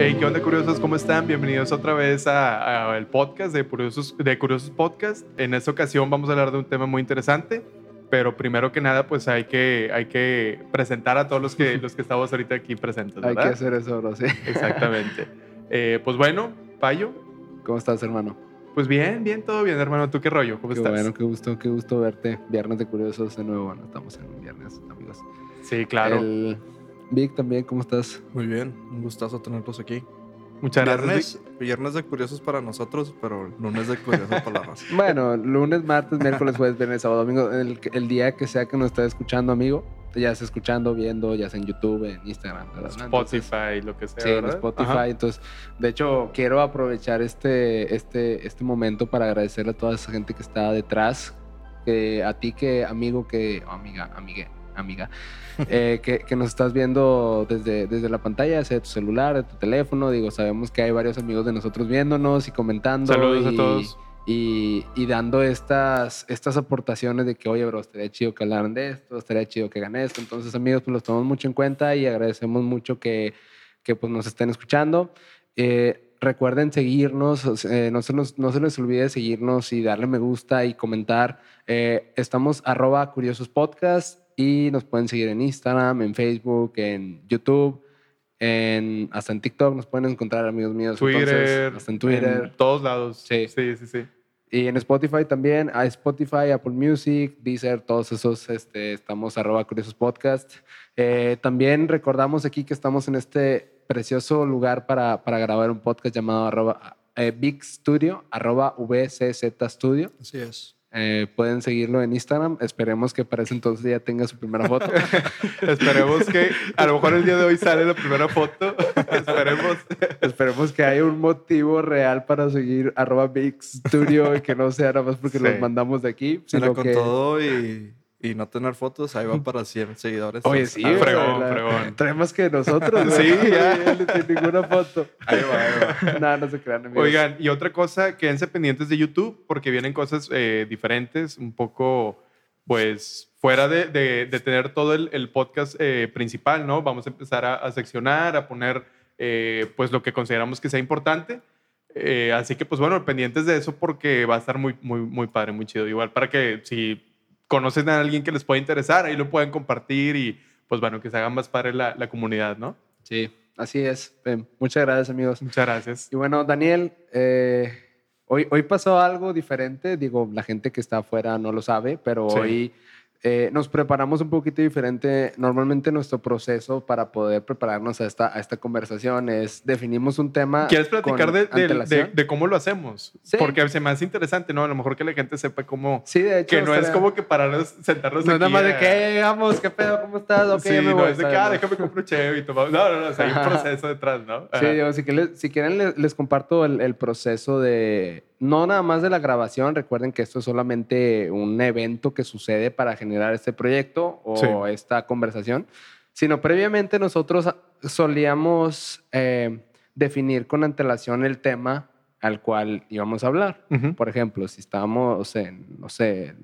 Hey, ¿qué onda, curiosos? ¿Cómo están? Bienvenidos otra vez al podcast de Curiosos, de Curiosos Podcast. En esta ocasión vamos a hablar de un tema muy interesante, pero primero que nada, pues hay que, hay que presentar a todos los que, los que estamos ahorita aquí presentes. Hay que hacer eso, bro, sí. Exactamente. Eh, pues bueno, Payo. ¿Cómo estás, hermano? Pues bien, bien, todo bien, hermano. ¿Tú qué rollo? ¿Cómo qué estás? Bueno, qué gusto, qué gusto verte. Viernes de Curiosos de nuevo. Bueno, estamos en un viernes, amigos. Sí, claro. El Vic también, ¿cómo estás? Muy bien, un gustazo tenerlos aquí. Muchas viernes, gracias. Viernes de curiosos para nosotros, pero lunes de curiosos para la raza. Bueno, lunes, martes, miércoles, jueves, viernes, sábado, domingo, el, el, día que sea que nos esté escuchando, amigo, ya sea escuchando, viendo, ya sea en YouTube, en Instagram, ¿verdad? Spotify, entonces, lo que sea. Sí, en Spotify. Ajá. Entonces, de hecho, quiero aprovechar este, este, este momento para agradecerle a toda esa gente que está detrás, que a ti que amigo que, o amiga, amiga, amiga, eh, que, que, nos estás viendo desde, desde la pantalla, sea de tu celular, de tu teléfono. Digo, sabemos que hay varios amigos de nosotros viéndonos y comentando. Saludos y, a todos. Y, y, dando estas, estas aportaciones de que, oye, bro, estaría chido que hablaran de esto, estaría chido que gané esto. Entonces, amigos, pues los tomamos mucho en cuenta y agradecemos mucho que, que pues, nos estén escuchando. Eh, recuerden seguirnos, eh, no, se nos, no se les olvide seguirnos y darle me gusta y comentar. Eh, estamos arroba curiosos podcast y nos pueden seguir en Instagram, en Facebook, en YouTube, en, hasta en TikTok nos pueden encontrar amigos míos. Twitter, Entonces, hasta en Twitter. En todos lados. Sí. sí, sí, sí. Y en Spotify también, a Spotify, Apple Music, Deezer, todos esos, este, estamos arroba curiosos podcast. Eh, también recordamos aquí que estamos en este precioso lugar para, para grabar un podcast llamado arroba, eh, Big Studio, arroba VCZ Studio. Así es. Eh, pueden seguirlo en Instagram. Esperemos que para ese entonces ya tenga su primera foto. Esperemos que a lo mejor el día de hoy sale la primera foto. Esperemos. Esperemos que haya un motivo real para seguir arroba Big Studio y que no sea nada más porque Sí. los mandamos de aquí. Sino con que... todo y, y no tener fotos, ahí va para 100 seguidores. Oye, sí, Ah, fregón, la- fregón. Traemos que nosotros. ¿no? Sí, ya. Sin ninguna foto. Ahí va, ahí va. no, no se crean, amigos. Oigan, y otra cosa, quédense pendientes de YouTube porque vienen cosas eh, diferentes, un poco, pues, fuera de, de- de tener todo el, el podcast eh, principal, ¿no? Vamos a empezar a, a seccionar, a poner, eh, pues, lo que consideramos que sea importante. Eh, así que, pues, bueno, pendientes de eso porque va a estar muy, muy, muy padre, muy chido. Igual para que si conocen a alguien que les pueda interesar, ahí lo pueden compartir y, pues, bueno, que se haga más padre la, la comunidad, ¿no? Sí, así es. Eh, muchas gracias, amigos. Muchas gracias. Y bueno, Daniel, eh, hoy, hoy pasó algo diferente. Digo, la gente que está afuera no lo sabe, pero Sí. hoy eh, nos preparamos un poquito diferente. Normalmente nuestro proceso para poder prepararnos a esta, a esta conversación es definimos un tema. ¿Quieres platicar de, de- antelación? de- de cómo lo hacemos? Sí. Porque se me hace interesante, ¿no? A lo mejor que la gente sepa cómo... Sí, de hecho. Que no es como que pararnos, sentarnos No es nada aquí más de que "Eh, llegamos, qué pedo, cómo estás, ok, sí, ya me no voy", es de que, ah, No. déjame comprar un y tomamos... No, no, no, o sea, hay un proceso detrás, ¿no? Sí, Ajá. digo, si, quieren, si quieren les, les comparto el, el proceso de, no nada más de la grabación, recuerden que esto es solamente un evento que sucede para generar este proyecto o Sí. esta conversación, sino previamente nosotros solíamos eh, definir con antelación el tema al cual íbamos a hablar. Por ejemplo, si estábamos en, no sé,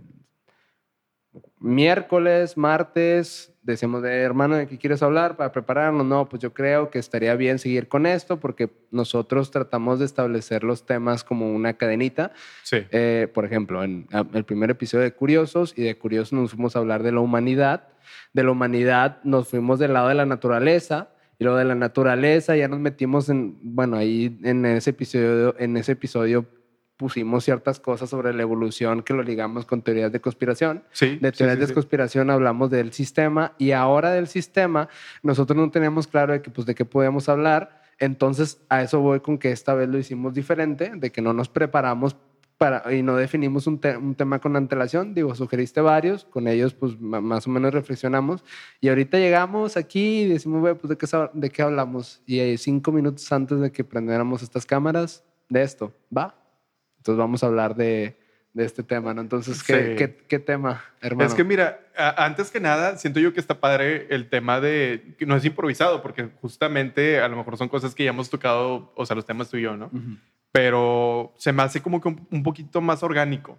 miércoles, martes, decimos de hermano, ¿de qué quieres hablar para prepararnos? No, pues yo creo que estaría bien seguir con esto porque nosotros tratamos de establecer los temas como una cadenita. Sí. Eh, por ejemplo, en el primer episodio de Curiosos y de Curiosos nos fuimos a hablar de la humanidad. De la humanidad nos fuimos del lado de la naturaleza y lo de la naturaleza ya nos metimos en, bueno, ahí en ese episodio, en ese episodio pusimos ciertas cosas sobre la evolución que lo ligamos con teorías de conspiración. Sí. De teorías sí, de sí. conspiración hablamos del sistema y ahora del sistema nosotros no teníamos claro de, que, pues, de qué podíamos hablar. Entonces a eso voy con que esta vez lo hicimos diferente, de que no nos preparamos para, y no definimos un, te- un tema con antelación. Digo, sugeriste varios, con ellos pues más o menos reflexionamos y ahorita llegamos aquí y decimos, "Güey, pues de qué, de qué hablamos. Y cinco minutos antes de que prendiéramos estas cámaras, de esto, ¿va? Entonces vamos a hablar de, de este tema, ¿no? Entonces, ¿qué, Sí. qué, qué tema, hermano? Es que mira, a- antes que nada, siento yo que está padre el tema de que no es improvisado, porque justamente a lo mejor son cosas que ya hemos tocado, o sea, los temas tú y yo, ¿no? Pero se me hace como que un, un poquito más orgánico.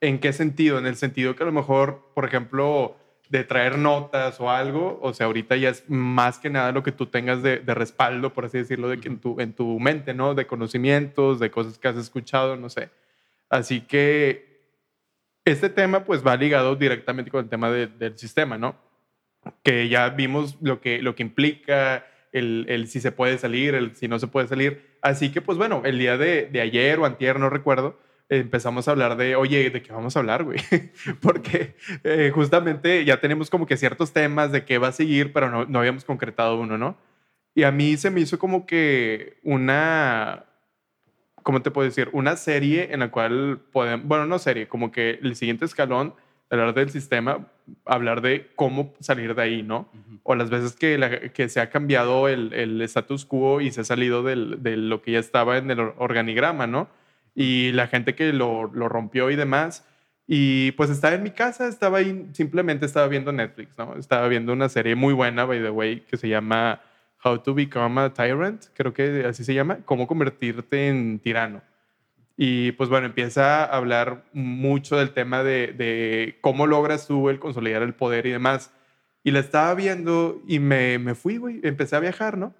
¿En qué sentido? En el sentido que a lo mejor, por ejemplo, de traer notas o algo. O sea, ahorita ya es más que nada lo que tú tengas de, de respaldo, por así decirlo, de que en, tu, en tu mente, ¿no? De conocimientos, de cosas que has escuchado, no sé. Así que este tema pues va ligado directamente con el tema de- del sistema, ¿no? Que ya vimos lo que, lo que implica, el, el si se puede salir, el si no se puede salir. Así que pues bueno, el día de, de ayer o antier, no recuerdo, empezamos a hablar de, oye, ¿de qué vamos a hablar, güey? Porque eh, justamente ya tenemos como que ciertos temas de qué va a seguir, pero no, no habíamos concretado uno, ¿no? Y a mí se me hizo como que una, ¿cómo te puedo decir? Una serie en la cual podemos, bueno, no serie, como que el siguiente escalón, hablar del sistema, hablar de cómo salir de ahí, ¿no? O las veces que, la- que se ha cambiado el, el status quo y se ha salido del- de lo que ya estaba en el or- organigrama, ¿no? Y la gente que lo, lo rompió y demás. Y pues estaba en mi casa, estaba ahí, simplemente estaba viendo Netflix, ¿no? Estaba viendo una serie muy buena, by the way, que se llama How to Become a Tyrant, creo que así se llama, cómo convertirte en tirano. Y pues bueno, empieza a hablar mucho del tema de, de cómo logras tú el consolidar el poder y demás. Y la estaba viendo y me, me fui, güey, empecé a viajar, ¿no?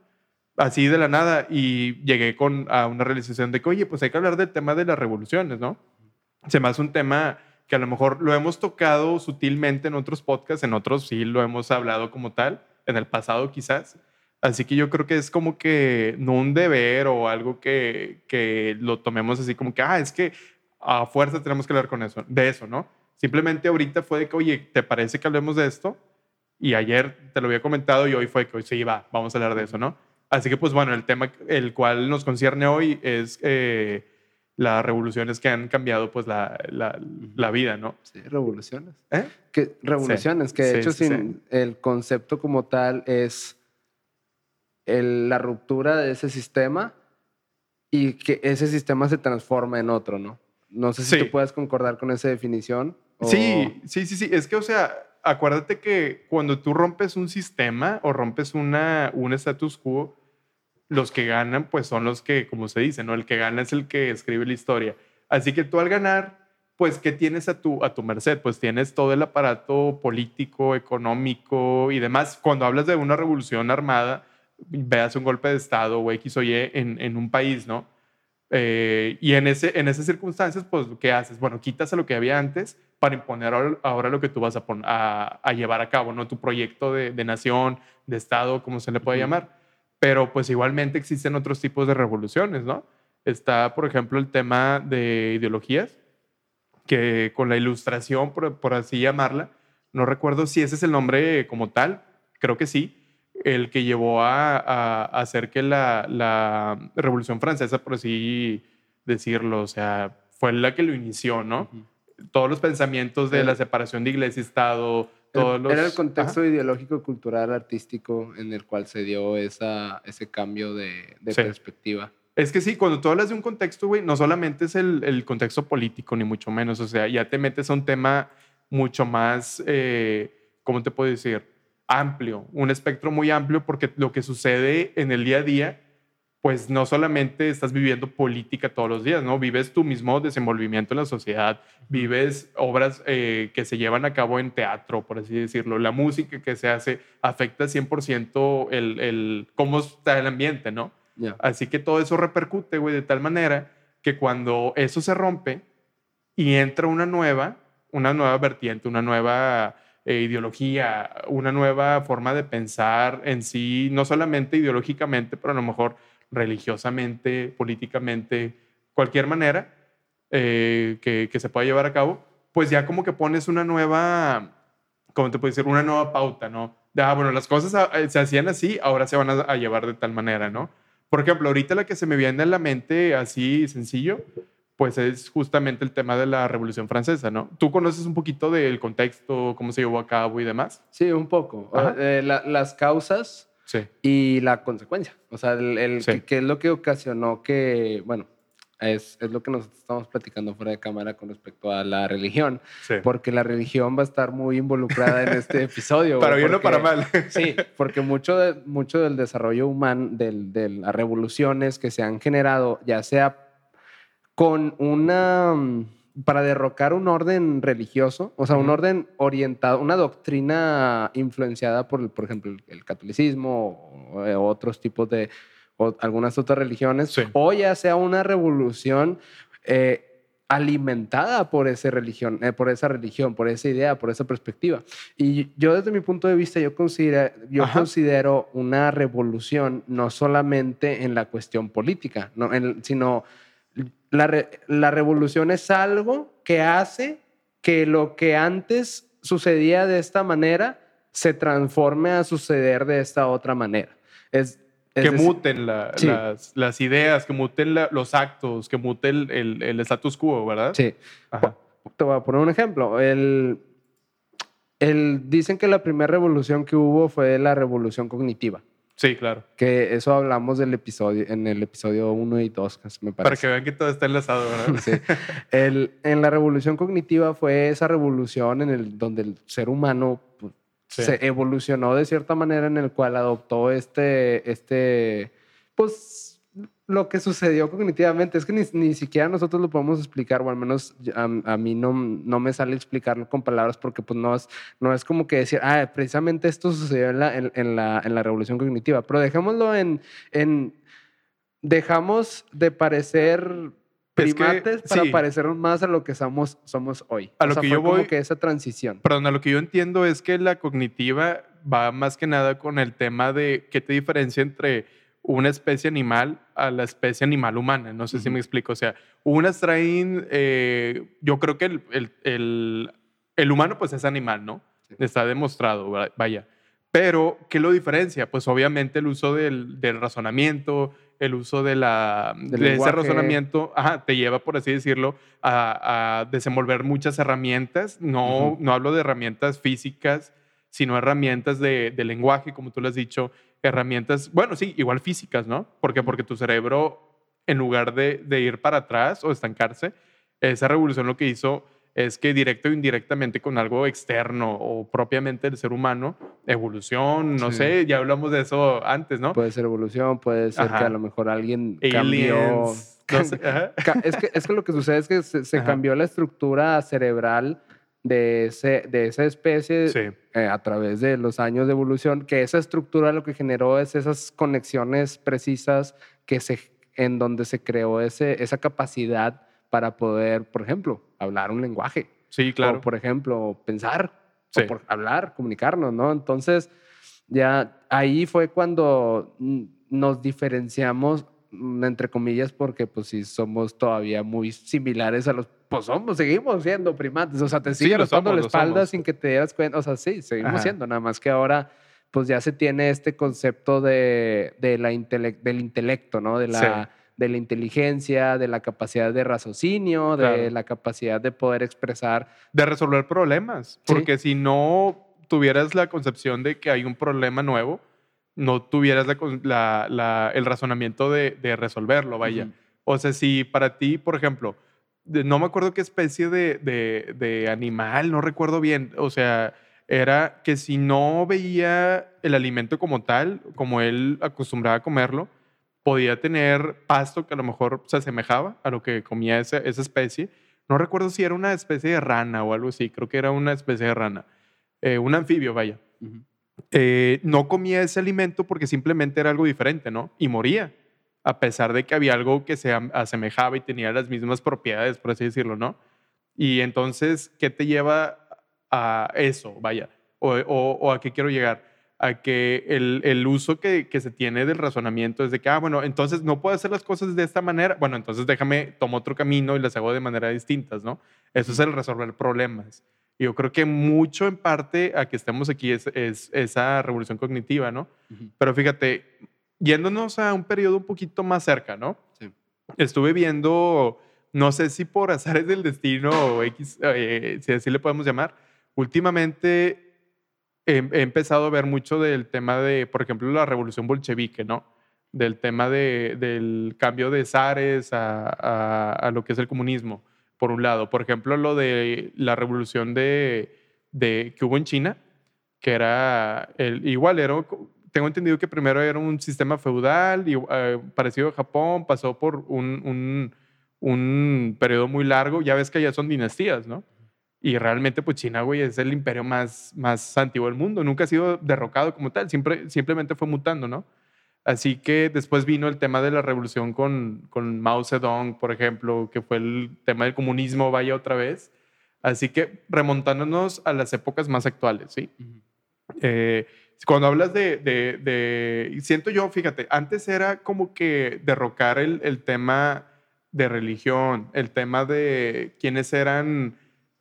Así de la nada y llegué con, a una realización de que, oye, pues hay que hablar del tema de las revoluciones, ¿no? Se me hace un tema que a lo mejor lo hemos tocado sutilmente en otros podcasts, en otros sí lo hemos hablado como tal, en el pasado quizás. Así que yo creo que es como que no un deber o algo que, que lo tomemos así como que, ah, es que a fuerza tenemos que hablar con eso, de eso, ¿no? Simplemente ahorita fue de que, oye, ¿te parece que hablemos de esto? Y ayer te lo había comentado y hoy fue que hoy sí, va, vamos a hablar de eso, ¿no? Así que, pues bueno, el tema el cual nos concierne hoy es eh, las revoluciones que han cambiado, pues, la, la, la vida, ¿no? Sí, revoluciones. ¿Eh? Que, revoluciones, que de Sí, hecho sí, sin, el concepto como tal es el- la ruptura de ese sistema y que ese sistema se transforma en otro, ¿no? No sé si Sí. tú puedes concordar con esa definición. o- Sí, sí, sí, sí. Es que, o sea, acuérdate que cuando tú rompes un sistema o rompes una, un status quo, los que ganan, pues son los que, como se dice, ¿no? El que gana es el que escribe la historia. Así que tú al ganar, pues, ¿qué tienes a tu, a tu merced? Pues tienes todo el aparato político, económico y demás. Cuando hablas de una revolución armada, veas un golpe de Estado o X o Y en, en un país, ¿no? Eh, y en, ese, en esas circunstancias, pues, ¿qué haces? Bueno, quitas a lo que había antes para imponer ahora, ahora lo que tú vas a, a, a llevar a cabo, ¿no? Tu proyecto de, de nación, de Estado, como se le puede llamar. Pero, pues, igualmente existen otros tipos de revoluciones, ¿no? Está, por ejemplo, el tema de ideologías, que con la ilustración, por, por así llamarla, no recuerdo si ese es el nombre como tal, creo que sí, el que llevó a, a- a hacer que la, la Revolución Francesa, por así decirlo, o sea, fue la que lo inició, ¿no? Todos los pensamientos de la separación de iglesia y Estado, todos los... Era el contexto Ajá. ideológico, cultural, artístico en el cual se dio esa, ese cambio de, de Sí. perspectiva. Es que sí, cuando tú hablas de un contexto, güey, no solamente es el, el contexto político, ni mucho menos. O sea, ya te metes a un tema mucho más, eh, ¿cómo te puedo decir? Amplio, un espectro muy amplio, porque lo que sucede en el día a día, pues no solamente estás viviendo política todos los días, ¿no? Vives tu mismo desenvolvimiento en la sociedad, vives obras eh, que se llevan a cabo en teatro, por así decirlo. La música que se hace afecta 100% el, el cómo está el ambiente, ¿no? Así que todo eso repercute, güey, de tal manera que cuando eso se rompe y entra una nueva, una nueva vertiente, una nueva eh, ideología, una nueva forma de pensar en sí, no solamente ideológicamente, pero a lo mejor religiosamente, políticamente, cualquier manera eh, que, que se pueda llevar a cabo, pues ya como que pones una nueva, ¿cómo te puedo decir? Una nueva pauta, ¿no? De, ah, bueno, las cosas ah, eh, se hacían así, ahora se van a, a llevar de tal manera, ¿no? Por ejemplo, ahorita la que se me viene a la mente así sencillo, pues es justamente el tema de la Revolución Francesa, ¿no? ¿Tú conoces un poquito del contexto, cómo se llevó a cabo y demás? Sí, un poco. Eh, la- las causas Sí. y la consecuencia. O sea, el, el- Sí. que- es lo que ocasionó que, bueno, es, es lo que nos estamos platicando fuera de cámara con respecto a la religión, sí. porque la religión va a estar muy involucrada en este episodio. para bien o para mal. Sí, porque mucho, de- mucho del desarrollo humano, del- de las revoluciones que se han generado, ya sea con una, mm, para derrocar un orden religioso, o sea, un orden orientado, una doctrina influenciada por, por ejemplo, el, catolicismo o, eh, otros tipos de, o algunas otras religiones, Sí. o ya sea una revolución eh, alimentada por, ese religión, eh, por esa religión, por esa idea, por esa perspectiva. Y yo desde mi punto de vista, yo considero, yo Ajá. considero una revolución no solamente en la cuestión política, no, en- sino la, re- la revolución es algo que hace que lo que antes sucedía de esta manera se transforme a suceder de esta otra manera. Es, es que decir- muten la- Sí. las, las ideas, que muten la- los actos, que mute el, el- el status quo, ¿verdad? Sí. Ajá. Te voy a poner un ejemplo. El, el, dicen que la primera revolución que hubo fue la revolución cognitiva. Sí, claro. Que eso hablamos del episodio, en el episodio 1 y 2, me Para parece. que vean que todo está enlazado, ¿verdad? Sí. El- en la revolución cognitiva fue esa revolución en el, donde el ser humano pues, Sí. se evolucionó de cierta manera en el cual adoptó este, este, pues lo que sucedió cognitivamente. Es que ni, ni siquiera nosotros lo podemos explicar, o al menos a, a mí no, no me sale explicarlo con palabras porque pues no es, no es como que decir, ah, precisamente esto sucedió en la, en, en la, en la revolución cognitiva. Pero dejémoslo en, en dejamos de parecer Es que, primates para sí. parecernos más a lo que somos, somos hoy. A O lo sea, que yo como voy- que esa transición. Perdón, a lo que yo entiendo es que la cognitiva va más que nada con el tema de qué te diferencia entre una especie animal a la especie animal humana. No sé si Ujú. me explico. O sea, unas traen, eh, yo creo que el, el- el- el humano pues es animal, ¿no? Sí. Está demostrado, va- vaya. Pero, ¿qué lo diferencia? Pues obviamente el uso del, del razonamiento, el uso de, la, de ese razonamiento, ajá, te lleva, por así decirlo, a, a desenvolver muchas herramientas. No, Ujú. no hablo de herramientas físicas, sino herramientas de, de lenguaje, como tú lo has dicho, herramientas, bueno, sí, igual físicas, ¿no? Porque, porque tu cerebro, en lugar de, de ir para atrás o estancarse, esa revolución lo que hizo es que directo o indirectamente con algo externo o propiamente del ser humano, evolución, no Sí. sé, ya hablamos de eso antes, ¿no? Puede ser evolución, puede ser que a lo mejor alguien cambió. Aliens, no sé, ajá. Ca- Es que, es que lo que sucede es que se, cambió la estructura cerebral de, ese, de esa especie Sí. eh, a través de los años de evolución, que esa estructura lo que generó es esas conexiones precisas que se, en donde se creó ese, esa capacidad para poder, por ejemplo, hablar un lenguaje. Sí, claro. O, por ejemplo, pensar, Sí. o por hablar, comunicarnos, ¿no? Entonces, ya ahí fue cuando nos diferenciamos, entre comillas, porque pues sí somos todavía muy similares a los, pues somos, seguimos siendo primates, o sea, te Sí, sigue lo rozando somos, la espalda sin que te dieras cuenta, o sea, sí, seguimos Ajá. siendo, nada más que ahora pues ya se tiene este concepto de, de la intele- del intelecto, ¿no? De la, Sí. de la inteligencia, de la capacidad de raciocinio, de Claro. la capacidad de poder expresar de resolver problemas. Sí. Porque si no tuvieras la concepción de que hay un problema nuevo, no tuvieras la con- la- la- el razonamiento de, de resolverlo, vaya. O sea, si para ti, por ejemplo, de- no me acuerdo qué especie de, de- de animal, no recuerdo bien, o sea, era que si no veía el alimento como tal, como él acostumbraba a comerlo, podía tener pasto que a lo mejor se asemejaba a lo que comía esa, esa especie. No recuerdo si era una especie de rana o algo así, creo que era una especie de rana, Eh, un anfibio, vaya. Ujú. Eh, no comía ese alimento porque simplemente era algo diferente, ¿no? Y moría, a pesar de que había algo que se asemejaba y tenía las mismas propiedades, por así decirlo, ¿no? Y entonces, ¿qué te lleva a eso? Vaya, o, o- o a qué quiero llegar? A que el, el uso que, que se tiene del razonamiento es de que, ah, bueno, entonces no puedo hacer las cosas de esta manera, bueno, entonces déjame, tomo otro camino y las hago de manera distintas, ¿no? Eso es el resolver problemas. Yo creo que mucho en parte a que estemos aquí es, es esa revolución cognitiva, ¿no? Ujú. Pero fíjate, yéndonos a un periodo un poquito más cerca, ¿no? Sí. Estuve viendo, no sé si por azares del destino o X, eh, si así le podemos llamar, últimamente he, he empezado a ver mucho del tema de, por ejemplo, la revolución bolchevique, ¿no? Del tema de, del cambio de zares a, a- a lo que es el comunismo, por un lado. Por ejemplo, lo de la revolución de, de, que hubo en China, que era igual, era, tengo entendido que primero era un sistema feudal y, eh, parecido a Japón, pasó por un, un- un periodo muy largo. Ya ves que ya son dinastías, ¿no? Y realmente, pues China, güey, es el imperio más, más antiguo del mundo. Nunca ha sido derrocado como tal, siempre, simplemente fue mutando, ¿no? Así que después vino el tema de la revolución con, con Mao Zedong, por ejemplo, que fue el tema del comunismo, vaya otra vez. Así que remontándonos a las épocas más actuales, ¿sí? Eh, cuando hablas de, de, de, Siento yo, fíjate, antes era como que derrocar el, el tema de religión, el tema de quiénes eran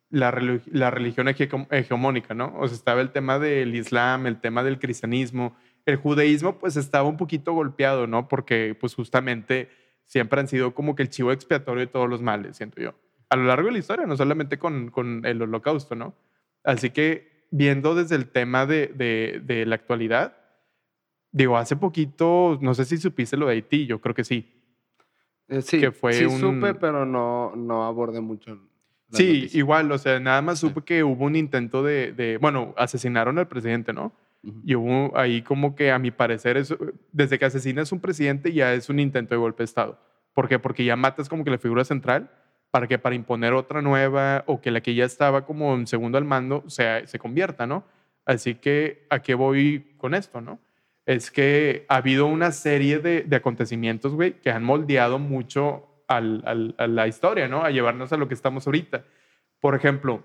la, la religión hegemónica, ¿no? O sea, estaba el tema del Islam, el tema del cristianismo, el judaísmo pues estaba un poquito golpeado, ¿no? Porque pues justamente siempre han sido como que el chivo expiatorio de todos los males, siento yo. A lo largo de la historia, no solamente con, con el holocausto, ¿no? Así que viendo desde el tema de, de, de, la actualidad, digo, hace poquito, no sé si supiste lo de Haití, yo creo que sí. Eh, sí, que fue sí un... supe, pero no, no abordé mucho. Sí, noticia. igual, o sea, nada más Sí. supe que hubo un intento de, de, bueno, asesinaron al presidente, ¿no? Y hubo ahí como que, a mi parecer, eso, desde que asesinas un presidente ya es un intento de golpe de Estado. ¿Por qué? Porque ya matas como que la figura central para que para imponer otra nueva o que la que ya estaba como en segundo al mando se, se convierta, ¿no? Así que, ¿a qué voy con esto, no? Es que ha habido una serie de, de acontecimientos, güey, que han moldeado mucho al- al- a la historia, ¿no? A llevarnos a lo que estamos ahorita. Por ejemplo,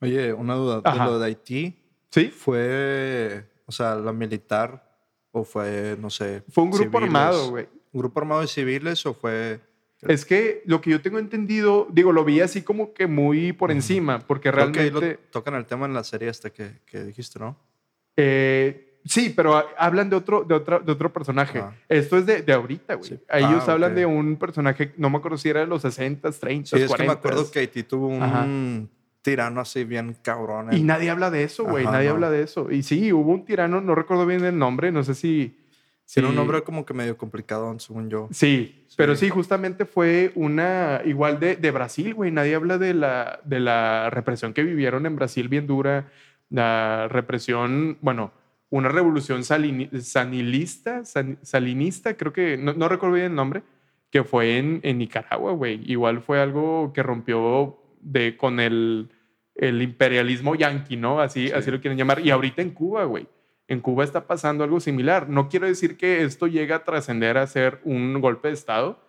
Oye, una duda. Ajá. ¿De lo de Haití ¿sí? fue, o sea, la militar o fue, no sé... Fue un grupo civiles? armado, güey. ¿Un grupo armado de civiles o fue...? Es que lo que yo tengo entendido, digo, lo vi así como que muy por encima, porque Creo que realmente... lo tocan el tema en la serie esta que, que dijiste, ¿no? eh, sí, pero ha- hablan de otro, de otra, de otro personaje. Ah. Esto es de, de ahorita, güey. Sí. Ellos Ah, hablan de un personaje, no me acuerdo si era de los 60, 30, Sí, es 40. que me acuerdo que Haití tuvo un Ajá. Tirano así bien cabrón. Y nadie habla de eso, güey. Nadie no. habla de eso. Y sí, hubo un tirano, no recuerdo bien el nombre, no sé si... Tiene un nombre como que medio complicado, según yo. Sí, Sí. pero sí, justamente fue una igual de, de Brasil, güey. Nadie habla de la, de la represión que vivieron en Brasil bien dura. La represión, bueno, una revolución salini- sanilista, san- salinista, creo que, no, no recuerdo bien el nombre, que fue en, en Nicaragua, güey. Igual fue algo que rompió de, con el, el imperialismo yanqui, ¿no? Así, Sí. así lo quieren llamar. Y ahorita en Cuba, güey. En Cuba está pasando algo similar. No quiero decir que esto llegue a trascender a ser un golpe de Estado,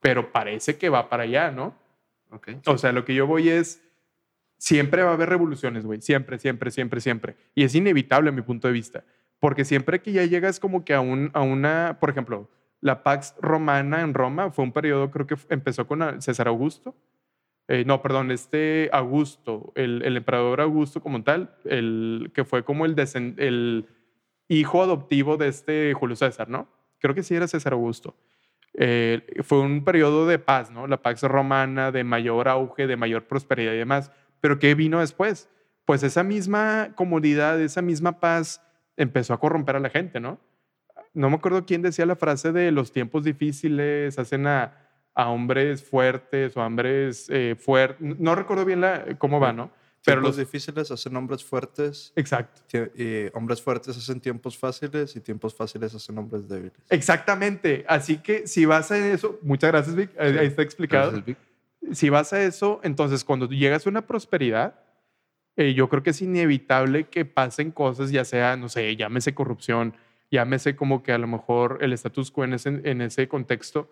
pero parece que va para allá, ¿no? Ok. O sea, lo que yo voy es, siempre va a haber revoluciones, güey. Siempre, siempre, siempre, siempre. Y es inevitable a mi punto de vista. Porque siempre que ya llegas como que a, un, a una, por ejemplo, la Pax Romana en Roma fue un periodo, creo que empezó con César Augusto. Eh, no, perdón, este Augusto, el, emperador Augusto como tal, el que fue como el hijo adoptivo de este Julio César, ¿no? Creo que sí era César Augusto. Eh, fue un periodo de paz, ¿no? La Pax Romana, de mayor auge, de mayor prosperidad y demás. Pero ¿qué vino después? Pues esa misma comodidad, esa misma paz empezó a corromper a la gente, ¿no? No me acuerdo quién decía la frase de los tiempos difíciles hacen a, a hombres fuertes o a hombres fuertes. No recuerdo bien la, cómo va, ¿no? Pero Pero los los... difíciles hacen hombres fuertes Exacto. y hombres fuertes hacen tiempos fáciles y tiempos fáciles hacen hombres débiles. Exactamente. Así que si vas a eso, muchas gracias, Vic. Ahí está explicado. Gracias, Vic. si vas a eso, entonces cuando llegas a una prosperidad, eh, yo creo que es inevitable que pasen cosas, ya sea, no sé, llámese corrupción, llámese como que a lo mejor el status quo en ese, en ese contexto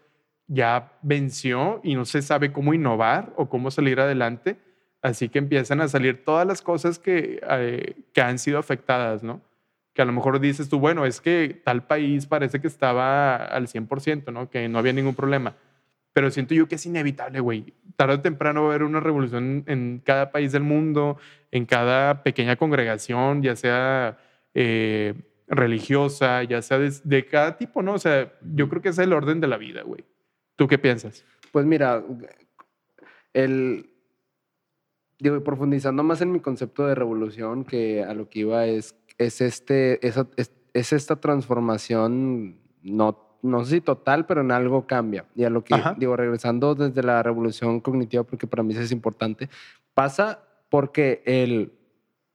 ya venció y no se sabe cómo innovar o cómo salir adelante. Así que empiezan a salir todas las cosas que, eh, que han sido afectadas, ¿no? Que a lo mejor dices tú, bueno, es que tal país parece que estaba al 100%, ¿no? Que no había ningún problema. Pero siento yo que es inevitable, güey. Tarde o temprano va a haber una revolución en cada país del mundo, en cada pequeña congregación, ya sea eh, religiosa, ya sea de, de cada tipo, ¿no? O sea, yo creo que es el orden de la vida, güey. ¿Tú qué piensas? Pues mira, el, digo, profundizando más en mi concepto de revolución, que a lo que iba es, es, este, es, es esta transformación, no, no sé si total, pero en algo cambia. Y a lo que, Ajá. digo, regresando desde la revolución cognitiva, porque para mí eso es importante, pasa porque el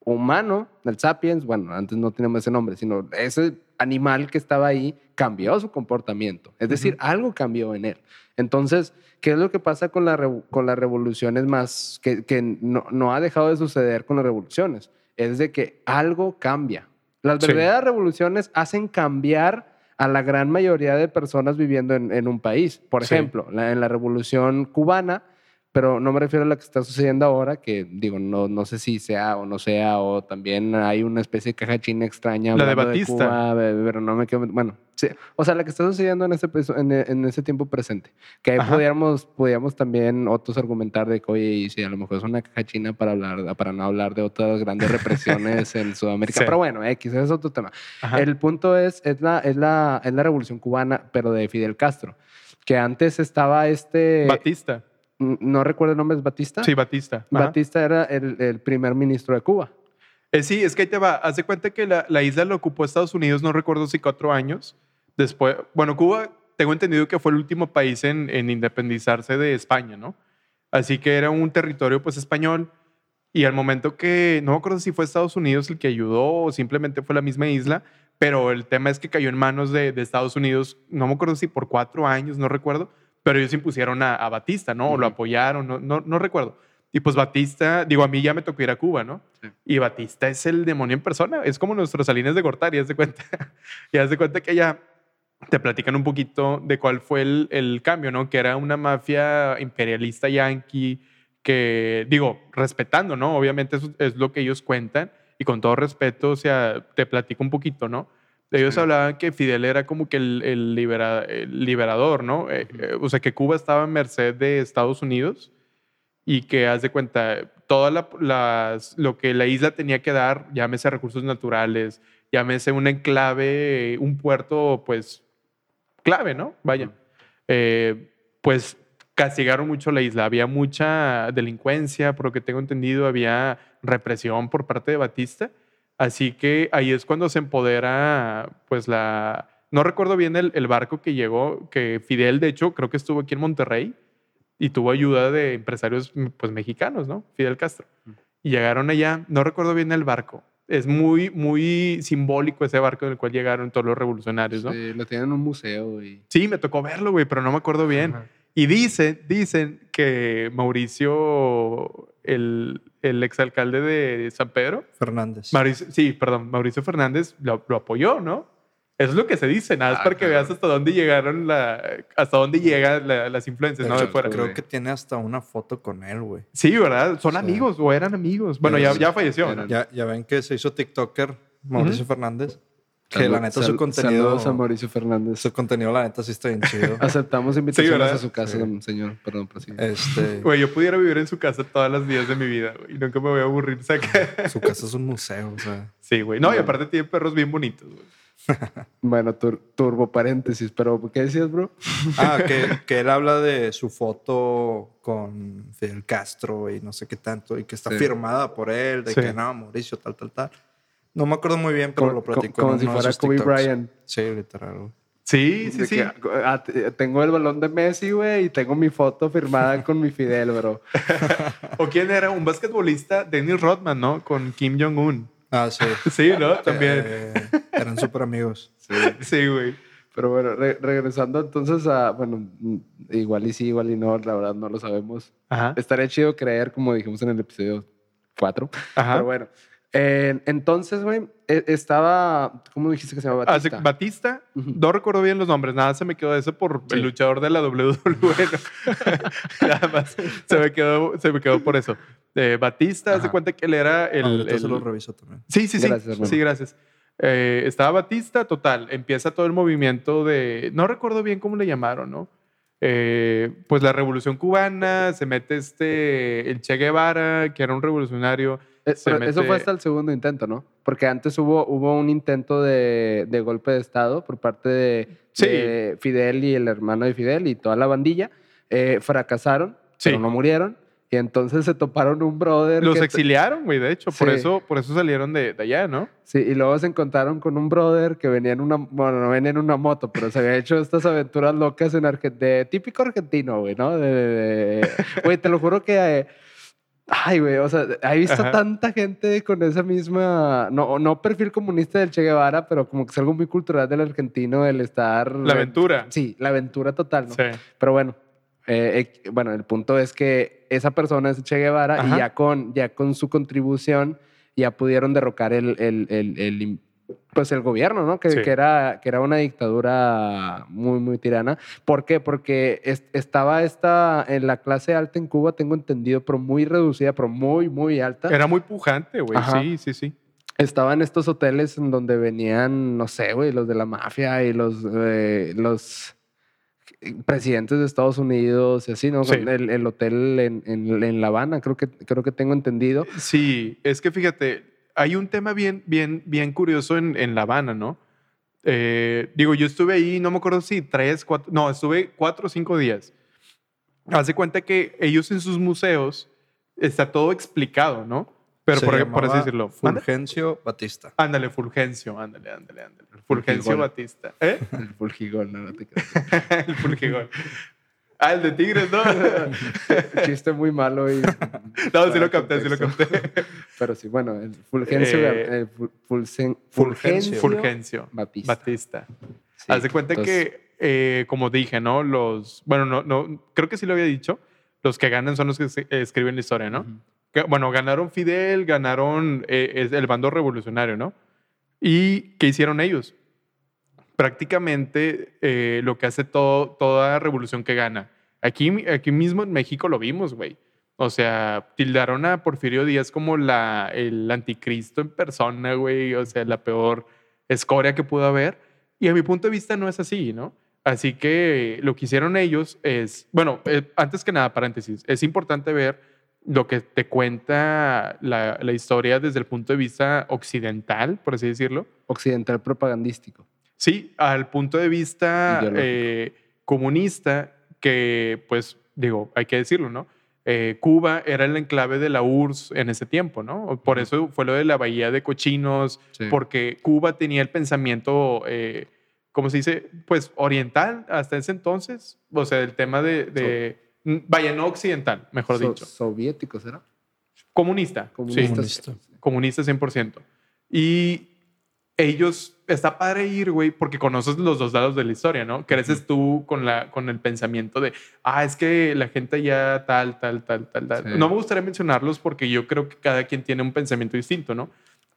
humano, el sapiens, bueno, antes no teníamos ese nombre, sino ese animal que estaba ahí cambió su comportamiento. Es decir, algo cambió en él. Entonces, ¿qué es lo que pasa con, la con las revoluciones más, que, que no, no ha dejado de suceder con las revoluciones? Es de que algo cambia. Las Sí. verdaderas revoluciones hacen cambiar a la gran mayoría de personas viviendo en, en un país. Por Sí. ejemplo, la- en la revolución cubana, pero no me refiero a la que está sucediendo ahora, que digo, no, no sé si sea o no sea, o también hay una especie de caja china extraña. La de Batista. Cuba, be- pero no me quedo. Bueno, sí. O sea, la que está sucediendo en ese, en, en ese tiempo presente. Que ahí podríamos, podríamos también otros argumentar de que, oye, y si a lo mejor es una caja china para, hablar, para no hablar de otras grandes represiones en Sudamérica. Sí. Pero bueno, X, ese es otro tema. Ajá. El punto es, es la, es, la, es la revolución cubana, pero de Fidel Castro. Que antes estaba este. Batista. No recuerdo el nombre, ¿es Batista? Sí, Batista. Ajá. Batista era el, el primer ministro de Cuba. Eh, sí, es que ahí te va. Haz de cuenta que la, la isla la ocupó Estados Unidos, no recuerdo si cuatro años. Después, bueno, Cuba, tengo entendido que fue el último país en, en independizarse de España, ¿no? Así que era un territorio, pues, español. Y al momento que, no me acuerdo si fue Estados Unidos el que ayudó o simplemente fue la misma isla, pero el tema es que cayó en manos de, de Estados Unidos, no me acuerdo si por cuatro años, no recuerdo, pero ellos impusieron a, a Batista, ¿no? O lo apoyaron, no, no, no recuerdo. Y pues Batista, digo, a mí ya me tocó ir a Cuba, ¿no? Sí. Y Batista es el demonio en persona, es como nuestros Salinas de Gortari, haz de cuenta. y haz de cuenta que ya te platican un poquito de cuál fue el, el cambio, ¿no? Que era una mafia imperialista yanqui que, digo, respetando, ¿no? Obviamente eso es lo que ellos cuentan y con todo respeto, o sea, te platico un poquito, ¿no? Ellos Sí. hablaban que Fidel era como que el, el libera- el liberador, ¿no? Eh, eh, o sea, que Cuba estaba en merced de Estados Unidos y que, haz de cuenta, toda la, las- lo que la isla tenía que dar, llámese recursos naturales, llámese un enclave, un puerto, pues, clave, ¿no? Vaya. Ujú. Eh, pues castigaron mucho la isla. Había mucha delincuencia, por lo que tengo entendido, había represión por parte de Batista. Así que ahí es cuando se empodera, pues la... No recuerdo bien el, el barco que llegó, que Fidel, de hecho, creo que estuvo aquí en Monterrey y tuvo ayuda de empresarios, pues, mexicanos, ¿no? Fidel Castro. Y llegaron allá, no recuerdo bien el barco. Es muy, muy simbólico ese barco en el cual llegaron todos los revolucionarios, ¿no? Sí, lo tienen en un museo y... Sí, me tocó verlo, güey, pero no me acuerdo bien. Ajá. Y dicen, dicen que Mauricio, el, el exalcalde de San Pedro, Fernández. Mauricio, sí, perdón, Mauricio Fernández lo, lo apoyó, ¿no? Eso es lo que se dice, nada más Ah, para que claro. veas hasta dónde llegaron la, hasta dónde llegan la- las influencias, De ¿no? De fuera. creo que tiene hasta una foto con él, güey. Sí, ¿verdad? Son Sí. amigos o eran amigos. Bueno, ya, ya falleció. Ya, ya ven que se hizo TikToker Mauricio Fernández. Que Salud- la neta su contenido. Saludos a Mauricio Fernández. Su contenido, la neta, sí está bien chido. Aceptamos invitaciones a su casa, Sí. señor. Perdón, prosigue. Este, Güey, yo pudiera vivir en su casa todas las días de mi vida, güey, y nunca me voy a aburrir. saca. su casa es un museo, o sea. Sí, güey. No, y aparte tiene perros bien bonitos, güey. Bueno, tur- turbo paréntesis, pero ¿qué decías, bro? Ah, que, que él habla de su foto con Fidel Castro y no sé qué tanto, y que está Sí. firmada por él, de Sí. que no, Mauricio, tal, tal, tal. No me acuerdo muy bien, pero Como, lo platico. como en si fuera Kobe TikToks. Bryant. Sí, literal. güey. Sí, sí, sí. que, ah, t- tengo el balón de Messi, güey, y tengo mi foto firmada con mi Fidel, bro. ¿O quién era? Un basquetbolista, Dennis Rodman, ¿no? Con Kim Jong-un. Ah, sí. Sí, ¿no? También. Eh, eran súper amigos. Sí, güey. Pero bueno, re- regresando entonces a, bueno, mm, igual y sí, igual y no, la verdad no lo sabemos. Ajá. Estaría chido creer, como dijimos en el episodio 4. Ajá. Pero bueno, eh, entonces, güey, e- estaba, ¿cómo dijiste que se llama Hace- Batista? Batista, no recuerdo bien los nombres, nada se me quedó eso por Sí. el luchador de la WWE. ¿no? nada más se me quedó, se me quedó por eso. Eh, Batista, hace cuenta que él era el. Ahorita el- se lo reviso también. Sí, sí, sí. Gracias, hermano. sí, gracias. Eh, estaba Batista, total. Empieza todo el movimiento de. No recuerdo bien cómo le llamaron, ¿no? Eh, pues la revolución cubana, se mete este. El Che Guevara, que era un revolucionario. Eh, Eso mete- fue hasta el segundo intento, ¿no? Porque antes hubo, hubo un intento de, de golpe de Estado por parte de, Sí. de Fidel y el hermano de Fidel y toda la bandilla. Eh, fracasaron, Sí. pero no murieron. Y entonces se toparon un brother. Los que- exiliaron, güey, de hecho. Por, Sí. eso, por eso salieron de, de allá, ¿no? Sí, y luego se encontraron con un brother que venía en una, bueno, no venía en una moto, pero se había hecho estas aventuras locas en Argentina, típico argentino, güey, ¿no? Güey, te lo juro que eh, Ay, güey, o sea, he visto Ajá. tanta gente con esa misma, no, no perfil comunista del Che Guevara, pero como que es algo muy cultural del argentino, el estar... La aventura. Sí, la aventura total, ¿no? Sí. Pero bueno, eh, eh, bueno, el punto es que esa persona es Che Guevara Ajá. y ya con, ya con su contribución ya pudieron derrocar el, el, el, el im- pues el gobierno, ¿no? Que, Sí. que era, que era una dictadura muy, muy tirana. ¿Por qué? Porque es- estaba esta, en la clase alta en Cuba, tengo entendido, pero muy reducida, pero muy, muy alta. Era muy pujante, güey. Sí, sí, sí. Estaban estos hoteles en donde venían, no sé, güey, los de la mafia y los, eh, los presidentes de Estados Unidos y así, ¿no? Sí. El, el hotel en, en- en La Habana, creo que, creo que tengo entendido. Sí, es que fíjate, hay un tema bien, bien, bien curioso en, en La Habana, ¿no? Eh, digo, yo estuve ahí, no me acuerdo si tres, cuatro, no, estuve cuatro o cinco días. Hace cuenta que ellos en sus museos está todo explicado, ¿no? Pero por, por así decirlo. Fulgencio Batista. Ándale, Fulgencio, ándale, ándale, ándale. Fulgencio Fulgigol. Batista. ¿Eh? El Fulgigol, no, no te creas. el Fulgigol. Ah, el de Tigres, ¿no? Chiste muy malo y... No, sí lo capté, sí lo capté. Pero sí, bueno, el Fulgencio... Eh, el Ful- Fulcen- Fulgencio. Fulgencio Batista. Batista. Sí, Haz de cuenta entonces- que, eh, como dije, ¿no? Los, bueno, no, no, creo que sí lo había dicho. Los que ganan son los que se- escriben la historia, ¿no? Ujú. Que, bueno, ganaron Fidel, ganaron eh, el bando revolucionario, ¿no? ¿Y qué hicieron ellos? Prácticamente eh, lo que hace toda revolución que gana. Aquí, aquí mismo en México lo vimos, güey. O sea, tildaron a Porfirio Díaz como la, el anticristo en persona, güey. O sea, la peor escoria que pudo haber. Y a mi punto de vista no es así, ¿no? Así que lo que hicieron ellos es, bueno, eh, antes que nada, paréntesis, es importante ver lo que te cuenta la historia desde el punto de vista occidental, por así decirlo. Occidental propagandístico. Sí, al punto de vista eh, comunista, que pues digo, hay que decirlo, ¿no? Eh, Cuba era el enclave de la URSS en ese tiempo, ¿no? Por eso fue lo de la Bahía de Cochinos, Sí. porque Cuba tenía el pensamiento, eh, ¿cómo se dice? Pues oriental hasta ese entonces, o sea, el tema de, de mm, vaya, no occidental, mejor So- dicho, Soviético, ¿será? comunista, Comunista. sí, Comunista. comunista 100%. Y ellos, está padre ir, güey, porque conoces los dos lados de la historia, ¿no? Creces tú con, la, con el pensamiento de, ah, es que la gente ya tal, tal, tal, tal, tal. Sí. No me gustaría mencionarlos porque yo creo que cada quien tiene un pensamiento distinto, ¿no?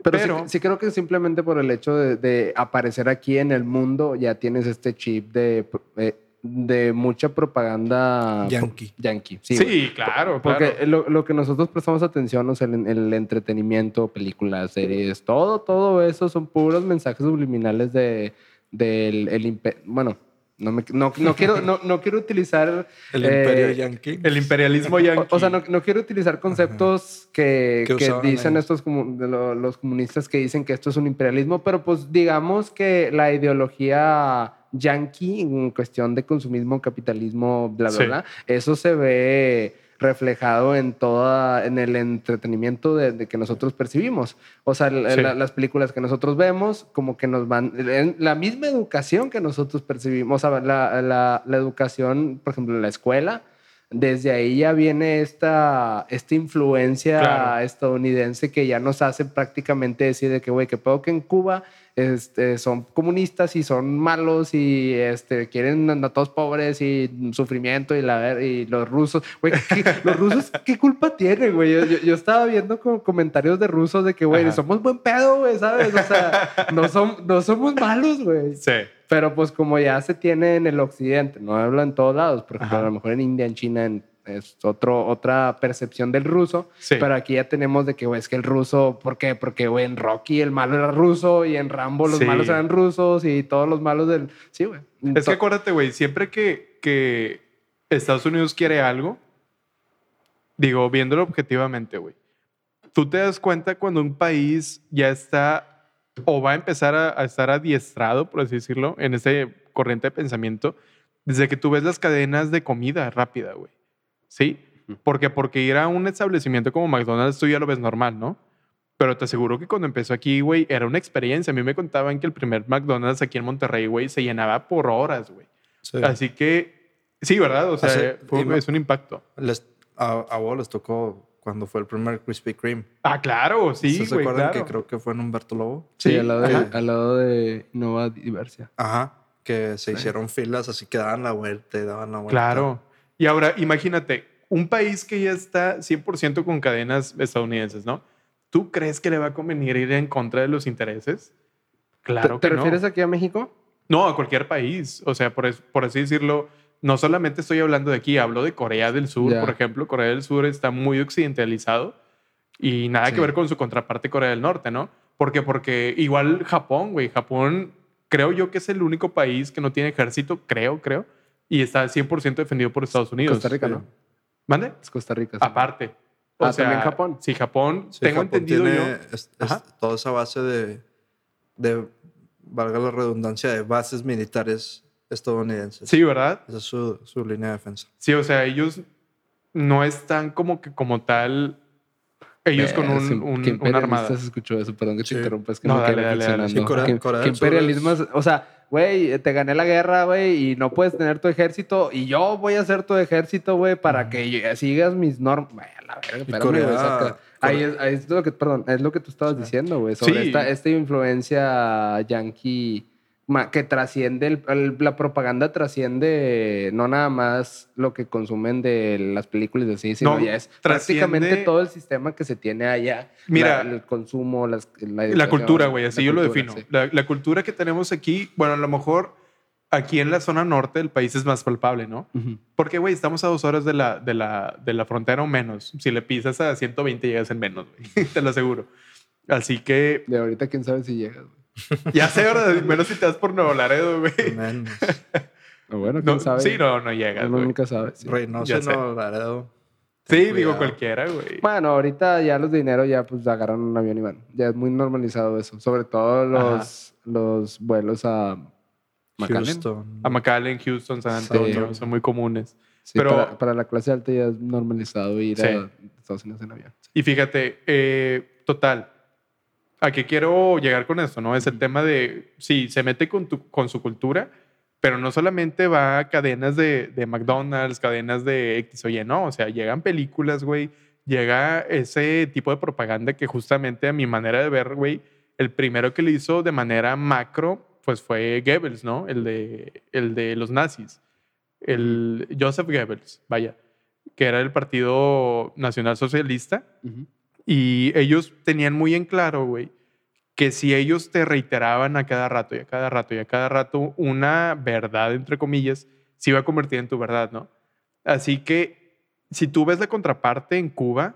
Pero, sí- creo que simplemente por el hecho de, de aparecer aquí en el mundo ya tienes este chip de, eh, de mucha propaganda Yankee. yankee. Sí, Sí, claro, Porque claro. lo, lo que nosotros prestamos atención, o sea, el, el entretenimiento, películas, series, todo, todo eso son puros mensajes subliminales de, del el Bueno, no, me- no, no quiero, no, no quiero utilizar... El eh, imperio yankee. El imperialismo yankee. O, o sea, no, no quiero utilizar conceptos que, Que dicen ellos. estos comu- de lo- los comunistas que dicen que esto es un imperialismo, pero pues digamos que la ideología yankee en cuestión de consumismo, capitalismo, bla, bla, Sí. bla, eso se ve reflejado en toda en el entretenimiento de, de que nosotros percibimos. O sea, la- Sí. la- las películas que nosotros vemos, como que nos van en la misma educación que nosotros percibimos, o sea, la, la- la educación, por ejemplo, en la escuela, desde ahí ya viene esta, esta influencia Claro. estadounidense que ya nos hace prácticamente decir de que, güey, que puedo que en Cuba este, son comunistas y son malos y este, quieren a todos pobres y sufrimiento y, la, y los rusos, güey, ¿qué- los rusos, ¿qué culpa tienen, güey? Yo, yo- estaba viendo como comentarios de rusos de que, güey, somos buen pedo, güey, ¿sabes? O sea, no, som- no somos malos, güey. Sí. Pero pues como ya se tiene en el occidente, no hablo en todos lados, por ejemplo, Ajá. a lo mejor en India, en China, en- es otro, otra percepción del ruso, Sí. pero aquí ya tenemos de que, güey, es que el ruso, ¿por qué? Porque, güey, en Rocky el malo era ruso y en Rambo los Sí. malos eran rusos y todos los malos del... Sí, güey. Es que acuérdate, güey, siempre que, que Estados Unidos quiere algo, digo, viéndolo objetivamente, güey, tú te das cuenta cuando un país ya está o va a empezar a, a estar adiestrado, por así decirlo, en ese corriente de pensamiento, desde que tú ves las cadenas de comida rápida, güey. ¿Sí? Porque, porque ir a un establecimiento como McDonald's tú ya lo ves normal, ¿no? Pero te aseguro que cuando empezó aquí, güey, era una experiencia. A mí me contaban que el primer McDonald's aquí en Monterrey, güey, se llenaba por horas, güey. Sí. Así que, sí, ¿verdad? O sea, Así- fue- es un impacto. Les, a, a vos les tocó cuando fue el primer Krispy Kreme. Ah, claro, sí, ¿Se güey, acuerdan claro. que creo que fue en Humberto Lobo? Sí, Sí, al lado, de, ajá. al lado de Nova Diversia. Ajá. Que se Sí. hicieron filas así que daban la vuelta y daban la vuelta. Claro. Y ahora, imagínate, un país que ya está 100% con cadenas estadounidenses, ¿no? ¿Tú crees que le va a convenir ir en contra de los intereses? Claro ¿Te, te que no. refieres aquí a México? No, a cualquier país. O sea, por, es- por así decirlo, no solamente estoy hablando de aquí, hablo de Corea del Sur, Ya. por ejemplo. Corea del Sur está muy occidentalizado y nada Sí. que ver con su contraparte Corea del Norte, ¿no? ¿Por qué? Porque igual Japón, güey, Japón creo yo que es el único país que no tiene ejército, creo, creo, y está 100% defendido por Estados Unidos. Costa Rica, ¿no? ¿Mande? Es Costa Rica. sí. Aparte. Ah, ¿también Japón? Sí, Japón. Sí, tengo Japón entendido tiene yo. es- es Ajá. toda esa base de, de, valga la redundancia, de bases militares estadounidenses. Sí, ¿verdad? Esa es su, su línea de defensa. Sí, o sea, ellos no están como que como tal, ellos con un, un- qué una armada. se escuchó eso, perdón que te interrumpa, es que No, me dale, dale, dale. reflexionando. Sí, Corea- ¿Qué- Corea imperialismo es- O sea, güey, te gané la guerra, güey, y no puedes tener tu ejército, y yo voy a hacer tu ejército, güey, para que sigas mis normas. La verga, espérame, saca- Ahí es, ahí es lo que, perdón, es lo que tú estabas diciendo, güey, sobre Sí. esta, esta influencia yankee ma- que trasciende, el- el- la propaganda trasciende no nada más lo que consumen de las películas de así, sino No, ya es prácticamente todo el sistema que se tiene allá. Mira, La- el consumo, las, la, La cultura, güey, así yo lo cultura, defino. sí. La, la cultura que tenemos aquí, bueno, a lo mejor aquí en la zona norte del país es más palpable, ¿no? Ujú. Porque, güey, estamos a dos horas de la, de, la, de la frontera o menos. Si le pisas a 120 llegas en menos, güey. te lo aseguro. Así que De ahorita quién sabe si llegas. güey. ya sé, ahora menos si te das por Nuevo Laredo, güey. Menos. O bueno, quién No, sabe. sí, no, no llegas, Uno güey. nunca sabe. sí. Sé. no, Laredo. Sí, Ten digo cuidado. cualquiera, güey. Bueno, ahorita ya los de dinero ya pues agarran un avión y van. Ya es muy normalizado eso. Sobre todo los, los vuelos a McAllen. Houston. A McAllen, Houston, San Sí. Antonio, son muy comunes. Sí, Pero- para, para la clase alta ya es normalizado ir Sí. a Estados Unidos en avión. Y fíjate, eh, total, ¿a qué quiero llegar con esto? ¿no? Es el tema de, sí, se mete con, tu, con su cultura, pero no solamente va a cadenas de, de McDonald's, cadenas de X o Y, no, o sea, llegan películas, güey, llega ese tipo de propaganda que justamente a mi manera de ver, güey, el primero que lo hizo de manera macro, pues fue Goebbels, ¿no? El de, el de los nazis, el Joseph Goebbels, vaya, que era el Partido Nacional Socialista. Y ellos tenían muy en claro, güey, que si ellos te reiteraban a cada rato y a cada rato y a cada rato una verdad, entre comillas, se iba a convertir en tu verdad, ¿no? Así que si tú ves la contraparte en Cuba,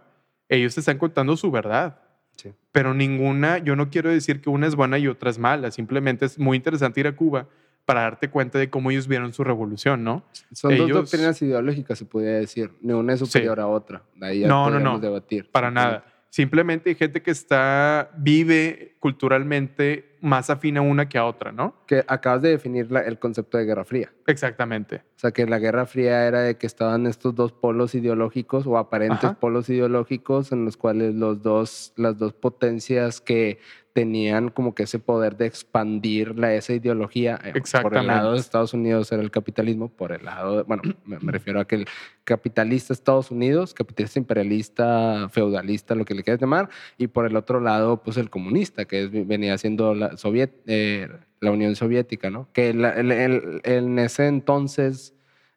ellos te están contando su verdad. Sí. Pero ninguna, yo no quiero decir que una es buena y otra es mala, simplemente es muy interesante ir a Cuba para darte cuenta de cómo ellos vieron su revolución, ¿no? Son Ellos- dos doctrinas ideológicas, se podría decir. Ni una es superior a otra. De ahí ya No, no, no. debatir. Para nada. Simplemente hay gente que está, vive culturalmente más afín a una que a otra, ¿no? Que acabas de definir la- el concepto de Guerra Fría. Exactamente. O sea, que la Guerra Fría era de que estaban estos dos polos ideológicos o aparentes Ajá. polos ideológicos en los cuales los dos, las dos potencias que tenían como que ese poder de expandir la, esa ideología. eh, Por el lado de Estados Unidos era el capitalismo, por el lado, de- bueno, me, me refiero a que el capitalista Estados Unidos, capitalista imperialista, feudalista, lo que le quieras llamar, y por el otro lado, pues el comunista, que es- venía siendo la, Soviet, eh, la Unión Soviética, ¿no? Que la- el- el- en ese entonces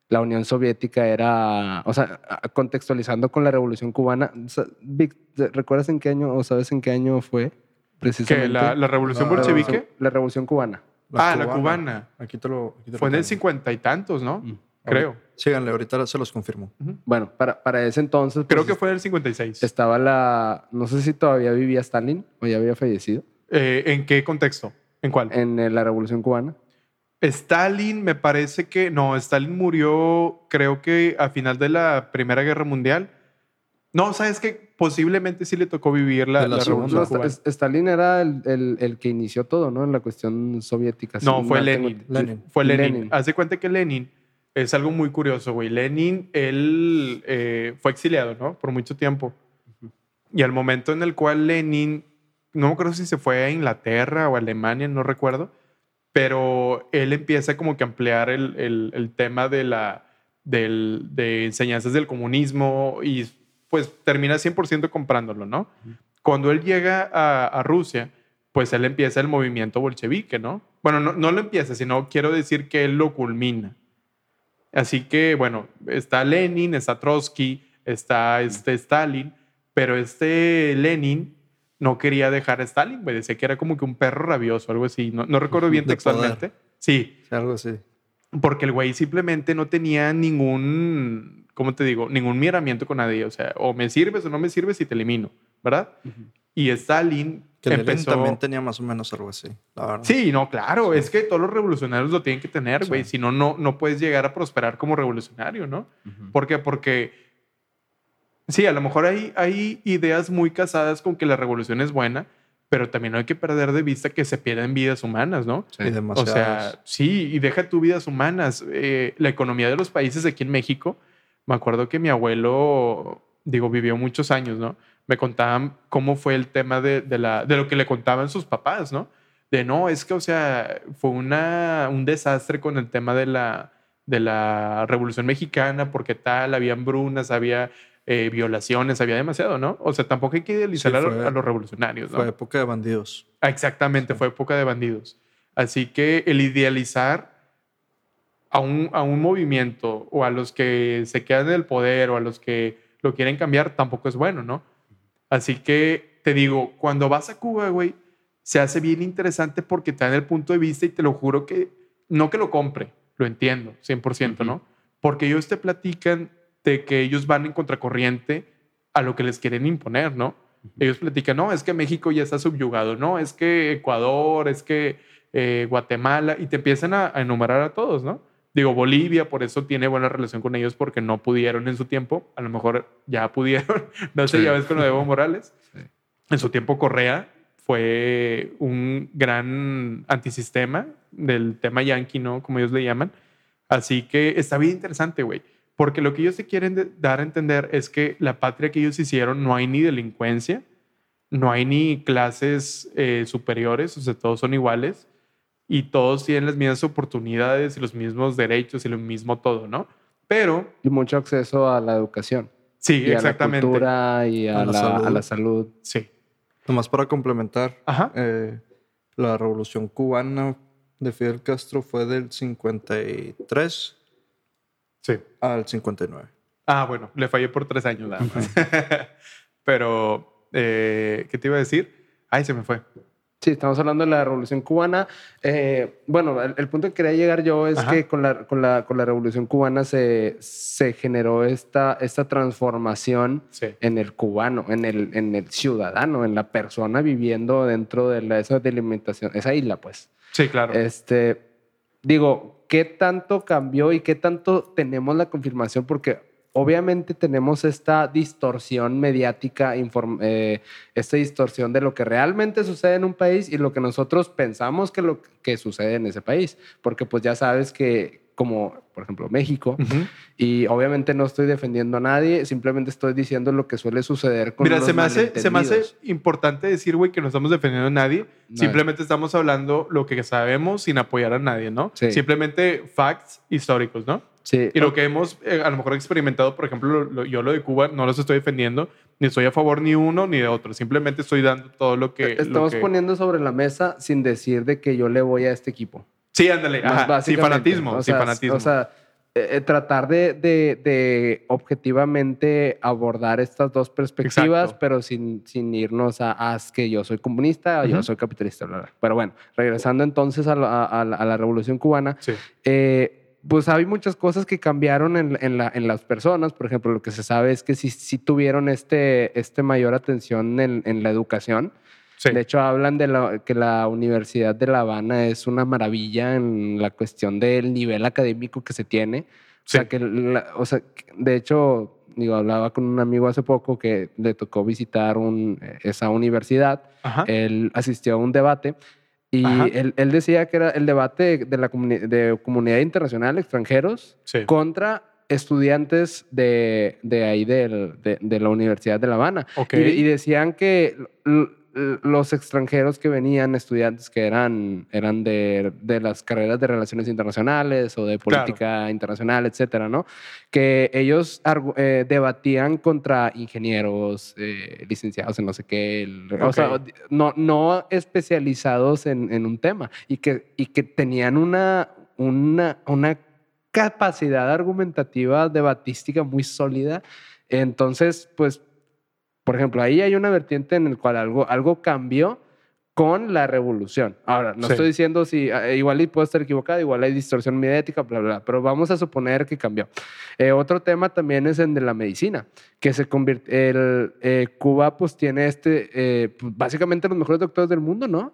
la Unión Soviética era, o sea, contextualizando con la Revolución Cubana, ¿recuerdas en qué año o sabes en qué año fue precisamente? Que la, la revolución No, la bolchevique. Revolución- La Revolución Cubana. Ah, la cubana. Aquí te lo. aquí te lo Fue en el cincuenta y tantos, ¿no? Mm. Creo. Síganle, ahorita se los confirmo. Bueno, para, para ese entonces... Creo pues, que fue en el 56. Estaba la, no sé si todavía vivía Stalin o ya había fallecido Eh, ¿En qué contexto? ¿En cuál? en eh, la Revolución Cubana. Stalin, me parece que. No, Stalin murió, creo que a final de la Primera Guerra Mundial. No, sabes que posiblemente sí le tocó vivir la, la la. Revolución No, Cubana. Sta- Stalin era el, el- el que inició todo, ¿no? En la cuestión soviética. No, fue Lenin. Lenin. Fue Lenin. Lenin. Haz de cuenta que Lenin es algo muy curioso, güey. Lenin, él eh, fue exiliado, ¿no? Por mucho tiempo. Y al momento en el cual Lenin, no me acuerdo si se fue a Inglaterra o a Alemania, no recuerdo, pero él empieza como que a ampliar el, el- el tema de, la, del- de enseñanzas del comunismo y pues termina 100% comprándolo, ¿no? Cuando él llega a, a Rusia, pues él empieza el movimiento bolchevique, ¿no? Bueno, no, no lo empieza, sino quiero decir que él lo culmina. Así que, bueno, está Lenin, está Trotsky, está este Stalin, pero este Lenin no quería dejar a Stalin, güey. Decía que era como que un perro rabioso, algo así. No, no recuerdo bien textualmente. Sí, Algo así. porque el güey simplemente no tenía ningún, ¿cómo te digo? Ningún miramiento con nadie. O sea, o me sirves o no me sirves y te elimino, ¿verdad? Y Stalin Que empezó... también tenía más o menos algo así, la verdad. Sí, no, claro. Es que todos los revolucionarios lo tienen que tener, güey. Sí. Si no, no, no puedes llegar a prosperar como revolucionario, ¿no? ¿Por qué? Porque sí, a lo mejor hay, hay ideas muy casadas con que la revolución es buena, pero también no hay que perder de vista que se pierden vidas humanas, ¿no? O demasiadas. sea, sí, y deja tu vidas humanas. Eh, la economía de los países aquí en México, me acuerdo que mi abuelo, digo, vivió muchos años, ¿no? Me contaban cómo fue el tema de, de la, de lo que le contaban sus papás, ¿no? De no, es que, o sea, fue una, un desastre con el tema de la, de la Revolución Mexicana, porque tal, había hambrunas, había eh, violaciones, había demasiado, ¿no? O sea, tampoco hay que idealizar Sí, a, fue- a los revolucionarios, ¿no? Fue época de bandidos. Exactamente, fue época de bandidos. Así que el idealizar a un, a un movimiento o a los que se quedan en el poder o a los que lo quieren cambiar tampoco es bueno, ¿no? Así que te digo, cuando vas a Cuba, güey, se hace bien interesante porque te dan el punto de vista y te lo juro que no que lo compre, lo entiendo, 100%, ¿no? Porque ellos te platican de que ellos van en contracorriente a lo que les quieren imponer, ¿no? Ellos platican, no, es que México ya está subyugado, no, es que Ecuador, es que eh, Guatemala, y te empiezan a, a enumerar a todos, ¿no? Digo, Bolivia, por eso tiene buena relación con ellos, porque no pudieron en su tiempo, a lo mejor ya pudieron, no sé, Sí. ya ves con lo de Evo Morales. Sí. En su tiempo Correa fue un gran antisistema del tema yanqui, ¿no? Como ellos le llaman. Así que está bien interesante, güey. Porque lo que ellos te quieren dar a entender es que la patria que ellos hicieron no hay ni delincuencia, no hay ni clases eh, superiores, o sea, todos son iguales y todos tienen las mismas oportunidades y los mismos derechos y lo mismo todo, ¿no? Pero, Y mucho acceso a la educación. sí, y exactamente. a la cultura y a, A la la, salud. a la salud. Sí. Nomás para complementar, Ajá. eh, la revolución cubana de Fidel Castro fue del 53 Sí. al 59. Ah, bueno, le fallé por tres años nada más. Pero, eh, ¿qué te iba a decir? Ay, se me fue. Sí, estamos hablando de la Revolución Cubana. Eh, bueno, el, el punto que quería llegar yo es Ajá. que con la, con, la, con la Revolución Cubana se, se generó esta, esta transformación Sí. en el cubano, en el, en el ciudadano, en la persona viviendo dentro de la, esa delimitación, esa isla, pues. Sí, claro. Este, digo, ¿qué tanto cambió y qué tanto tenemos la confirmación? Porque obviamente tenemos esta distorsión mediática, inform- eh, esta distorsión de lo que realmente sucede en un país y lo que nosotros pensamos que lo que sucede en ese país. Porque pues ya sabes que como por ejemplo México, y obviamente no estoy defendiendo a nadie, simplemente estoy diciendo lo que suele suceder con Mira, se me, hace, se me hace importante decir, güey, que no estamos defendiendo a nadie. No. Simplemente estamos hablando lo que sabemos sin apoyar a nadie, ¿no? Sí. Simplemente facts históricos, ¿no? Sí, Y lo que hemos eh, a lo mejor experimentado, por ejemplo, lo- lo- yo lo de Cuba no los estoy defendiendo, ni estoy a favor ni uno ni de otro. Simplemente estoy dando todo lo que. lo estamos que- poniendo sobre la mesa sin decir de que yo le voy a este equipo. Sí, ándale. Ajá, sin fanatismo. O sin sea, fanatismo. O sea, eh, eh, tratar de, de- de objetivamente abordar estas dos perspectivas, Exacto. pero sin, sin irnos a, a que yo soy comunista o yo Ujú. soy capitalista. bla, bla. Pero bueno, regresando entonces a la, a la- a la Revolución Cubana, sí. eh, pues hay muchas cosas que cambiaron en, en la- en las personas. Por ejemplo, lo que se sabe es que sí, sí tuvieron este, este mayor atención en, en la educación. Sí. De hecho, hablan de la- que la Universidad de La Habana es una maravilla en la cuestión del nivel académico que se tiene. O Sí. sea, que la- o sea, de hecho, digo, hablaba con un amigo hace poco que le tocó visitar un- esa universidad. Ajá. Él asistió a un debate y él, él decía que era el debate de la comuni- de comunidad internacional, extranjeros, sí. contra estudiantes de, de ahí del- de, de la Universidad de La Habana. Y, y decían que los extranjeros que venían, estudiantes que eran, eran de, de las carreras de relaciones internacionales o de Claro. política internacional, etcétera, ¿no? Que ellos eh, debatían contra ingenieros, eh, licenciados en no sé qué, el- o sea, no, no especializados en, en un tema y que, y que tenían una, una, una capacidad argumentativa debatística muy sólida. Entonces, pues, por ejemplo, ahí hay una vertiente en el cual algo, algo cambió con la revolución. Ahora, no Sí. estoy diciendo si eh, igual puedo estar equivocado, igual hay distorsión mediática, bla, bla, bla, pero vamos a suponer que cambió. Eh, otro tema también es el de la medicina, que se convierte, el, eh, Cuba pues tiene este, eh, pues, básicamente los mejores doctores del mundo, ¿no?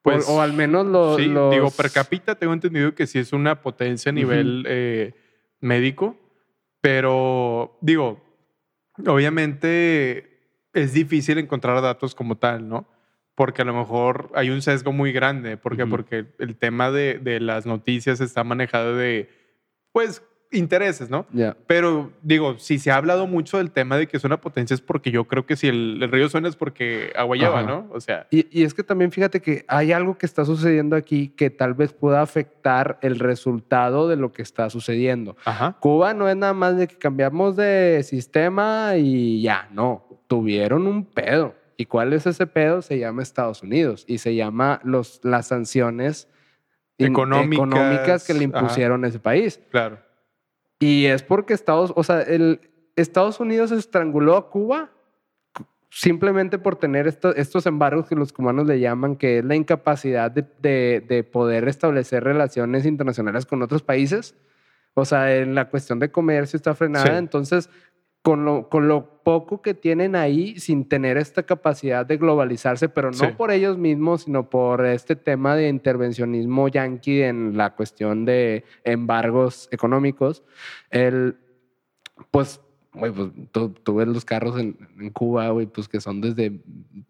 Pues, o, o al menos lo- sí, los... digo, per cápita tengo entendido que sí es una potencia a nivel eh, médico, pero digo, obviamente es difícil encontrar datos como tal, ¿no? Porque a lo mejor hay un sesgo muy grande, porque, Ujú. porque el tema de, de las noticias está manejado de, pues, intereses, ¿no? Pero digo, si se ha hablado mucho del tema de que es una potencia es porque yo creo que si el, el río suena es porque agua lleva. ¿no? O sea, Y, y es que también fíjate que hay algo que está sucediendo aquí que tal vez pueda afectar el resultado de lo que está sucediendo. ajá. Cuba no es nada más de que cambiamos de sistema y ya, no. Tuvieron un pedo. ¿Y cuál es ese pedo? Se llama Estados Unidos y se llama los, las sanciones Económicas, económicas que le ajá. impusieron a ese país. Claro. Y es porque Estados, o sea, el, Estados Unidos estranguló a Cuba simplemente por tener esto- estos embargos que los cubanos le llaman, que es la incapacidad de, de- de poder establecer relaciones internacionales con otros países. O sea, en la cuestión de comercio está frenada. Sí. Entonces, con lo, con lo poco que tienen ahí, sin tener esta capacidad de globalizarse, pero no Sí. por ellos mismos, sino por este tema de intervencionismo yanqui en la cuestión de embargos económicos, el, pues, güey, pues tú, tú ves los carros en, en Cuba, güey, pues que son desde,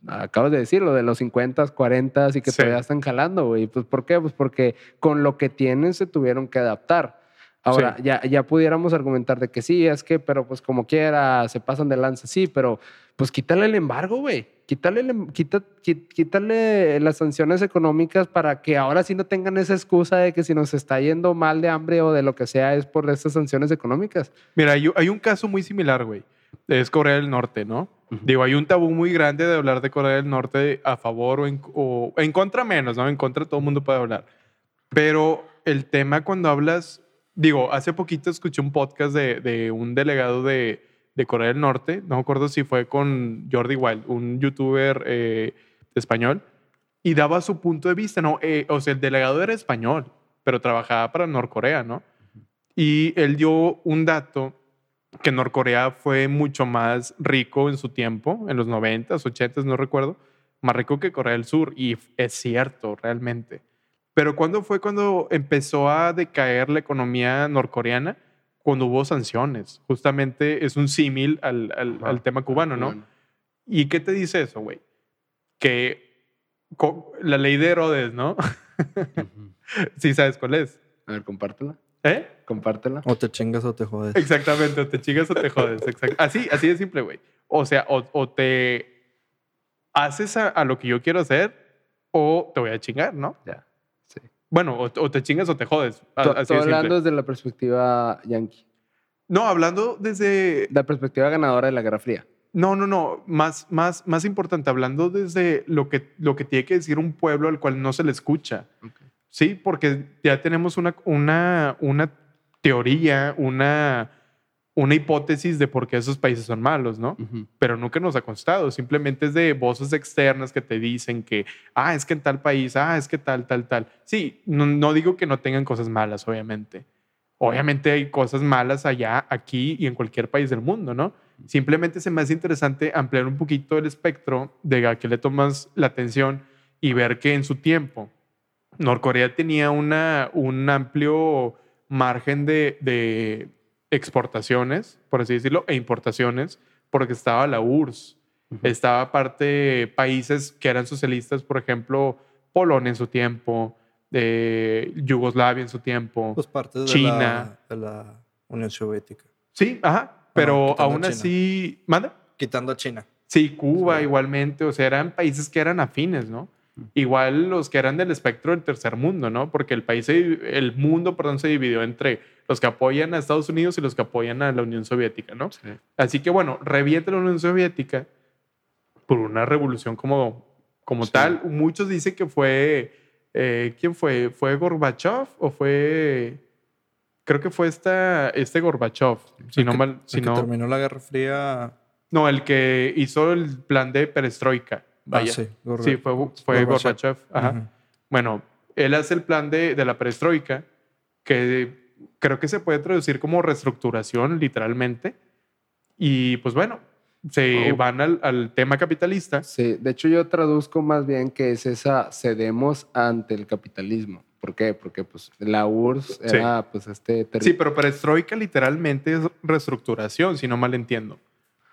acabas de decirlo, de los 50, 40 y que Sí. todavía están jalando, güey. Pues, ¿por qué? Pues porque con lo que tienen se tuvieron que adaptar. Ahora, Sí. ya, ya pudiéramos argumentar de que sí, es que, pero pues como quiera, se pasan de lanza, sí, pero pues quítale el embargo, güey. Quítale, el em- quita- qui- quítale las sanciones económicas para que ahora sí no tengan esa excusa de que si nos está yendo mal de hambre o de lo que sea es por estas sanciones económicas. Mira, hay, hay un caso muy similar, güey. Es Corea del Norte, ¿no? Digo, hay un tabú muy grande de hablar de Corea del Norte a favor o en, o en contra menos, ¿no? En contra todo el mundo puede hablar. Pero el tema cuando hablas, digo, hace poquito escuché un podcast de, un delegado de, Corea del Norte, no me acuerdo si fue con Jordi Wild, un youtuber eh, español, y daba su punto de vista, ¿no? Eh, o sea, el delegado era español, pero trabajaba para Norcorea, ¿no? Y él dio un dato que Norcorea fue mucho más rico en su tiempo, en los 90s, 80s, no recuerdo, más rico que Corea del Sur. Y es cierto, realmente. Pero ¿cuándo fue cuando empezó a decaer la economía norcoreana? Cuando hubo sanciones. Justamente es un símil al, al- al tema cubano, ¿no? Bueno. ¿Y qué te dice eso, güey? Que la ley de Herodes, ¿no? Sí sabes cuál es. A ver, compártela. ¿Eh? Compártela. O te chingas o te jodes. Exactamente, o te chingas o te jodes. exact- Así, así de simple, güey. O sea, o, o te haces a, a lo que yo quiero hacer o te voy a chingar, ¿no? Ya. Bueno, o, o te chingas o te jodes. así simple. hablando desde la perspectiva yankee, No, hablando desde... la perspectiva ganadora de la Guerra Fría. No, no, no. Más, más, más importante, hablando desde lo que, lo que tiene que decir un pueblo al cual no se le escucha. Sí, porque ya tenemos una, una, una teoría, una, una hipótesis de por qué esos países son malos, ¿no? Pero nunca nos ha constado. Simplemente es de voces externas que te dicen que, ah, es que en tal país, ah, es que tal, tal, tal. Sí, no, no digo que no tengan cosas malas, obviamente. Obviamente hay cosas malas allá, aquí y en cualquier país del mundo, ¿no? Simplemente se me hace interesante ampliar un poquito el espectro de a qué le tomas la atención y ver que en su tiempo Norcorea tenía una, un amplio margen de, de exportaciones, por así decirlo, e importaciones, porque estaba la URSS, estaba aparte países que eran socialistas, por ejemplo, Polonia en su tiempo, eh, Yugoslavia en su tiempo. Pues parte de, China. La, de la Unión Soviética. Sí, ajá, pero aún así, ¿manda? Quitando a China. Sí, Cuba igualmente, o sea, eran países que eran afines, ¿no? Igual los que eran del espectro del tercer mundo, ¿no? Porque el país, el mundo, perdón, se dividió entre los que apoyan a Estados Unidos y los que apoyan a la Unión Soviética, ¿no? Así que bueno, revienta la Unión Soviética por una revolución como, como Sí. tal. Muchos dicen que fue, eh, ¿quién fue? ¿Fue Gorbachev o fue, creo que fue esta, este Gorbachev, si no El que- mal, el si que no, terminó la Guerra Fría. no, el que hizo el plan de perestroika. Vaya. Ah, sí, Gorba- Sí, fue, fue Gorbachev. Gorbachev. Ajá. Bueno, él hace el plan de, de la perestroika, que creo que se puede traducir como reestructuración, literalmente. Y pues bueno, se Oh. van al, al tema capitalista. Sí, de hecho yo traduzco más bien que es esa cedemos ante el capitalismo. ¿Por qué? Porque pues la URSS Sí. era pues este Sí, pero perestroika literalmente es reestructuración, si no mal entiendo.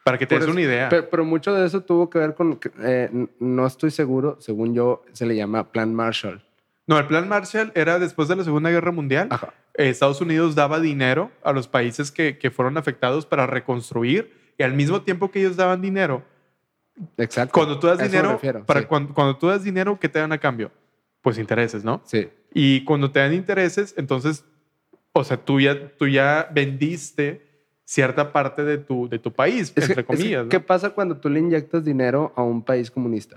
Para que te des eso- una idea. Pero, pero mucho de eso tuvo que ver con, eh, no estoy seguro, según yo se le llama Plan Marshall. no, el plan Marshall era después de la Segunda Guerra Mundial. Ajá. eh, Estados Unidos daba dinero a los países que, que fueron afectados para reconstruir y al mismo tiempo que ellos daban dinero, Exacto. cuando tú das eso dinero, refiero, para sí. cuando, cuando tú das dinero, ¿qué te dan a cambio? Pues intereses, ¿no? Sí. Y cuando te dan intereses, entonces, o sea, tú ya, tú ya vendiste cierta parte de tu, de tu país, Es que- entre que, comillas. ¿no? ¿Qué pasa cuando tú le inyectas dinero a un país comunista?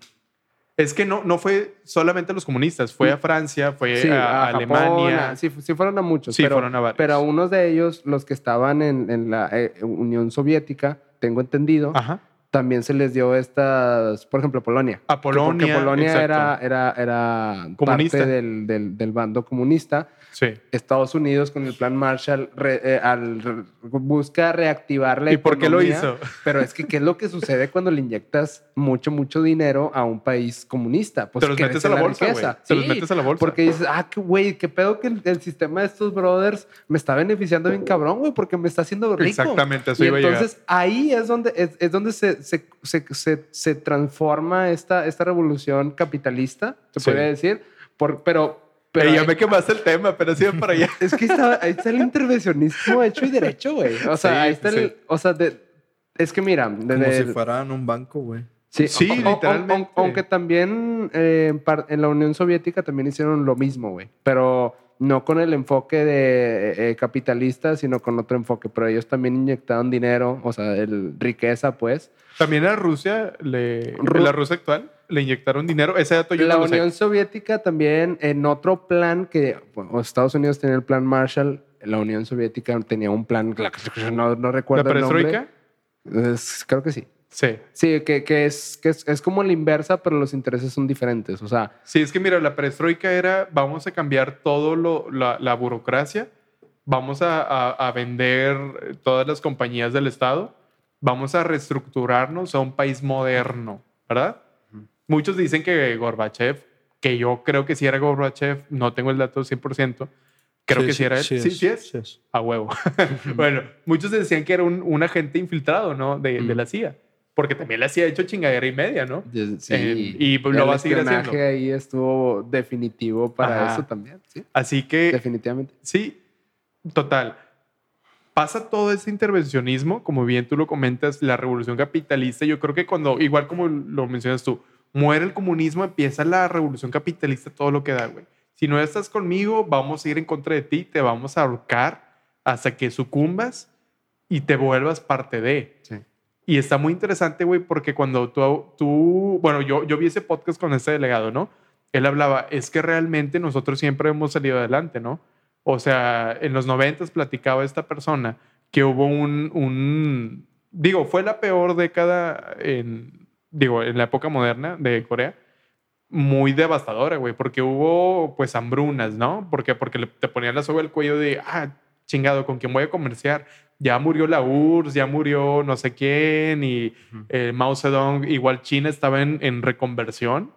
Es que no, no fue solamente a los comunistas, fue a Francia, fue Sí, a, a Japón, Alemania. a- sí, sí fueron a muchos. Sí, pero, fueron a varios. Pero a unos de ellos, los que estaban en, en la eh, Unión Soviética, tengo entendido, Ajá. También se les dio estas, por ejemplo, Polonia. A Polonia. Porque Polonia era, era, era Comunista. parte del, del, del bando comunista. Sí. Estados Unidos con el plan Marshall re- eh, al- re- busca reactivar la ¿Y por qué lo hizo? Pero es que, ¿qué es lo que sucede cuando le inyectas mucho, mucho dinero a un país comunista? Pues te los metes a la bolsa, güey. Te los Sí, metes a la bolsa. Porque dices, ah, qué güey, qué pedo que el, el sistema de estos brothers me está beneficiando bien cabrón, güey, porque me está haciendo rico. Exactamente, eso y iba a llegar. entonces ahí es donde, es, es donde se, se, se, se- se transforma esta, esta revolución capitalista, se Sí. puede decir. Por, pero, pero Ey, ya me quemaste el tema, pero sí para allá. es que está, ahí está el intervencionismo hecho y derecho, güey. O sea, Sí, ahí está sí. el. O sea, de- es que mira, Como si fueran un banco, güey. Sí, Sí, o- o- literalmente. o- aunque también eh, en la Unión Soviética también hicieron lo mismo, güey. Pero no con el enfoque de eh, capitalista, sino con otro enfoque. Pero ellos también inyectaron dinero, o sea, el, riqueza, pues. También a Rusia, le, Ru- la Rusia actual, le inyectaron dinero. Ese dato yo la no lo sé. Unión Soviética también, en otro plan que bueno, Estados Unidos tenía el plan Marshall, la Unión Soviética tenía un plan, no, no ¿La recuerdo el nombre. perestroika? Es- creo que sí. Sí. Sí, que, que, es, que es, es como la inversa, pero los intereses son diferentes. O sea, Sí, es que mira, la perestroika era, vamos a cambiar todo lo, la, la burocracia, vamos a, a- a vender todas las compañías del Estado, vamos a reestructurarnos a un país moderno, ¿verdad? Muchos dicen que Gorbachev, que yo creo que sí era Gorbachev, no tengo el dato 100%, creo que sí, era él. Sí, sí, es. Sí es. A huevo. bueno, muchos decían que era un, un agente infiltrado, ¿no? De, de la CIA, porque también la CIA ha hecho chingadera y media, ¿no? sí, Eh, y lo el va a seguir haciendo. ahí estuvo definitivo para Ajá. eso también. Sí, Así que definitivamente. Sí, total. Pasa todo ese intervencionismo, como bien tú lo comentas, la revolución capitalista. Yo creo que cuando, igual como lo mencionas tú, muere el comunismo, empieza la revolución capitalista, todo lo que da, güey. Si no estás conmigo, vamos a ir en contra de ti, te vamos a ahorcar hasta que sucumbas y te vuelvas parte de. Sí. Y está muy interesante, güey, porque cuando tú, tú bueno, yo, yo vi ese podcast con este delegado, ¿no? Él hablaba, es que realmente nosotros siempre hemos salido adelante, ¿no? O sea, en los noventas platicaba esta persona que hubo un, un, digo, fue la peor década en, digo, en la época moderna de Corea, muy devastadora, güey, porque hubo pues hambrunas, ¿no? Porque, porque te ponían la soga al cuello de, ah, chingado, ¿con quién voy a comerciar? Ya murió la URSS, ya murió no sé quién, y eh, Mao Zedong, igual China estaba en, en reconversión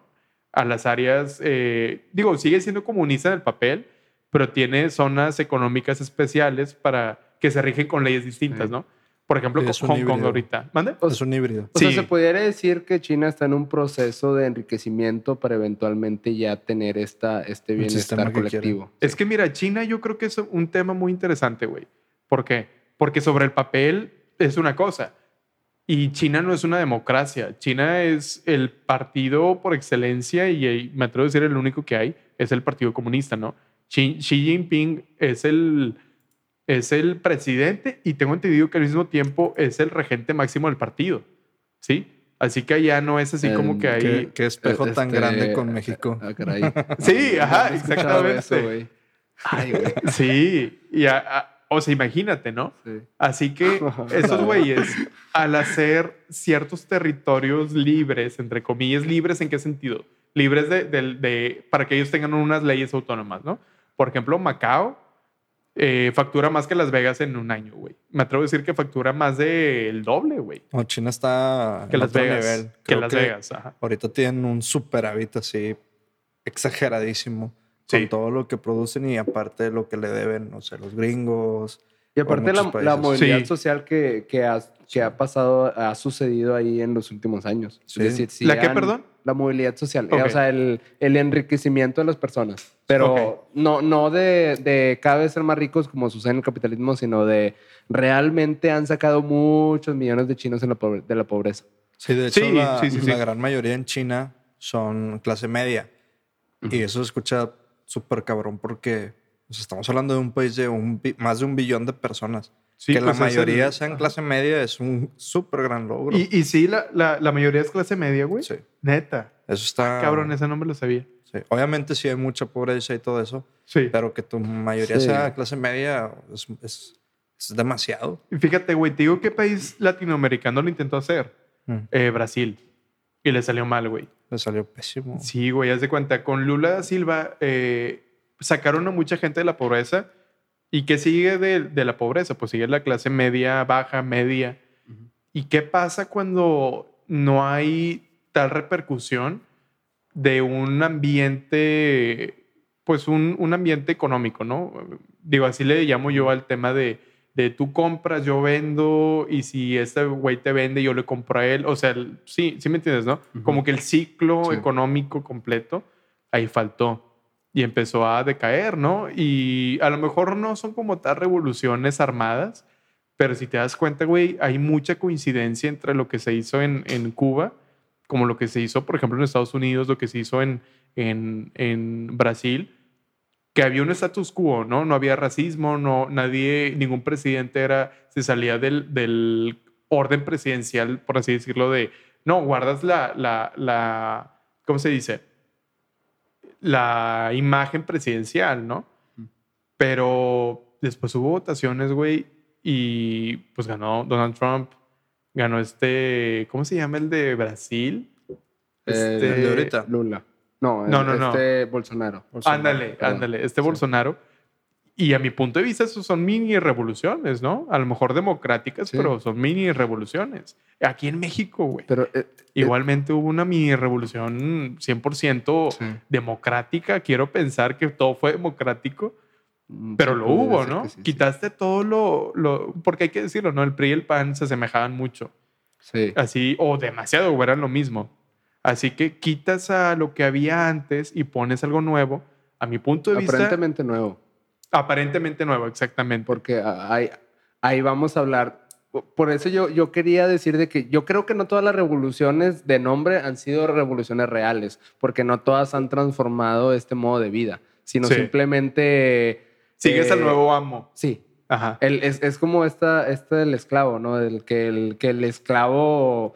a las áreas, eh, digo, sigue siendo comunista en el papel, pero tiene zonas económicas especiales para que se rigen con leyes distintas, Sí. ¿no? Por ejemplo, un Hong Kong híbrido. ahorita. ¿Mande? Es un híbrido. O sea, Sí. se pudiera decir que China está en un proceso de enriquecimiento para eventualmente ya tener esta, este bienestar que colectivo. Es que mira, China yo creo que es un tema muy interesante, güey. ¿Por qué? Porque sobre el papel es una cosa, Y China no es una democracia. China es el partido por excelencia y eh, me atrevo a decir el único que hay es el Partido Comunista, ¿no? Xi, Xi Jinping es el, es el presidente y tengo entendido que al mismo tiempo es el regente máximo del partido, ¿sí? Así que allá no es así como que hay... Qué, qué espejo tan Este, grande con México. ah, caray. Sí, ajá, exactamente. eso. Ay, güey. Sí, y a- a- o sea, imagínate, ¿no? Sí. Así que esos güeyes, al hacer ciertos territorios libres, entre comillas, libres en qué sentido? Libres de, de- de- para que ellos tengan unas leyes autónomas, ¿no? Por ejemplo, Macao eh, factura más que Las Vegas en un año, güey. Me atrevo a decir que factura más del doble, güey, No, China está que en Las otro Vegas. nivel. Que Las Vegas, ajá. Ahorita tienen un superávit así exageradísimo Sí. con todo lo que producen y aparte de lo que le deben, no sé, los gringos. Y aparte la, la movilidad Sí. social que, que, ha, que ha pasado, ha sucedido ahí en los últimos años. Sí. Es decir, sí ¿La qué, han- perdón? La movilidad social. Eh, Ok. O sea, el, el enriquecimiento de las personas. Pero Ok. no, no de, de cada vez ser más ricos como sucede en el capitalismo, sino de realmente han sacado muchos millones de chinos en la pobre- de la pobreza. Sí, de hecho, Sí, la, sí, sí, la sí. gran mayoría en China son clase media. Y eso se escucha súper cabrón porque pues, estamos hablando de un país de un más de un billón de personas. Sí, que la pues, es el- mayoría sean ajá. clase media es un súper gran logro. Y, y sí, la, la, la mayoría es clase media, güey. Sí, Neta. eso está... Cabrón, ese no me lo sabía. sí. Obviamente sí hay mucha pobreza y todo eso, Sí. pero que tu mayoría Sí. sea clase media es, es- es demasiado. Y fíjate, güey, te digo qué país latinoamericano lo intentó hacer. Mm, Eh, Brasil. Y le salió mal, güey. Le salió pésimo. Sí, güey, haz de cuenta. Con Lula da Silva eh, sacaron a mucha gente de la pobreza. ¿Y qué sigue de, de la pobreza? Pues sigue la clase media, baja, media. ¿Y qué pasa cuando no hay tal repercusión de un ambiente, pues un, un ambiente económico, ¿no? Digo, así le llamo yo al tema de, de tú compras, yo vendo, y si este güey te vende, yo le compro a él. O sea, el- sí, sí me entiendes, ¿no? Como que el ciclo Sí. económico completo ahí faltó y empezó a decaer, ¿no? Y a lo mejor no son como tal revoluciones armadas, pero si te das cuenta, güey, hay mucha coincidencia entre lo que se hizo en, en Cuba, como lo que se hizo, por ejemplo, en Estados Unidos, lo que se hizo en, en, en Brasil, que había un status quo, ¿no? No había racismo, no, nadie, ningún presidente era, se salía del, del orden presidencial, por así decirlo, de, no, guardas la, la, la, ¿cómo se dice? La imagen presidencial, ¿no? Pero después hubo votaciones, güey, y pues ganó Donald Trump, ganó este, ¿cómo se llama el de Brasil? Eh, Este- el de ahorita. Lula. No, No, no, no. este Bolsonaro. Ándale, ándale, este Sí. Bolsonaro. Y a mi punto de vista, esos son mini revoluciones, ¿no? A lo mejor democráticas, Sí. pero son mini revoluciones. Aquí en México, güey. Pero eh, Igualmente hubo una mini revolución 100% Sí. democrática. Quiero pensar que todo fue democrático, mm, pero sí, lo hubo, ¿no? Quitaste todo lo, lo. Porque hay que decirlo, ¿no? El PRI y el PAN se asemejaban mucho. Sí. Así, o demasiado, o eran lo mismo. Así que quitas a lo que había antes y pones algo nuevo. A mi punto de vista, Aparentemente nuevo. aparentemente nuevo, exactamente. porque ahí, ahí vamos a hablar. Por eso yo, yo quería decir de que yo creo que no todas las revoluciones de nombre han sido revoluciones reales, porque no todas han transformado este modo de vida, sino Sí. simplemente... Sigues eh, al nuevo amo. Sí. Ajá. El- es, es como esta, este del esclavo, ¿no? El que el, que el esclavo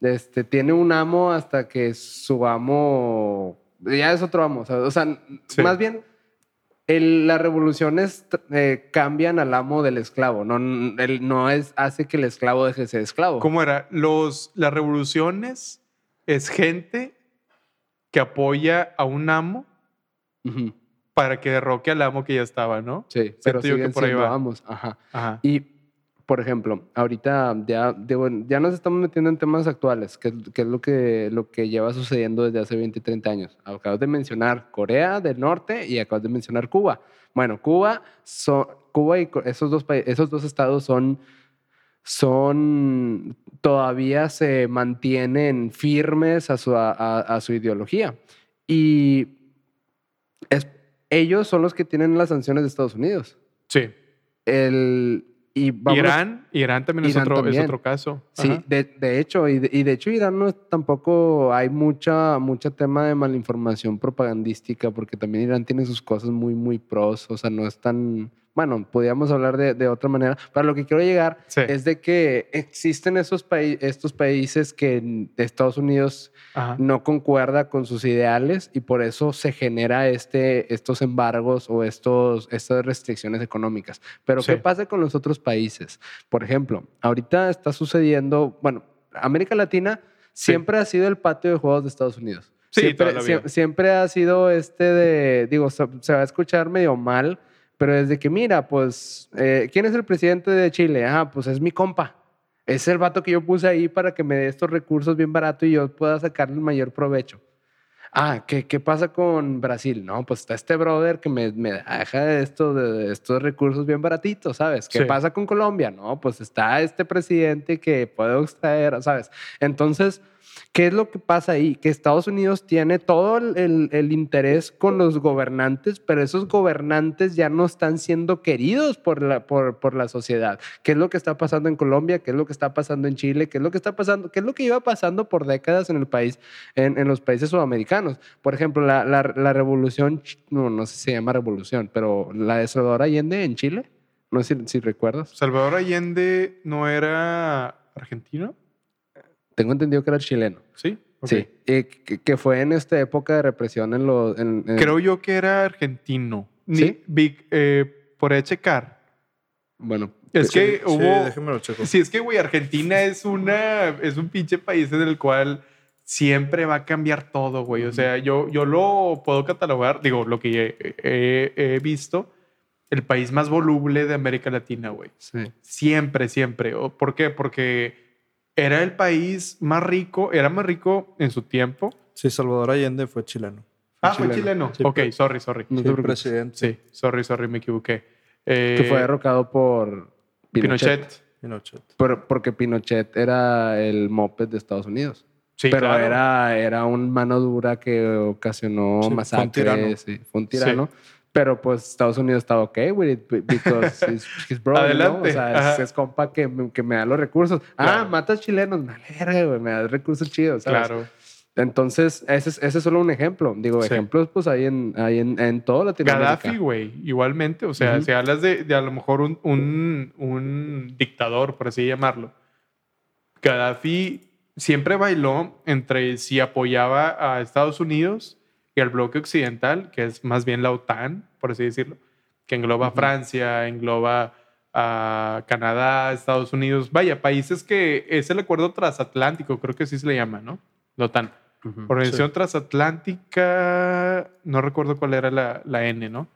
este, tiene un amo hasta que su amo ya es otro amo. O sea, Sí. más bien el- las revoluciones eh, cambian al amo del esclavo. No, el- no es, hace que el esclavo deje de ser esclavo. ¿Cómo era? Los, las revoluciones es gente que apoya a un amo Ujú. para que derroque al amo que ya estaba, ¿no? Sí, pero yo que siguen por ahí siendo va. amos. Ajá. Ajá. Y, por ejemplo, ahorita ya, digo, ya nos estamos metiendo en temas actuales, que, que es lo que, lo que lleva sucediendo desde hace 20, 30 años. Acabas de mencionar Corea del Norte y acabas de mencionar Cuba. Bueno, Cuba, son, Cuba y esos dos, esos dos estados son, son, todavía se mantienen firmes a su, a- a- a su ideología. Y es, ellos son los que tienen las sanciones de Estados Unidos Sí. el, y Irán, Irán también, es, otro, es otro caso. Sí, Ajá. de, de hecho, y de, y de hecho Irán no es- tampoco hay mucha, mucha tema de malinformación propagandística, porque también Irán tiene sus cosas muy, muy pros, o sea, no es tan, bueno, podríamos hablar de, de otra manera, pero lo que quiero llegar Sí. es de que existen esos paí- estos países que Estados Unidos Ajá. no concuerda con sus ideales y por eso se genera este, estos embargos o estos, estas restricciones económicas. Pero Sí. ¿qué pasa con los otros países? Por ejemplo, ahorita está sucediendo, bueno, América Latina siempre ha sido el patio de juegos de Estados Unidos. Sí, siempre, siempre ha sido este de, digo, se va a escuchar medio mal, pero desde que mira, pues, eh, ¿quién es el presidente de Chile? Ah, pues es mi compa. Es el vato que yo puse ahí para que me dé estos recursos bien barato y yo pueda sacarle el mayor provecho. Ah, ¿qué, qué pasa con Brasil? No, pues está este brother que me, me deja esto, de estos recursos bien baratitos, ¿sabes? ¿Qué Sí. pasa con Colombia? No, pues está este presidente que puedo extraer, ¿sabes? Entonces, ¿qué es lo que pasa ahí? Que Estados Unidos tiene todo el, el- el interés con los gobernantes, pero esos gobernantes ya no están siendo queridos por la, por, por la sociedad. ¿Qué es lo que está pasando en Colombia? ¿Qué es lo que está pasando en Chile? ¿Qué es lo que está pasando? ¿Qué es lo que iba pasando por décadas en el país, en, en los países sudamericanos? Por ejemplo, la, la- la revolución, no, no sé si se llama revolución, pero la de Salvador Allende en Chile, no sé si, si recuerdas. Salvador Allende no era argentino, Tengo entendido que era chileno. ¿sí? Ok. Sí, y que, que fue en esta época de represión en los... en- en- Creo yo que era argentino. Ni- ¿Sí? vi- eh, por checar. Bueno, Es Sí, que sí, hubo. déjame lo checo. Sí, es que, güey, Argentina es una. Es un pinche país en el cual siempre va a cambiar todo, güey. O sea, yo, yo lo puedo catalogar, digo, lo que he, he- he visto, el país más voluble de América Latina, güey. sí. Siempre, siempre. ¿O ¿Por qué? Porque era el país más rico, era más rico en su tiempo. Sí, Salvador Allende fue chileno. Ah, fue chileno. chileno. Sí, ok, pero- sorry, sorry. No Sí, te presidente. Sí, sorry, sorry, me equivoqué. Que Eh, fue derrocado por Pinochet. Pinochet. Pinochet. Pero- porque Pinochet era el moped de Estados Unidos. Sí, pero claro. era, era un mano dura que ocasionó Sí, fue un masacres. tirano. sí, fue un tirano. Pero pues Estados Unidos estaba ok with it be- because he's, he's bro? Adelante, O sea, es, es compa que, me- que me da los recursos. Ah, Claro. matas chilenos. Me verga, güey. Me da recursos chidos, ¿sabes? Claro. Entonces, ese es, ese es solo un ejemplo. Digo, Sí. ejemplos pues hay en, hay en, en todo Latinoamérica. Gaddafi, güey, igualmente. O sea, Ujú. si hablas de, de a lo mejor un, un, un dictador, por así llamarlo, Gaddafi siempre bailó entre si apoyaba a Estados Unidos y al bloque occidental, que es más bien la OTAN, por así decirlo, que engloba. Francia, engloba a Canadá, Estados Unidos, vaya, países que es el acuerdo transatlántico, creo que así se le llama, ¿no? La OTAN. Organización Transatlántica, no recuerdo cuál era la, la N, ¿no?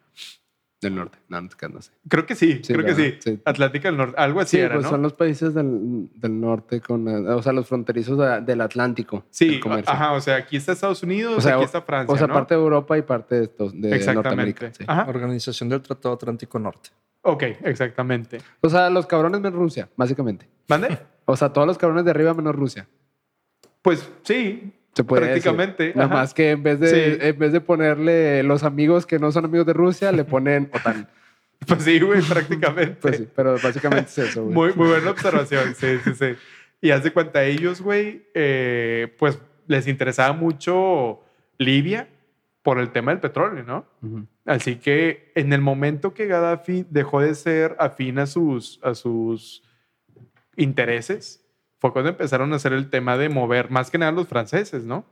Del norte. No, no, no sé. Creo que sí, Sí, creo que sí. Sí. Atlántica del Norte, algo así Sí, era, pues ¿no? son los países del, del norte con, o sea, los fronterizos de- del Atlántico. Sí, ajá, o sea, aquí está Estados Unidos, O sea, aquí está Francia, O sea, ¿no? parte de Europa y parte de, estos, de Exactamente. Norteamérica. sí. Ajá. Organización del Tratado Atlántico Norte. Ok, exactamente. O sea, los cabrones menos Rusia, básicamente. ¿Mande? O sea, todos los cabrones de arriba menos Rusia. Pues sí, Se puede prácticamente. Nada ajá. más que en vez, de, Sí. en vez de ponerle los amigos que no son amigos de Rusia, le ponen OTAN. Pues sí, güey, prácticamente. Pues sí, pero básicamente es eso, güey. Muy, muy buena observación, sí, sí, sí. Y haz de cuenta, ellos, güey, eh, pues les interesaba mucho Libia por el tema del petróleo, ¿no? Así que en el momento que Gaddafi dejó de ser afín a sus, a sus intereses, fue cuando empezaron a hacer el tema de mover, más que nada los franceses, ¿no?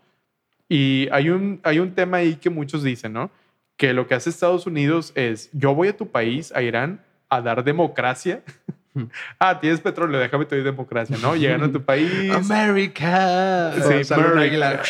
Y hay un, hay un tema ahí que muchos dicen, ¿no? Que lo que hace Estados Unidos es, yo voy a tu país, a Irán, a dar democracia. ah, tienes petróleo, déjame te doy democracia, ¿no? Llegan a tu país. America. Sí, America.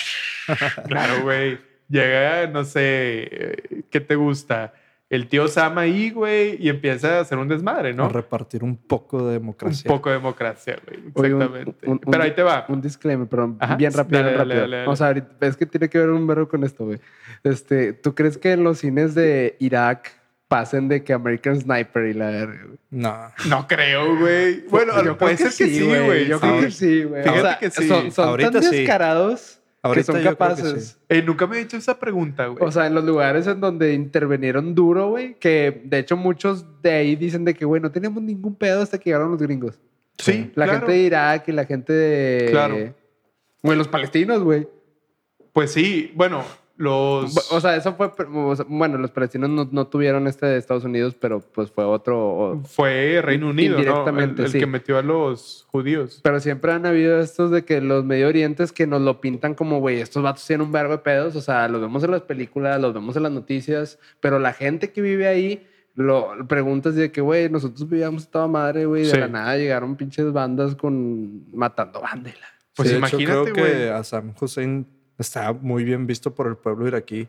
Claro, güey. Llega, no sé, eh, ¿qué te gusta? El tío Sam ahí, güey, y empieza a hacer un desmadre, A ¿no? repartir un poco de Un democracia. poco de democracia, güey. Oye, un- Exactamente. un- un- Pero ahí te va. Un disclaimer, pero Ajá, bien rápido, dale, bien rápido. dale, dale. O sea, ahorita- es que tiene que ver un verbo con esto, güey. Este, ¿Tú crees que en los cines de Irak pasen de que American Sniper y la verga, güey? No. No creo, güey. Bueno, Yo puede creo ser que sí, güey. Yo creo que sí, güey. Fíjate O sea, que sí. Son, son Ahorita tan sí. descarados Ahorita son que capaces. sí. Eh, nunca me he hecho esa pregunta, güey. O sea, en los lugares en donde intervinieron duro, güey, que de hecho muchos de ahí dicen de que, güey, no teníamos ningún pedo hasta que llegaron los gringos. sí, La claro. gente de Irak y la gente de... Claro. Güey, los palestinos, güey. Pues sí, bueno, los... O sea, eso fue... bueno, los palestinos no, no tuvieron este de Estados Unidos, pero pues fue otro... o- fue Reino Unido, ¿no? El, Indirectamente, el sí. que metió a los judíos. Pero siempre han habido estos de que los Medio Orientes que nos lo pintan como, güey, estos vatos tienen un verbo de pedos. O sea, los vemos en las películas, los vemos en las noticias, pero la gente que vive ahí, lo preguntas de que, güey, nosotros vivíamos toda madre, güey, de Sí. la nada llegaron pinches bandas con matando bandas. Pues Sí, de hecho, imagínate, creo que güey. a Sam Hussein está muy bien visto por el pueblo iraquí.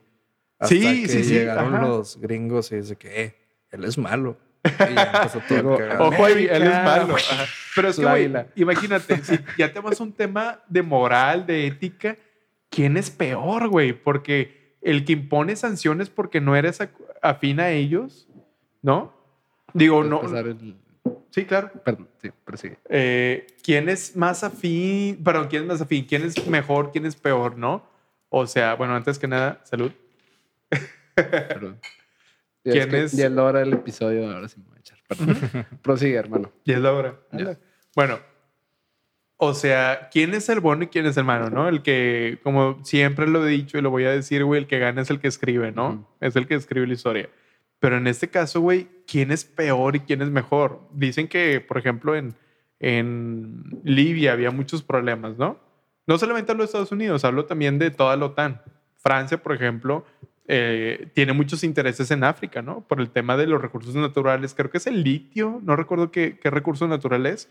Hasta Sí, que sí, sí, llegaron ajá. los gringos y dice que eh, él es malo. Y ya todo. Ojo, ahí, él es malo. Ajá. Pero es que, güey, imagínate, si ya te vas a un tema de moral, de ética, ¿quién es peor, güey? Porque el que impone sanciones porque no eres afín a ellos, ¿no? Digo, no. el- Sí, claro. Perdón, sí, prosigue. Eh, ¿Quién es más afín? Perdón, ¿quién es más afín? ¿Quién es mejor? ¿Quién es peor? ¿No? O sea, bueno, antes que nada, salud. Perdón. Ya ¿Quién que es? Ya es la hora del episodio, ahora sí me voy a echar. Perdón. Prosigue, hermano. Y es la hora. Ya. Bueno, o sea, ¿quién es el bueno y quién es el malo, no? El que, como siempre lo he dicho y lo voy a decir, güey, el que gana es el que escribe, ¿no? Ujú. Es el que escribe la historia. Pero en este caso, güey, ¿quién es peor y quién es mejor? Dicen que, por ejemplo, en, en Libia había muchos problemas, ¿no? No solamente hablo de Estados Unidos, hablo también de toda la OTAN. Francia, por ejemplo, eh, tiene muchos intereses en África, ¿no? Por el tema de los recursos naturales. Creo que es el litio, no recuerdo qué, qué recurso natural es.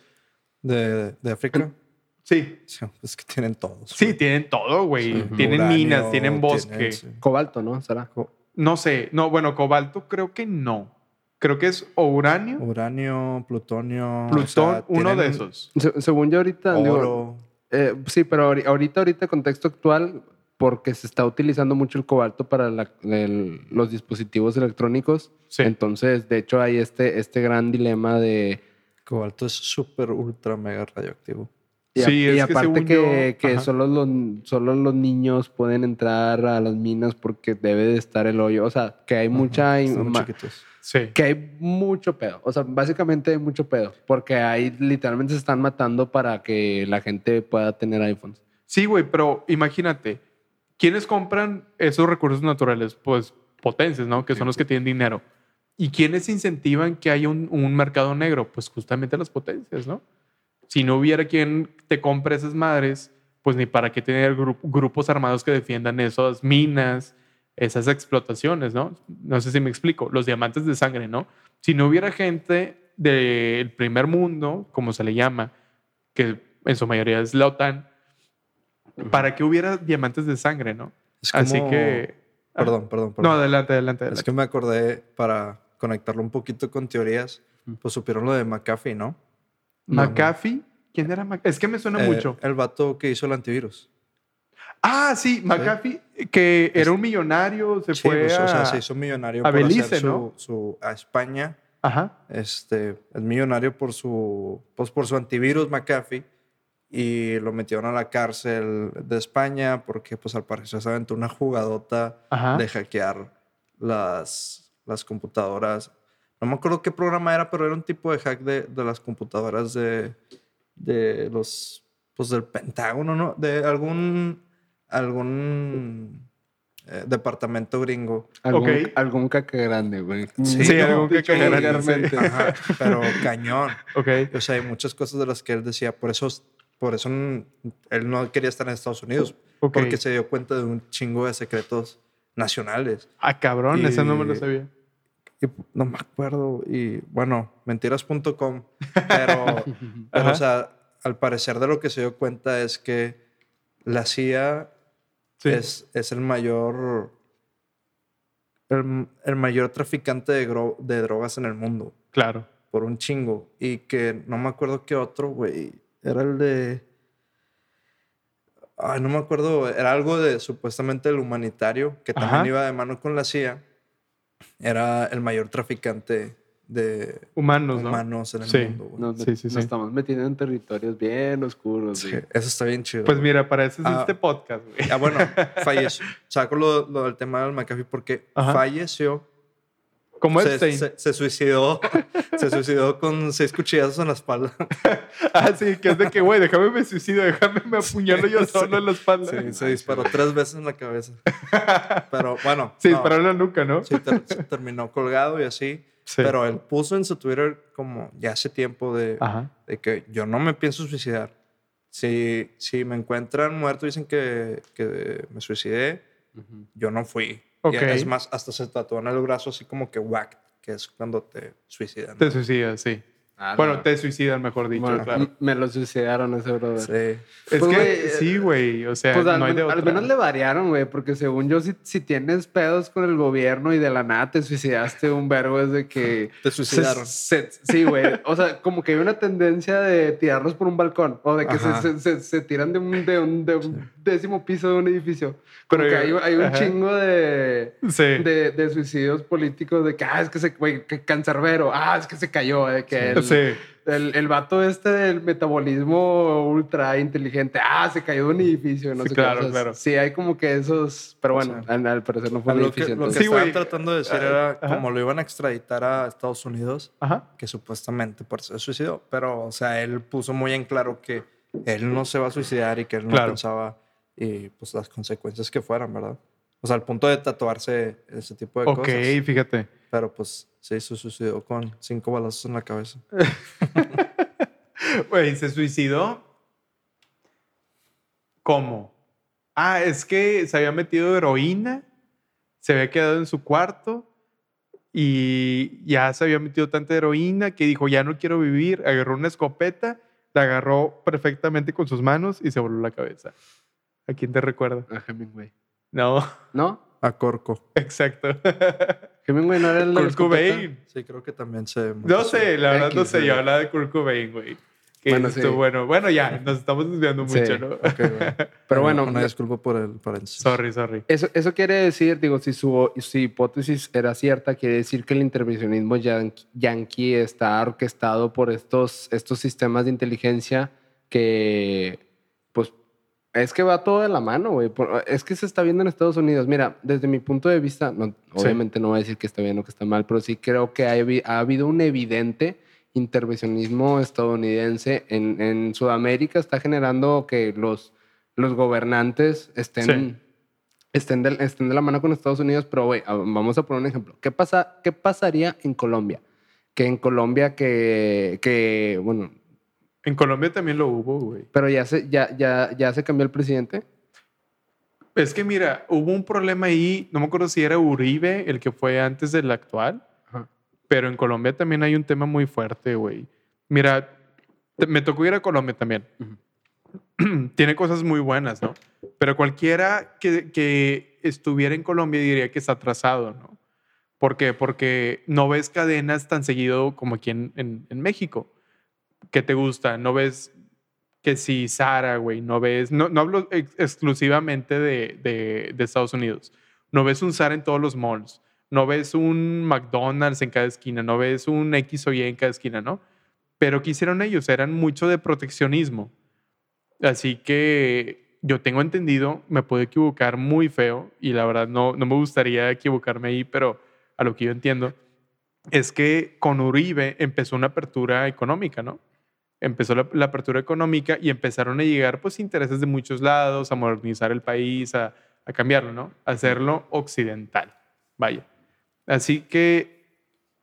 De, de África. Sí. Sí, es que tienen todos. Sí, tienen todo, güey. Sí. Tienen Uranio, minas, tienen bosque. tienen, sí. Cobalto, ¿no? ¿Será? No sé. No, bueno, cobalto creo que no. Creo que es o uranio, Uranio, plutonio. o plutón, sea, uno de esos. Se- según yo ahorita... digo. Eh, sí, pero ahori- ahorita, ahorita, contexto actual, porque se está utilizando mucho el cobalto para la- el- los dispositivos electrónicos. Sí. Entonces, de hecho, hay este, este gran dilema de. Cobalto es súper, ultra, mega radioactivo. Y, a- Sí, y que aparte según que, yo- que solo, los, solo los niños pueden entrar a las minas porque debe de estar el hoyo. O sea, que hay mucha. Están muy chiquitos. Sí. que hay mucho pedo. O sea, básicamente hay mucho pedo. Porque ahí literalmente se están matando para que la gente pueda tener iPhones. Sí, güey, pero imagínate, ¿quiénes compran esos recursos naturales? Pues potencias, ¿no? Que son los que tienen dinero. ¿Y quiénes incentivan que haya un, un mercado negro? Pues justamente las potencias, ¿no? Si no hubiera quien te compre esas madres, pues ni para qué tener gru- grupos armados que defiendan esas minas, esas explotaciones, ¿no? No sé si me explico, los diamantes de sangre, ¿no? Si no hubiera gente del primer mundo, como se le llama, que en su mayoría es la OTAN, ¿para qué hubiera diamantes de sangre, no? Es Así como- que... ah, Perdón, perdón, No, perdón. adelante, adelante. Es que me acordé para conectarlo un poquito con teorías. Pues supieron lo de McAfee, ¿no? McAfee, ¿quién era McAfee? Es que me suena Eh, mucho. El vato que hizo el antivirus. Ah, sí, McAfee, que era un millonario, se Sí, fue pues, a... o sea, se hizo millonario a por Belice, hacer su, ¿no? su- a España. Ajá. Este, es millonario por su, pues por su antivirus McAfee y lo metieron a la cárcel de España porque pues al parecer se aventó una jugadota Ajá. de hackear las, las computadoras. No me acuerdo qué programa era, pero era un tipo de hack de, de las computadoras de, de los, pues del Pentágono, ¿no? De algún, algún eh, departamento gringo. Algún, Ok. algún caca grande, güey. Sí, Sí, no, algún que dicho cagara, vulgarmente. Ajá, pero cañón. Ok. O sea, hay muchas cosas de las que él decía, por eso, por eso él no quería estar en Estados Unidos, Ok. porque se dio cuenta de un chingo de secretos nacionales. Ah, cabrón, ese no me lo Y- sabía. Y no me acuerdo, y bueno, mentiras.com, pero, pero o sea, al parecer de lo que se dio cuenta es que la CIA Sí. es, es el mayor, el, el mayor traficante de, gro- de drogas en el mundo. Claro. por un chingo. Y que no me acuerdo qué otro, güey. Era el de. Ay, no me acuerdo. Era algo de supuestamente el humanitario, que también Ajá. iba de mano con la CIA. Era el mayor traficante de Humanos, ¿no? humanos en el Sí. mundo, güey. Nos, Sí, sí, nos sí. estamos metiendo en territorios bien oscuros. Sí, güey. eso está bien chido. Pues mira, para eso es Ah. este podcast, güey. Ah, bueno, falleció. Saco lo, lo del tema del McAfee porque Ajá. falleció. Como Se, se- se suicidó. se suicidó con seis cuchillazos en la espalda. Ah, sí, que es de que, güey, déjame me suicido, déjame me apuñalo yo solo en la espalda. Sí, se disparó tres veces en la cabeza. Pero bueno. Sí, no, disparó en la nuca, ¿no? sí, ter- se terminó colgado y así. Sí. Pero él puso en su Twitter como ya hace tiempo de, de que yo no me pienso suicidar. Si, si me encuentran muerto y dicen que, que me suicidé, Ujú. yo no fui. Ok. Y es más, hasta se tatuó en el brazo así como que whack, que es cuando te suicidan. Te suicidas, sí. Ah, Bueno, no. te suicidan, mejor dicho, Bueno, claro. Me lo suicidaron ese brother. Sí. Es Pues, que güey, sí, güey. O sea, Pues al, no hay de men- al otra. menos le variaron, güey, porque según yo, si, si tienes pedos con el gobierno y de la nada te suicidaste un verbo, es de que... Te se- suicidaron. se- sí, güey. O sea, como que hay una tendencia de tirarlos por un balcón o de que se, se- se- se tiran de un, de un- de un décimo piso de un edificio. Como Pero que hay, hay un ajá. chingo de, Sí. de, de suicidios políticos de que, ah, es que se, güey, que cancerbero, ah, es que se cayó, de que el, Sí. el, el vato este del metabolismo ultra inteligente, ah, se cayó de un edificio, no Sí, sé claro, qué. O sea, claro. Sí, hay como que esos, pero bueno, Sí. al, al parecer no fue A un Lo que, edificio. lo que Sí, estaban tratando de decir Ah, era ajá. como lo iban a extraditar a Estados Unidos, Ajá. que supuestamente por eso se suicidó. Pero, o sea, él puso muy en claro que él no se va a suicidar y que él no Claro. pensaba y pues las consecuencias que fueran, ¿verdad? O sea, al punto de tatuarse ese tipo de Ok, cosas. fíjate. Pero pues se hizo suicidó con cinco balazos en la cabeza. Güey, se suicidó. ¿Cómo? Ah, es que se había metido heroína, se había quedado en su cuarto y ya se había metido tanta heroína que dijo, ya no quiero vivir. Agarró una escopeta, la agarró perfectamente con sus manos y se voló la cabeza. ¿A quién te recuerda? A Hemingway. No, ¿No? A Corco. exacto. Hemingway no era el Kurt? Cobain. Sí, creo que también se... No sé, la verdad no sé. Yo güey. hablaba de Kurt Cobain, güey. Bueno, sí. bueno. Bueno, ya, nos estamos desviando Sí. mucho, ¿no? Ok, güey. Pero bueno, Una disculpa por el paréntesis. Sorry, sorry. Eso, eso quiere decir, digo, si su, su hipótesis era cierta, quiere decir que el intervencionismo yan- yanqui está orquestado por estos, estos sistemas de inteligencia que, es que va todo de la mano, güey. Es que se está viendo en Estados Unidos. Mira, desde mi punto de vista, no, obviamente no voy a decir que está bien o que está mal, pero sí creo que ha, habi- ha habido un evidente intervencionismo estadounidense en, en Sudamérica. Está generando que los, los gobernantes estén Sí. estén de, estén de la mano con Estados Unidos, pero güey, vamos a poner un ejemplo. ¿Qué, pasa, ¿Qué pasaría en Colombia? Que en Colombia que, que, bueno, En Colombia también lo hubo, güey. pero ya se, ya, ya, ya se cambió el presidente. Es que mira, hubo un problema ahí, no me acuerdo si era Uribe, el que fue antes del actual, Ajá. pero en Colombia también hay un tema muy fuerte, güey. Mira, te- me tocó ir a Colombia también. Tiene cosas muy buenas, ¿no? Pero cualquiera que, que estuviera en Colombia diría que está atrasado, ¿no? ¿Por qué? Porque no ves cadenas tan seguido como aquí en, en- en México. ¿Qué te gusta? No ves que si Sara, güey, no ves, no, no hablo ex- exclusivamente de, de- de Estados Unidos. No ves un Sara en todos los malls. No ves un McDonald's en cada esquina. No ves un X o Y en cada esquina, ¿no? Pero ¿qué hicieron ellos? Eran mucho de proteccionismo. Así que yo tengo entendido, me puedo equivocar muy feo y la verdad no, no me gustaría equivocarme ahí, pero a lo que yo entiendo es que con Uribe empezó una apertura económica, ¿no? Empezó la, la apertura económica y empezaron a llegar pues intereses de muchos lados, a modernizar el país, a, a cambiarlo, ¿no? A hacerlo occidental, vaya. Así que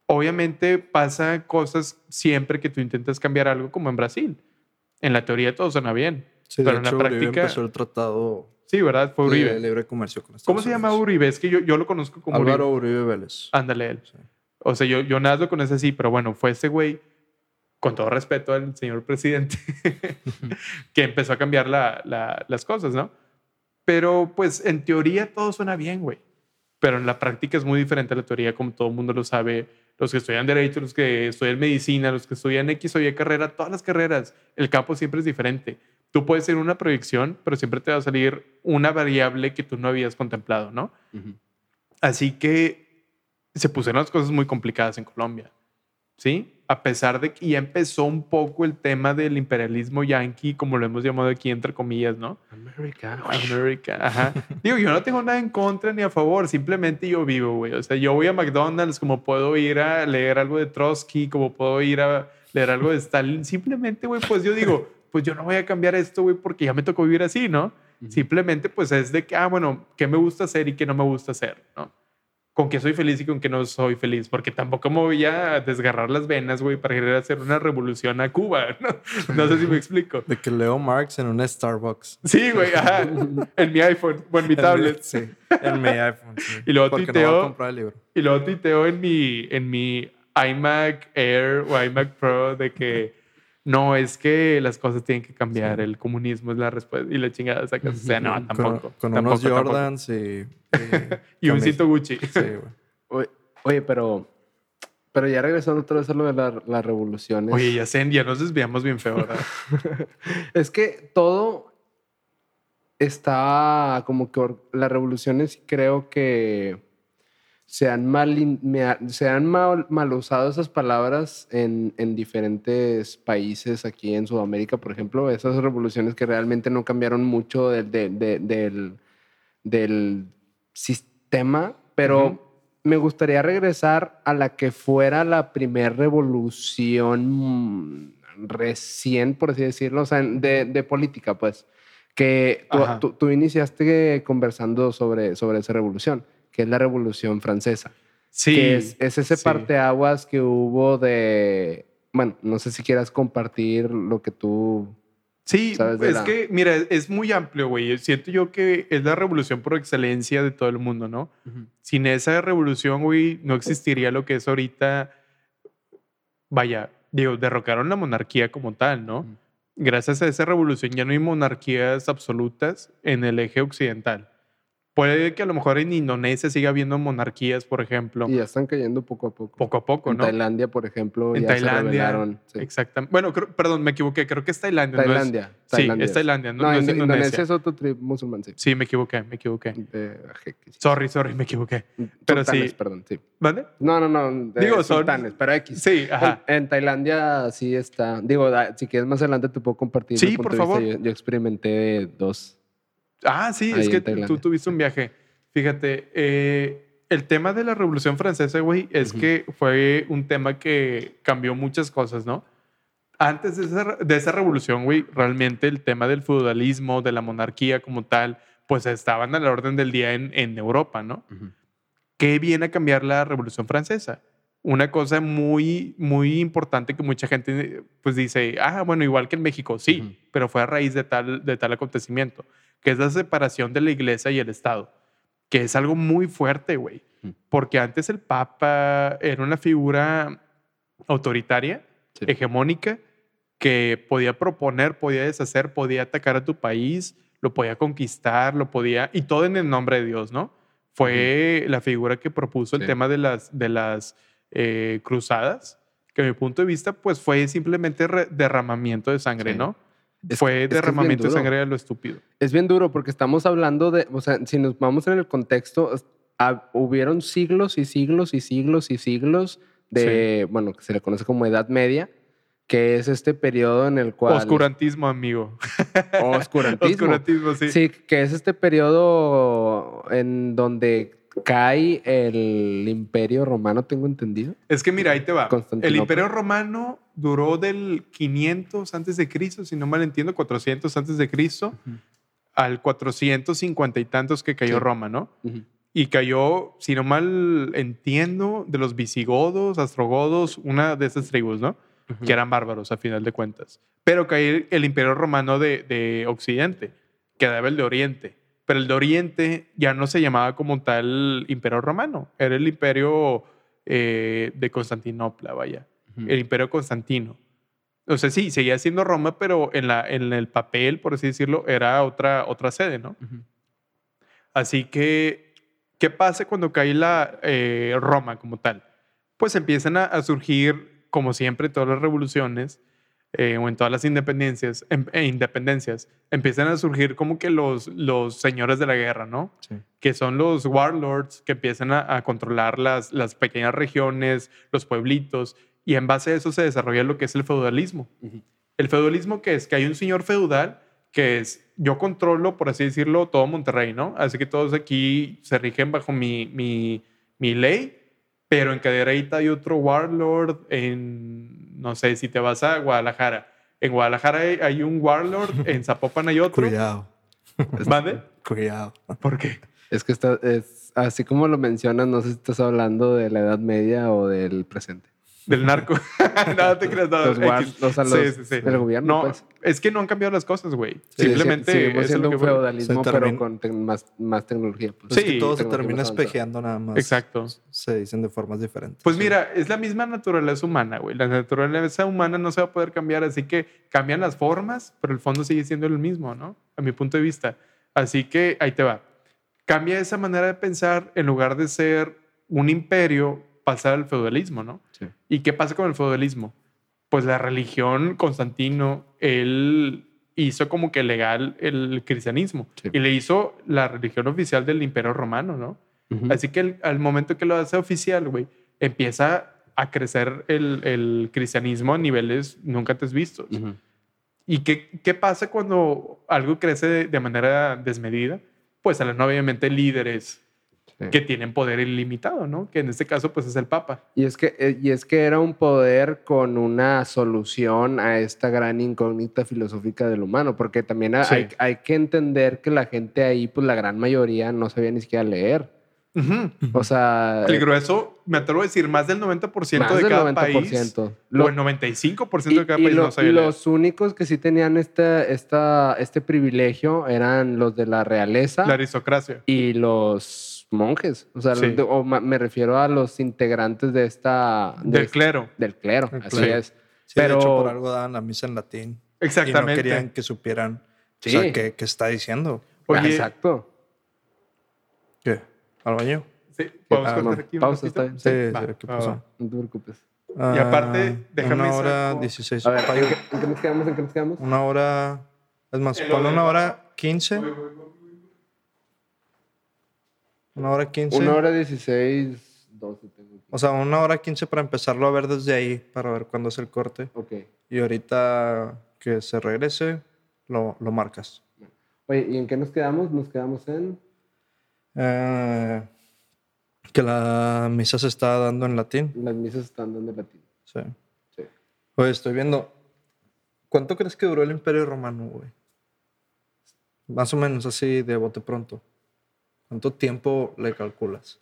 obviamente pasa cosas siempre que tú intentas cambiar algo como en Brasil. En la teoría todo suena bien, Sí, pero de en la hecho, Uribe práctica... empezó el tratado Sí, ¿verdad? Fue Uribe. de libre comercio con Estados ¿Cómo se llama. Uribe? Es que yo, yo lo conozco como Álvaro Uribe. Uribe Vélez. Ándale él. Sí. O sea, yo, yo nada lo conozco así, pero bueno, fue ese güey, con todo respeto al señor presidente, que empezó a cambiar la- la- las cosas, ¿no? Pero pues en teoría todo suena bien, güey. Pero en la práctica es muy diferente a la teoría, como todo el mundo lo sabe. Los que estudian Derecho, los que estudian Medicina, los que estudian X o Y carrera, todas las carreras, el campo siempre es diferente. Tú puedes hacer una proyección, pero siempre te va a salir una variable que tú no habías contemplado, ¿no? Así que se pusieron las cosas muy complicadas en Colombia. ¿sí? A pesar de que ya empezó un poco el tema del imperialismo yanqui, como lo hemos llamado aquí entre comillas, ¿no? América. América, ajá. Digo, yo no tengo nada en contra ni a favor, simplemente yo vivo, güey. O sea, yo voy a McDonald's como puedo ir a leer algo de Trotsky, como puedo ir a leer algo de Stalin. Simplemente, güey, pues yo digo, pues yo no voy a cambiar esto, güey, porque ya me tocó vivir así, ¿no? Simplemente, pues es de que, ah, bueno, ¿qué me gusta hacer y qué no me gusta hacer, ¿no? Con qué soy feliz y con qué no soy feliz, porque tampoco me voy a desgarrar las venas, güey, para querer hacer una revolución a Cuba, ¿no? No sé si me explico. De que leo Marx en un Starbucks. Sí, güey, ajá. En mi iPhone o en mi tablet. Sí, en mi iPhone. Sí. Y luego Porque no tuiteo- voy a comprar el libro. Y luego tuiteo en mi, en mi iMac Air o iMac Pro de que no, es que las cosas tienen que cambiar, el comunismo es la respuesta. Y la chingada sacas. O sea, no, tampoco. Con, con tampoco, unos tampoco. Jordans y... Y, Y un cinto Gucci. Sí, güey. Oye, oye, pero, pero ya regresando otra vez a lo de la- las revoluciones. Oye, ya sé, ya nos desviamos bien feo, ¿verdad? Es que todo está como que las revoluciones creo que se han mal, se han mal, mal usado esas palabras en, en diferentes países aquí en Sudamérica, por ejemplo, esas revoluciones que realmente no cambiaron mucho del, de- de- del, del sistema, pero me gustaría regresar a la que fuera la primer revolución recién, por así decirlo, o sea, de, de política, pues, que tú, tú- tú iniciaste conversando sobre, sobre esa revolución, que es la revolución francesa, Sí. que es, es ese sí. parteaguas que hubo de, bueno, no sé si quieras compartir lo que tú... Sí, ¿sabes? De es la- que, mira, es muy amplio, güey. Siento yo que es la revolución por excelencia de todo el mundo, ¿no? Sin esa revolución, güey, no existiría lo que es ahorita. Vaya, digo, derrocaron la monarquía como tal, ¿no? Gracias a esa revolución ya no hay monarquías absolutas en el eje occidental. Puede que a lo mejor en Indonesia siga habiendo monarquías, por ejemplo, Y ya están cayendo poco a poco. poco a poco, en ¿no? Tailandia, por ejemplo, En ya se Tailandia, rebelaron. sí. Exactamente. Bueno, creo- perdón, me equivoqué. Creo que es Tailandia. no es- Tailandia. sí, Tailandia es Tailandia, no, No, no es Ind- Indonesia. Indonesia es otro tribu musulmán, sí. Sí, me equivoqué, me equivoqué. De. Sorry, sorry, me equivoqué. pero Sultanes, sí. perdón, sí. ¿Vale? No, no, no. Digo, son- sultanes, pero X. Sí, ajá. En, en Tailandia sí está. Digo, si quieres más adelante te puedo compartir. Sí, por favor. Yo, yo experimenté dos. Ah, sí, Ahí es que tú tuviste un viaje. Fíjate, eh, el tema de la Revolución Francesa, güey, es que fue un tema que cambió muchas cosas, ¿no? Antes de esa, de esa revolución, güey, realmente el tema del feudalismo, de la monarquía como tal, pues estaban a la orden del día en, en Europa, ¿no? ¿Qué viene a cambiar la Revolución Francesa? Una cosa muy, muy importante que mucha gente pues dice, ah, bueno, igual que en México, sí, pero fue a raíz de tal, de tal acontecimiento, que es la separación de la iglesia y el Estado, que es algo muy fuerte, güey, Ujú. porque antes el Papa era una figura autoritaria, Sí. hegemónica, que podía proponer, podía deshacer, podía atacar a tu país, lo podía conquistar, lo podía, y todo en el nombre de Dios, ¿no? Fue la figura que propuso el Sí. tema de las, de las eh, cruzadas, que a mi punto de vista, pues fue simplemente derramamiento de sangre. ¿no? Es- fue es derramamiento de sangre a lo estúpido. Es bien duro porque estamos hablando de, o sea, si nos vamos en el contexto, ah, hubieron siglos y siglos y siglos y siglos de, bueno, que se le conoce como Edad Media, que es este periodo en el cual... Oscurantismo, amigo. Oscurantismo. Oscurantismo, sí. Sí, que es este periodo en donde cae el imperio romano, tengo entendido. Es que mira, ahí te va. El. Imperio Romano duró del 500 antes de Cristo, si no mal entiendo, 400 antes de Cristo, al 450 y tantos que cayó Sí. Roma, ¿no? Y cayó, si no mal entiendo, de los visigodos, astrogodos, una de esas tribus, ¿no? Que eran bárbaros a final de cuentas. Pero cayó el Imperio Romano de, de Occidente, quedaba el de Oriente. Pero el de Oriente ya no se llamaba como tal Imperio Romano, era el Imperio eh, de Constantinopla, vaya, el Imperio Constantino. O sea, sí, seguía siendo Roma, pero en, la, en el papel, por así decirlo, era otra, otra sede, ¿no? Así que, ¿qué pasa cuando cae la eh, Roma como tal? Pues empiezan a, a surgir, como siempre, todas las revoluciones eh, o en todas las independencias, em- e independencias, empiezan a surgir como que los, los señores de la guerra, ¿no? Sí. Que son los warlords que empiezan a, a controlar las, las pequeñas regiones, los pueblitos. Y en base a eso se desarrolla lo que es el feudalismo. Ujú. El feudalismo que es que hay un señor feudal que es yo controlo, por así decirlo, todo Monterrey, ¿no? Así que todos aquí se rigen bajo mi, mi, mi ley, pero en Cadereyta hay otro warlord, en, no sé, si te vas a Guadalajara. En Guadalajara hay, hay un warlord, en Zapopan hay otro. Cuidado, ¿Mande? cuidado. ¿Por qué? Es que está, es, así como lo mencionas, no sé si estás hablando de la Edad Media o del presente. Del narco. Nada te creas. nada. Los sea, Sí, sí, sí. del gobierno, No, pues. es que no han cambiado las cosas, güey. Sí, Simplemente es siendo lo que un feudalismo, pero con tec- más, más tecnología. pues. Sí, es que todo se termina espejeando nada más. Exacto. Se dicen de formas diferentes. Pues Sí. mira, es la misma naturaleza humana, güey. La naturaleza humana no se va a poder cambiar, así que cambian las formas, pero el fondo sigue siendo el mismo, ¿no? A mi punto de vista. Así que ahí te va. Cambia esa manera de pensar en lugar de ser un imperio, pasar al feudalismo, ¿no? Sí. ¿Y qué pasa con el feudalismo? Pues la religión, Constantino, él hizo como que legal el cristianismo Sí. y le hizo la religión oficial del imperio romano, ¿no? Así que el- al momento que lo hace oficial, güey, empieza a crecer el, el cristianismo a niveles nunca antes vistos. Ujú. ¿Y qué, qué pasa cuando algo crece de, de manera desmedida? Pues salen obviamente líderes Sí. que tienen poder ilimitado, ¿no? Que en este caso pues es el Papa. Y es, que, eh, y es que era un poder con una solución a esta gran incógnita filosófica del humano, porque también Sí. hay, hay que entender que la gente ahí, pues la gran mayoría no sabía ni siquiera leer. O sea, El grueso, me atrevo a decir, más del 90% más de del cada 90%. país, Lo- o el 95% y, de cada y país lo- no sabía y leer. los únicos que sí tenían este, esta, este privilegio eran los de la realeza La aristocracia. y los monjes. O sea, Sí. los de- o ma- me refiero a los integrantes de esta... de Del este- clero. Del clero, El así clero. es. Sí, pero- de hecho, por algo daban la misa en latín. Y Exactamente. no querían que supieran Sí. o sea, qué, qué está diciendo. Oye, Exacto. ¿Qué? ¿Al baño? sí, ¿podemos Ah, no, aquí un pausa, está bien. Sí, Va, ¿qué pasó? va. No te preocupes. Y aparte, Ah, déjame Una hora 16. A ver, ¿en qué, en qué nos quedamos? ¿En qué nos quedamos? Una hora. Es más, ponle una hora 15. Una hora 15. Una hora 16, 12 tengo. aquí. O sea, una hora 15 para empezarlo a ver desde ahí, para ver cuándo es el corte. Ok. Y ahorita que se regrese, lo, lo marcas. Oye, ¿y en qué nos quedamos? Nos quedamos en... Eh, que la misa se está dando en latín. Las misas están dando latín. Sí. Sí. Oye, estoy viendo. ¿Cuánto crees que duró el Imperio Romano, güey? Más o menos así de bote pronto. ¿Cuánto tiempo le calculas?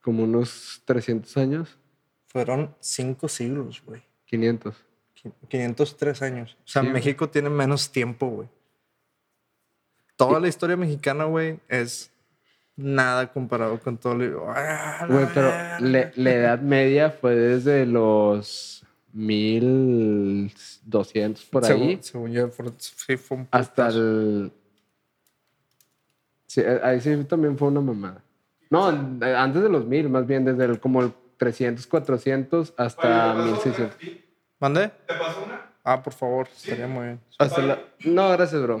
Como unos 300 años. Fueron cinco siglos, güey. 500. Qui- 503 años. O sea, Sí, güey. México tiene menos tiempo, güey. Toda la historia mexicana, güey, es nada comparado con todo lo... ¡Ah, Güey, pero le- la Edad Media fue desde los 1200 por Según- ahí Según, yo, fue, sí, fue un hasta el... Sí, eh, ahí sí también fue una mamada. No, antes de los 1000, más bien desde el, como el 300, 400 hasta 1600. ¿Mande? ¿Te paso una? Ah, por favor, estaría muy bien. Hasta la... No, gracias, bro.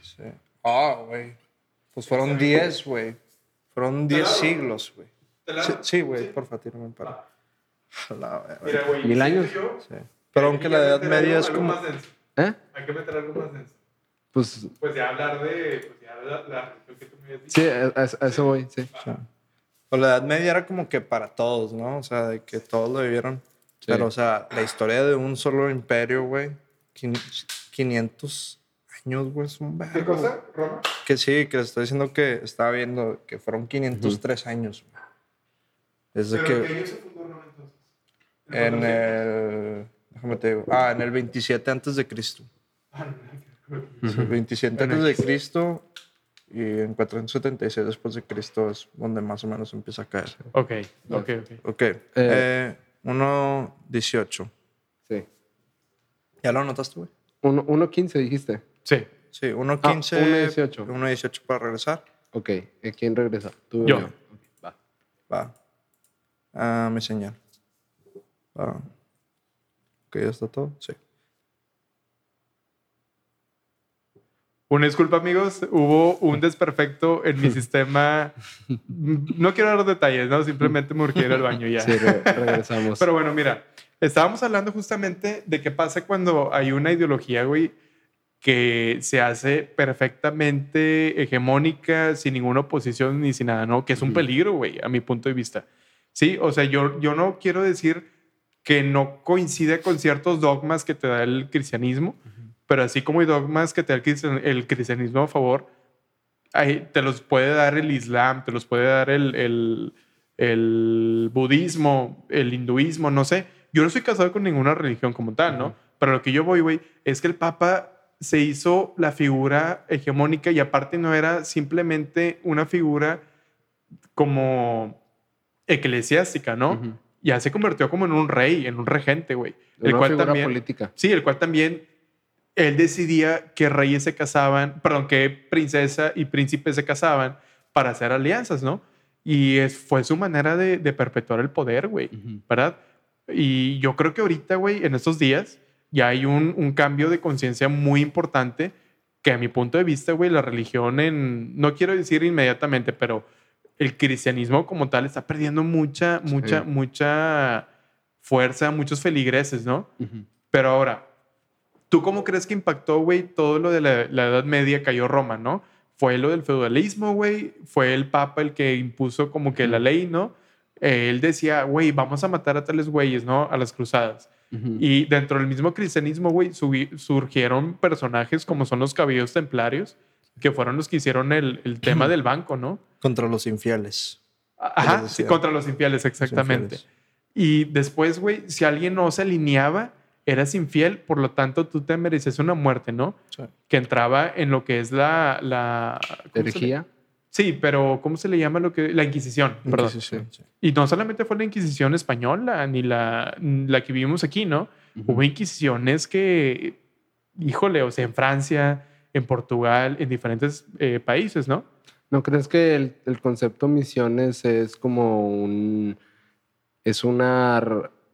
Sí. Ah, güey. Pues fueron 10, güey. Fueron 10 siglos, güey. ¿Te la Sí, hago? Sí, güey, porfa, tírame un paro. Güey. ¿Mil años? Sí. Pero aunque la que Edad Media es algo como... más denso. ¿Eh? Hay que meter algo más denso. Pues Pues ya hablar de. Pues ya la, la religión que tú me habías dicho. sí, a, a- eso voy, sí. Sí. Pues la Edad Media era como que para todos, ¿no? O sea, de que todos lo vivieron. Sí. Pero, o sea, la historia de un solo imperio, güey. quin- 500 años, güey, es un ¿Qué vergo. cosa, Roma? Que sí, que les estoy diciendo que estaba viendo que fueron 503 años. güey. Desde ¿Pero que... en qué año se fundó Roma entonces? En cuántos el. Déjame te digo. Ah, en el 27 antes de Cristo. Ah, no. Sí, 27 antes de Cristo y en 476 después de Cristo es donde más o menos empieza a caer. Ok, ok, ok. Ok. Eh, 1.18. Sí. ¿Ya lo anotaste, güey? Uno- 1.15 dijiste. Sí. Sí, 1.15. 1.18. 1.18 para regresar. Ok, ¿eh, ¿quién regresa? ¿Tú o Yo. Ok, va. Va. Ah, mi señal. Va. Ok, ya está todo. Sí. Una disculpa, amigos. Hubo un desperfecto en mi sistema. No quiero dar detalles, ¿no? Simplemente me urgí ir al baño y ya. Sí, re- regresamos. Pero bueno, mira, estábamos hablando justamente de qué pasa cuando hay una ideología, güey, que se hace perfectamente hegemónica, sin ninguna oposición ni sin nada, ¿no? Que es un peligro, güey, a mi punto de vista. Sí, o sea, yo, yo no quiero decir que no coincide con ciertos dogmas que te da el cristianismo, pero así como hay dogmas que te da el, cristianismo a favor, te los puede dar el islam, te los puede dar el, el, el budismo, el hinduismo, no sé. Yo no estoy casado con ninguna religión como tal, ¿no? Pero lo que yo voy, güey, es que el Papa se hizo la figura hegemónica y aparte no era simplemente una figura como eclesiástica, ¿no? Ya se convirtió como en un rey, en un regente, güey. El cual también política. Sí, el cual también él decidía qué reyes se casaban, perdón, qué princesa y príncipe se casaban para hacer alianzas, ¿no? Y es, fue su manera de, perpetuar el poder, güey, ¿verdad? Y yo creo que ahorita, güey, en estos días, ya hay un, un cambio de conciencia muy importante que a mi punto de vista, güey, la religión en, no quiero decir inmediatamente, pero el cristianismo como tal está perdiendo mucha, mucha, mucha fuerza, muchos feligreses, ¿no? Pero ahora, ¿tú cómo crees que impactó, güey, todo lo de la, Edad Media cayó Roma, ¿no? Fue lo del feudalismo, güey, fue el Papa el que impuso como que la ley, ¿no? él decía, güey, vamos a matar a tales güeyes, ¿no? A las cruzadas. Y dentro del mismo cristianismo, güey, surgieron personajes como son los caballeros templarios, que fueron los que hicieron el, el tema del banco, ¿no? Contra los infieles. Ajá, sí, contra los infieles, exactamente. Y después, güey, si alguien no se alineaba, eras infiel, por lo tanto tú te mereces una muerte, ¿no? Que entraba en lo que es la... la ¿Herejía? Sí, pero ¿cómo se le llama lo que la Inquisición? Perdón. Y no solamente fue la Inquisición española ni la, la que vivimos aquí, ¿no? Hubo Inquisiciones que, híjole, o sea, en Francia, en Portugal, en diferentes eh, países, ¿no? ¿No crees que el, el, concepto misiones es como un es una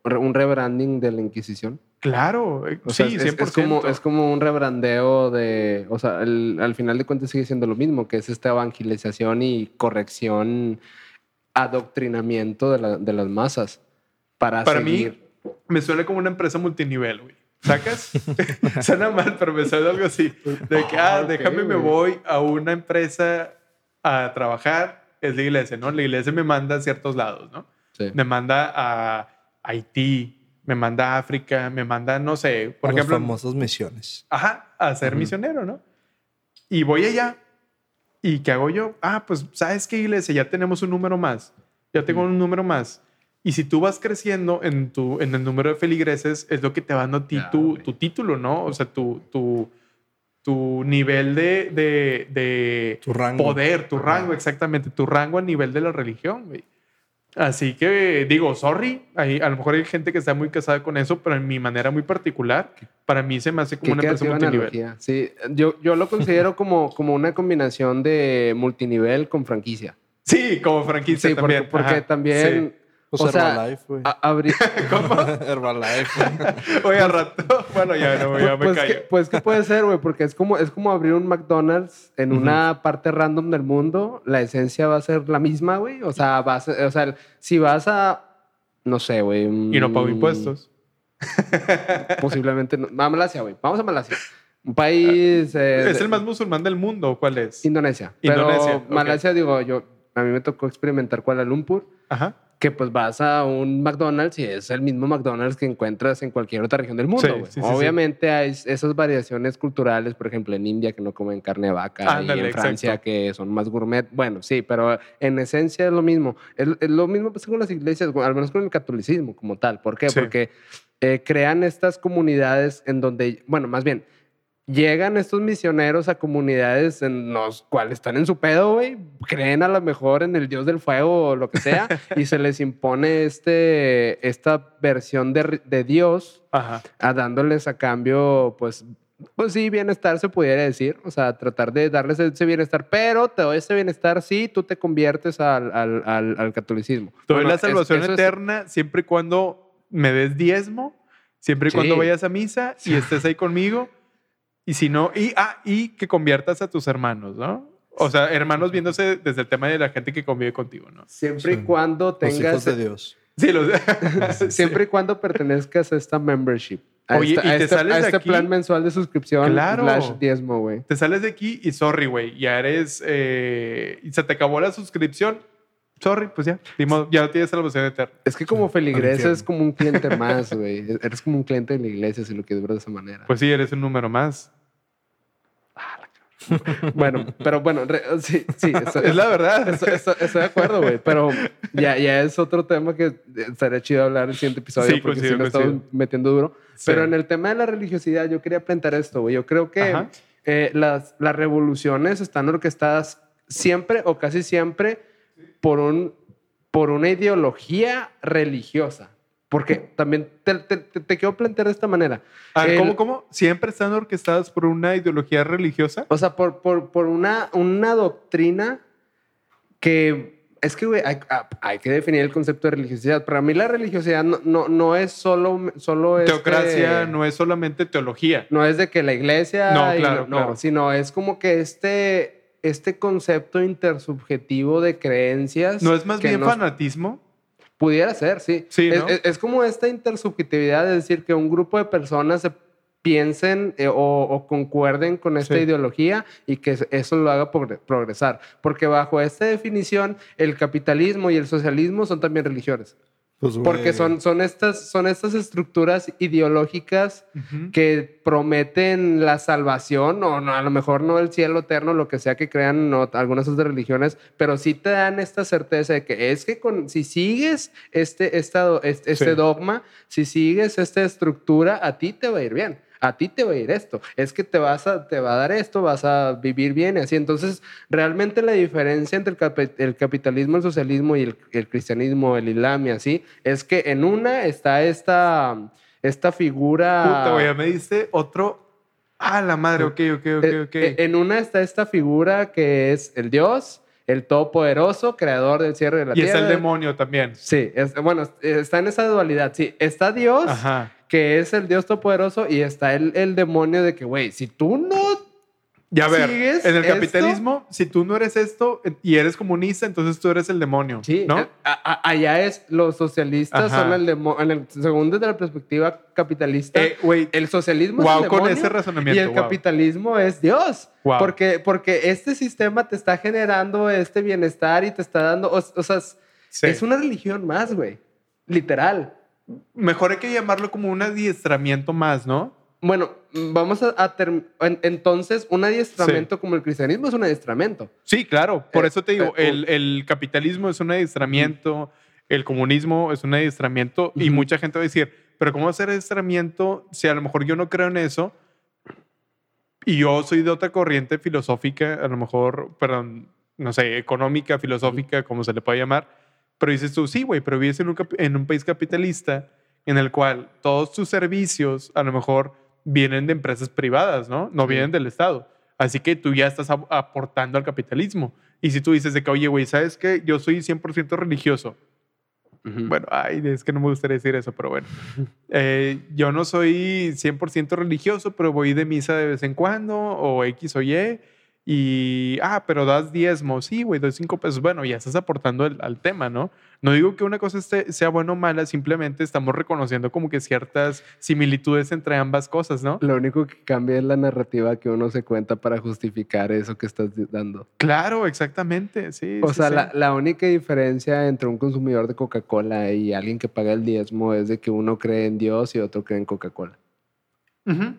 un rebranding de la Inquisición? Claro, eh, sí, es, 100%. Es como, es como un rebrandeo de, o sea, al final de cuentas sigue siendo lo mismo, que es esta evangelización y corrección, adoctrinamiento de, la, de las masas para, para mí me suena como una empresa multinivel, güey. ¿Sacas? suena mal, pero me suena algo así. De que, ah, déjame, me voy a una empresa a trabajar, es la iglesia, ¿no? La iglesia me manda a ciertos lados, ¿no? Me manda a Haití, me manda a África, me manda, no sé, por ejemplo. Las famosas misiones. Ajá, a ser misionero, ¿no? Y voy allá. ¿Y qué hago yo? Ah, pues, ¿sabes qué, iglesia? Ya tenemos un número más. Ya tengo un número más. Y si tú vas creciendo en, tu, en el número de feligreses, es lo que te va dando a ti tu, tu, título, ¿no? O sea, tu, tu, tu nivel de, de, de tu rango. poder, tu rango, exactamente, tu rango a nivel de la religión, güey. Así que digo, sorry, hay, a lo mejor hay gente que está muy casada con eso, pero en mi manera muy particular, para mí se me hace como una persona multinivel. Sí, yo, yo lo considero como, como una combinación de multinivel con franquicia. Sí, como franquicia sí, también. Porque, porque también pues o Herbalife, güey. ¿Cómo? Herbalife. Oye, al rato. Bueno, ya, no, ya me pues callo. Que, pues que puede ser, güey, porque es como, es como abrir un McDonald's en una parte random del mundo. La esencia va a ser la misma, güey. O sea, va a ser, o sea, si vas a. No sé, güey. Y no pago impuestos. Posiblemente no. A Malasia, güey. Vamos a Malasia. Un país. Eh, ¿Es el más musulmán del mundo? ¿Cuál es? Indonesia. Indonesia. Pero Malasia, digo, yo. A mí me tocó experimentar Kuala Lumpur. Ajá que pues vas a un McDonald's y es el mismo McDonald's que encuentras en cualquier otra región del mundo. Obviamente hay esas variaciones culturales, por ejemplo, en India que no comen carne de vaca y en Francia que son más gourmet. Bueno, sí, pero en esencia es lo mismo. Es, lo mismo pasa con las iglesias, al menos con el catolicismo como tal. ¿Por qué? Porque eh, crean estas comunidades en donde, bueno, más bien, llegan estos misioneros a comunidades en los cuales están en su pedo, güey, creen a lo mejor en el dios del fuego o lo que sea, y se les impone este, esta versión de, de Dios, a dándoles a cambio, pues, pues sí, bienestar se pudiera decir, o sea, tratar de darles ese bienestar, pero te doy ese bienestar si tú te conviertes al, al, al, catolicismo. Te doy la salvación eterna siempre y cuando me des diezmo, siempre y cuando vayas a misa y estés ahí conmigo y si no, y, ah, y que conviertas a tus hermanos, ¿no? O sea, hermanos viéndose desde el tema de la gente que convive contigo, ¿no? Siempre y cuando tengas... de Dios. Sí, lo sé. Siempre y cuando pertenezcas a esta membership. A Oye, esta- ¿y a te este, sales a de este aquí? plan mensual de suscripción Claro. slash diezmo, güey. Te sales de aquí y sorry, güey. Ya eres. eh, y se te acabó la suscripción. Sorry, pues ya. ni modo, ya no tienes salvación eterna. Es que como Al feligres infierno. es como un cliente más, güey. Eres como un cliente de la iglesia si lo quieres ver de esa manera. Pues sí, eres un número más. Bueno, pero bueno, re- sí, sí. eso- Es la verdad. eso- eso- estoy de acuerdo, güey. Pero ya, ya es otro tema que estaría chido hablar en el siguiente episodio Sí, porque si coincido, no estamos metiendo duro. Sí. Pero en el tema de la religiosidad, yo quería plantear esto, güey. Yo creo que eh, las, las revoluciones están orquestadas siempre o casi siempre por, un, por una ideología religiosa. Porque también te, te- te- te quiero plantear de esta manera. A ver, El- ¿cómo, cómo? ¿Siempre están orquestadas por una ideología religiosa? O sea, por, por, por una, una doctrina que es que, güey, hay, ah, hay que definir el concepto de religiosidad. Para mí la religiosidad no, no, no es solo, solo este- Teocracia no es solamente teología. no es de que la iglesia... No, y claro, no, claro. sino es como que este, este concepto intersubjetivo de creencias... ¿No es más bien nos- fanatismo? Pudiera ser, sí. Sí, es, ¿no? es- es como esta intersubjetividad, es decir, que un grupo de personas se piensen eh, o, o concuerden con esta Sí. ideología y que eso lo haga progre- progresar. Porque bajo esta definición, el capitalismo y el socialismo son también religiones. Pues, Porque son, son, estas, son estas estructuras ideológicas Ujú. que prometen la salvación, o no, a lo mejor no el cielo eterno, lo que sea que crean no, algunas otras religiones, pero sí te dan esta certeza de que es que con, si sigues este, esta este, este Sí. dogma, si sigues esta estructura, a ti te va a ir bien. A ti te va a ir esto. Es que te, vas a, te va a dar esto, vas a vivir bien y así. Entonces, realmente la diferencia entre el, capi- el capitalismo, el socialismo y el, el cristianismo, el islam y así, es que en una está esta, esta figura... Puta, ya me diste otro. Ah, la madre, ok, ok, ok, Eh, ok. eh, En una está esta figura que es el Dios, el todopoderoso, creador del cielo y de la y tierra. está el demonio también. Sí, es- bueno, está en esa dualidad. Sí, está Dios, Ajá. Que es el Dios todopoderoso, y está el, el demonio de que, güey, si tú no Ya ver, ¿Sigues en el esto? capitalismo, si tú no eres esto y eres comunista, entonces tú eres el demonio. Sí, ¿no? eh, a- a- allá es los socialistas Ajá. son el demonio. según desde la perspectiva capitalista, Eh, el socialismo Guau, es el con demonio ese razonamiento, y el capitalismo es Dios. Guau. Porque, porque este sistema te está generando este bienestar y te está dando, o, o sea, sí. es una religión más, güey. Literal. Mejor hay que llamarlo como un adiestramiento más, ¿no? Bueno, vamos a, a entonces un adiestramiento como el cristianismo es un adiestramiento. Sí, claro. Por Eh, eso te digo, eh, el, el capitalismo es un adiestramiento, el comunismo es un adiestramiento y mucha gente va a decir, pero ¿cómo hacer adiestramiento si a lo mejor yo no creo en eso? Y yo soy de otra corriente filosófica, a lo mejor, perdón, no sé, económica, filosófica, como se le puede llamar. Pero dices tú, sí, güey, pero vives en un, en un país capitalista en el cual todos tus servicios a lo mejor vienen de empresas privadas, ¿no? No Sí. vienen del Estado. Así que tú ya estás ap- aportando al capitalismo. Y si tú dices de que, oye, güey, ¿sabes qué? Yo soy 100% religioso. Bueno, ay, es que no me gustaría decir eso, pero bueno. Eh, yo no soy 100% religioso, pero voy de misa de vez en cuando, o X o Y. Y, ah, pero das diezmo. Sí, güey, doy cinco pesos. Bueno, ya estás aportando el- al tema, ¿no? No digo que una cosa esté- sea buena o mala, simplemente estamos reconociendo como que ciertas similitudes entre ambas cosas, ¿no? Lo único que cambia es la narrativa que uno se cuenta para justificar eso que estás dando. Claro, exactamente. Sí. O sí, sea, sí. La, la única diferencia entre un consumidor de Coca-Cola y alguien que paga el diezmo es de que uno cree en Dios y otro cree en Coca-Cola. Ujú.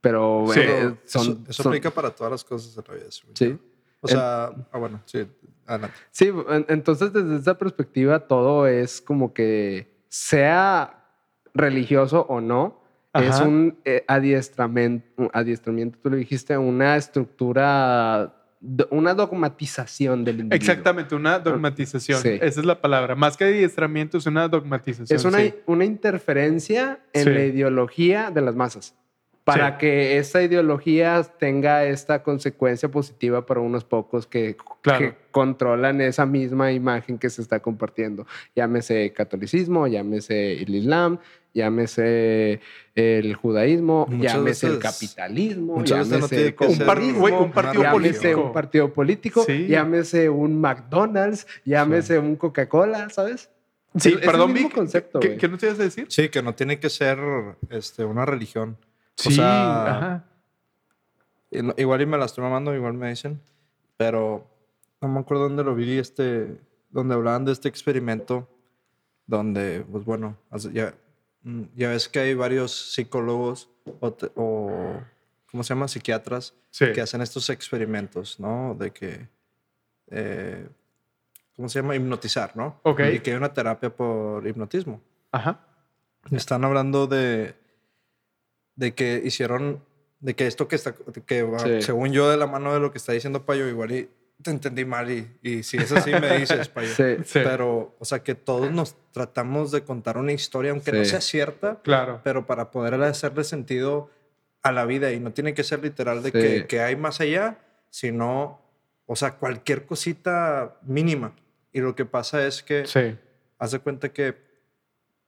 Pero Sí. eh, son, eso, eso son- aplica para todas las cosas de la vida. güey. Sí. O sea, ah, bueno, sí, adelante. Sí, en- entonces desde esa perspectiva todo es como que sea religioso o no, es Ajá. un eh, adiestramiento, un adiestramiento, tú lo dijiste, una estructura, una dogmatización del individuo. Exactamente, una dogmatización. Sí. Esa es la palabra. Más que adiestramiento, es una dogmatización. Es una, sí. una interferencia en Sí. la ideología de las masas para Sí. que esa ideología tenga esta consecuencia positiva para unos pocos que, Claro. que controlan esa misma imagen que se está compartiendo. Llámese catolicismo, llámese el islam, llámese el judaísmo, Muchas llámese el capitalismo, no llámese que Un, par- partido llámese político. un partido político, Sí. llámese un McDonald's, llámese un Coca-Cola, ¿sabes? Sí, Es- es el perdón, mismo Vic. concepto, ¿qué, qué nos ibas a decir? Sí, que no tiene que ser este, una religión. Sí, sea, ajá. Igual y me la estoy mamando, igual me dicen. Pero no me acuerdo dónde lo vi, este, donde hablaban de este experimento. Donde, pues bueno, ya, mm, ya ves que hay varios psicólogos o, te- o ¿cómo se llama? Psiquiatras Sí. que hacen estos experimentos, ¿no? De que, eh, ¿cómo se llama? Hipnotizar, ¿no? Ok. Y que hay una terapia por hipnotismo. Ajá. Están hablando de, de que hicieron, de que esto que está, que va, Sí. según yo, de la mano de lo que está diciendo Payo, igual y te entendí mal y, y si es así me dices, Payo. Sí. Sí. Pero, o sea, que todos nos tratamos de contar una historia, aunque no sea cierta, Claro. pero para poder hacerle sentido a la vida y no tiene que ser literal de Sí. que, que hay más allá, sino, o sea, cualquier cosita mínima. Y lo que pasa es que de cuenta que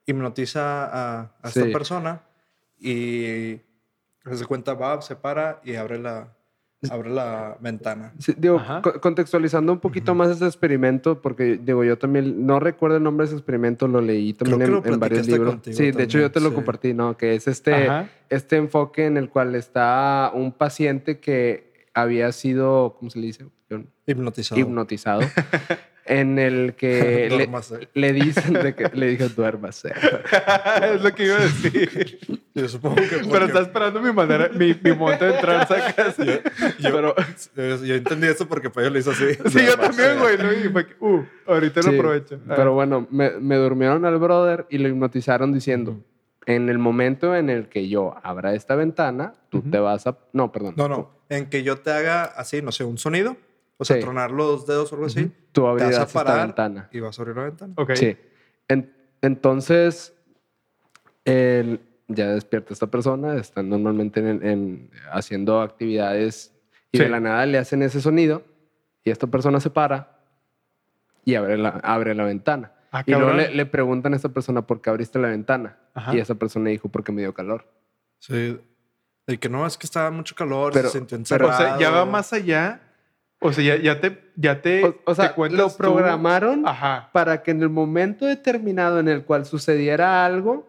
hipnotiza a, a Sí. esta persona y de cuenta va, se para y abre la, abre la ventana. Sí, digo, co- contextualizando un poquito más ese experimento, porque digo, yo también no recuerdo el nombre de ese experimento, lo leí también en, lo en varios libros. contigo Sí, de hecho yo te lo sí. compartí, ¿no? Que es este, Ajá. este enfoque en el cual está un paciente que había sido, ¿cómo se le dice? Hipnotizado. Hipnotizado. en el que le, le dicen de que le dije duérmase. es lo que iba a decir. Yo supongo que Pero porque- está esperando mi manera, mi, mi momento de entrar, sacas. yo, Pero yo- yo entendí eso porque Payo lo hizo así. Sí, yo también, güey. ¿no? Y fue que, uh, ahorita Sí, lo aprovecho. Pero bueno, me, me durmieron al brother y lo hipnotizaron diciendo, en el momento en el que yo abra esta ventana, tú te vas a... No, perdón. No, no. En que yo te haga así, no sé, un sonido. O sea, Sí. tronar los dedos o algo así. Tú Te abrirás vas a esta parar ventana. y vas a abrir la ventana. Ok. Sí. En- entonces, el- ya despierta esta persona, está normalmente en, en- haciendo actividades y Sí. de la nada le hacen ese sonido y esta persona se para y abre la, abre la ventana. Ah, y luego le, le preguntan a esta persona por qué abriste la ventana. Ajá. Y esa persona dijo porque me dio calor. Sí. De que no, es que estaba mucho calor, Pero- se sintió pero- O sea, ya va encerrado. más allá. O sea, ya, ya te, ya te, O, o sea, te cuentas lo tú- programaron Ajá. para que en el momento determinado en el cual sucediera algo,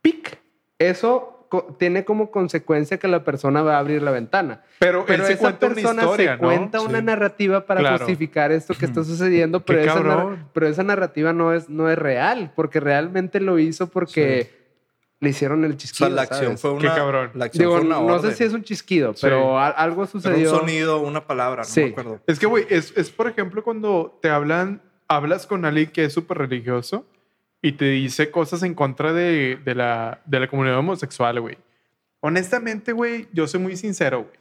¡pic! Eso co- tiene como consecuencia que la persona va a abrir la ventana. Pero, Pero esa cuenta una persona historia, se ¿no? cuenta una Sí. narrativa para Claro. justificar esto que está sucediendo, pero, esa, pero esa narrativa no es, no es real, porque realmente lo hizo porque le hicieron el O chisquido. sea, la acción ¿sabes? fue Qué una. cabrón. La acción Digo, fue una no sé si es un chisquido, Sí. pero a- algo Era sucedió. un sonido, una palabra, no Sí. me acuerdo. Es que, güey, es, es, por ejemplo cuando te hablan, hablas con alguien que es súper religioso y te dice cosas en contra de, de la, de la comunidad homosexual, güey. Honestamente, güey, yo soy muy sincero, güey.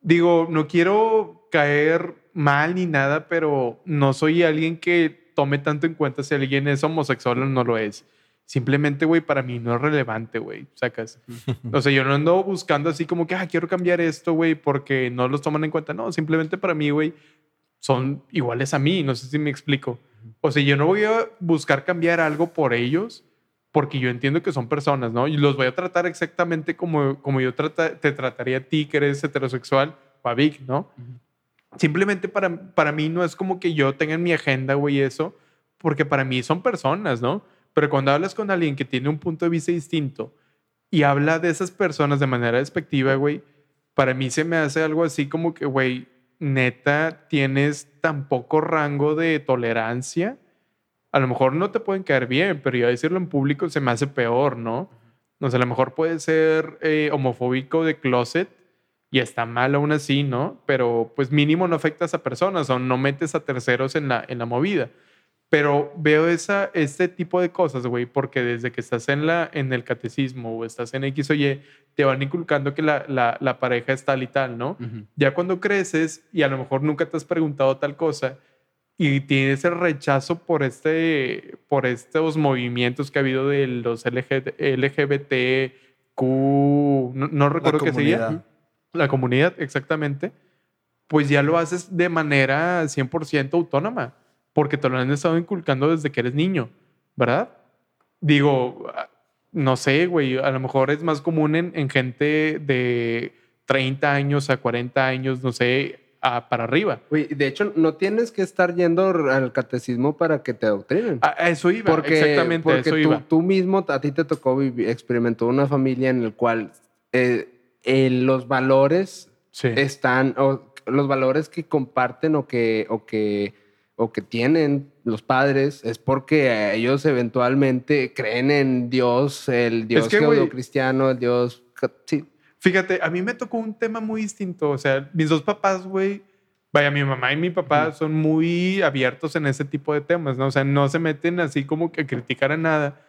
Digo, no quiero caer mal ni nada, pero no soy alguien que tome tanto en cuenta si alguien es homosexual o no lo es. Simplemente, güey, para mí no es relevante, güey. Sacas. O sea, yo no ando buscando así como que, ah, quiero cambiar esto, güey, porque no los toman en cuenta. No, simplemente para mí, güey, son iguales a mí. No sé si me explico. O sea, yo no voy a buscar cambiar algo por ellos porque yo entiendo que son personas, ¿no? Y los voy a tratar exactamente como, como yo trata- te trataría a ti, que eres heterosexual, o a Vic, ¿no? Simplemente para, para mí no es como que yo tenga en mi agenda, güey, eso, porque para mí son personas, ¿no? Pero cuando hablas con alguien que tiene un punto de vista distinto y habla de esas personas de manera despectiva, güey, para mí se me hace algo así como que, güey, neta, tienes tan poco rango de tolerancia. A lo mejor no te pueden caer bien, pero ya decirlo en público se me hace peor, ¿no? O sea, a lo mejor puede ser eh, homofóbico de closet y está mal aún así, ¿no? Pero pues mínimo no afectas a personas o no metes a terceros en la, en la movida. Pero veo esa, este tipo de cosas, güey, porque desde que estás en, la, en el catecismo o estás en X o Y, te van inculcando que la, la, la pareja es tal y tal, ¿no? Ujú. Ya cuando creces y a lo mejor nunca te has preguntado tal cosa y tienes el rechazo por, este, por estos movimientos que ha habido de los LG, LGBTQ, no, no recuerdo qué sería la comunidad, exactamente, pues ya lo haces de manera 100% autónoma, porque te lo han estado inculcando desde que eres niño, ¿verdad? Digo, ah, no sé, güey, a lo mejor es más común en, en gente de 30 años a 40 años, no sé, a- para arriba. De hecho, no tienes que estar yendo al catecismo para que te adoctrinen. A, a eso iba, porque exactamente, porque eso tú, iba. tú mismo, a ti te tocó vivir, experimentó una familia en el cual eh, eh, los valores Sí. están, o los valores que comparten o que, o que, o que tienen los padres es porque ellos eventualmente creen en Dios, el Dios que, güey- cristiano, el Dios... Sí, Fíjate, a mí me tocó un tema muy distinto. O sea, mis dos papás, güey, vaya, mi mamá y mi papá son muy abiertos en ese tipo de temas, ¿no? O sea, no se meten así como que a criticar a nada.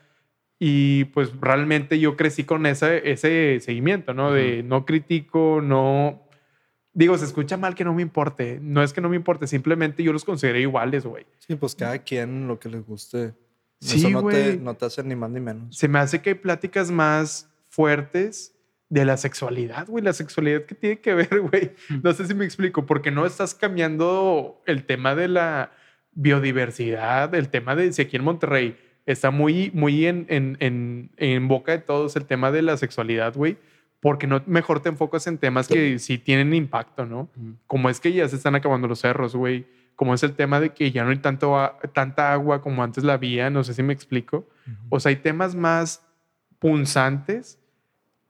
Y pues realmente yo crecí con ese, ese seguimiento, ¿no? De no critico, no... Digo, se escucha mal que no me importe. No es que no me importe, simplemente yo los consideré iguales, güey. Sí, pues cada quien lo que les guste. Sí, Eso no te, güey. no te hace ni más ni menos. Se me hace que hay pláticas más fuertes de la sexualidad, güey. La sexualidad que tiene que ver, güey. No sé si me explico, porque no estás cambiando el tema de la biodiversidad, el tema de si aquí en Monterrey está muy, muy en, en, en, en boca de todos el tema de la sexualidad, güey. Porque no mejor te enfocas en temas que sí tienen impacto, ¿no? Como es que ya se están acabando los cerros, güey. Como es el tema de que ya no hay tanto, tanta agua como antes la había, no sé si me explico. O sea, hay temas más punzantes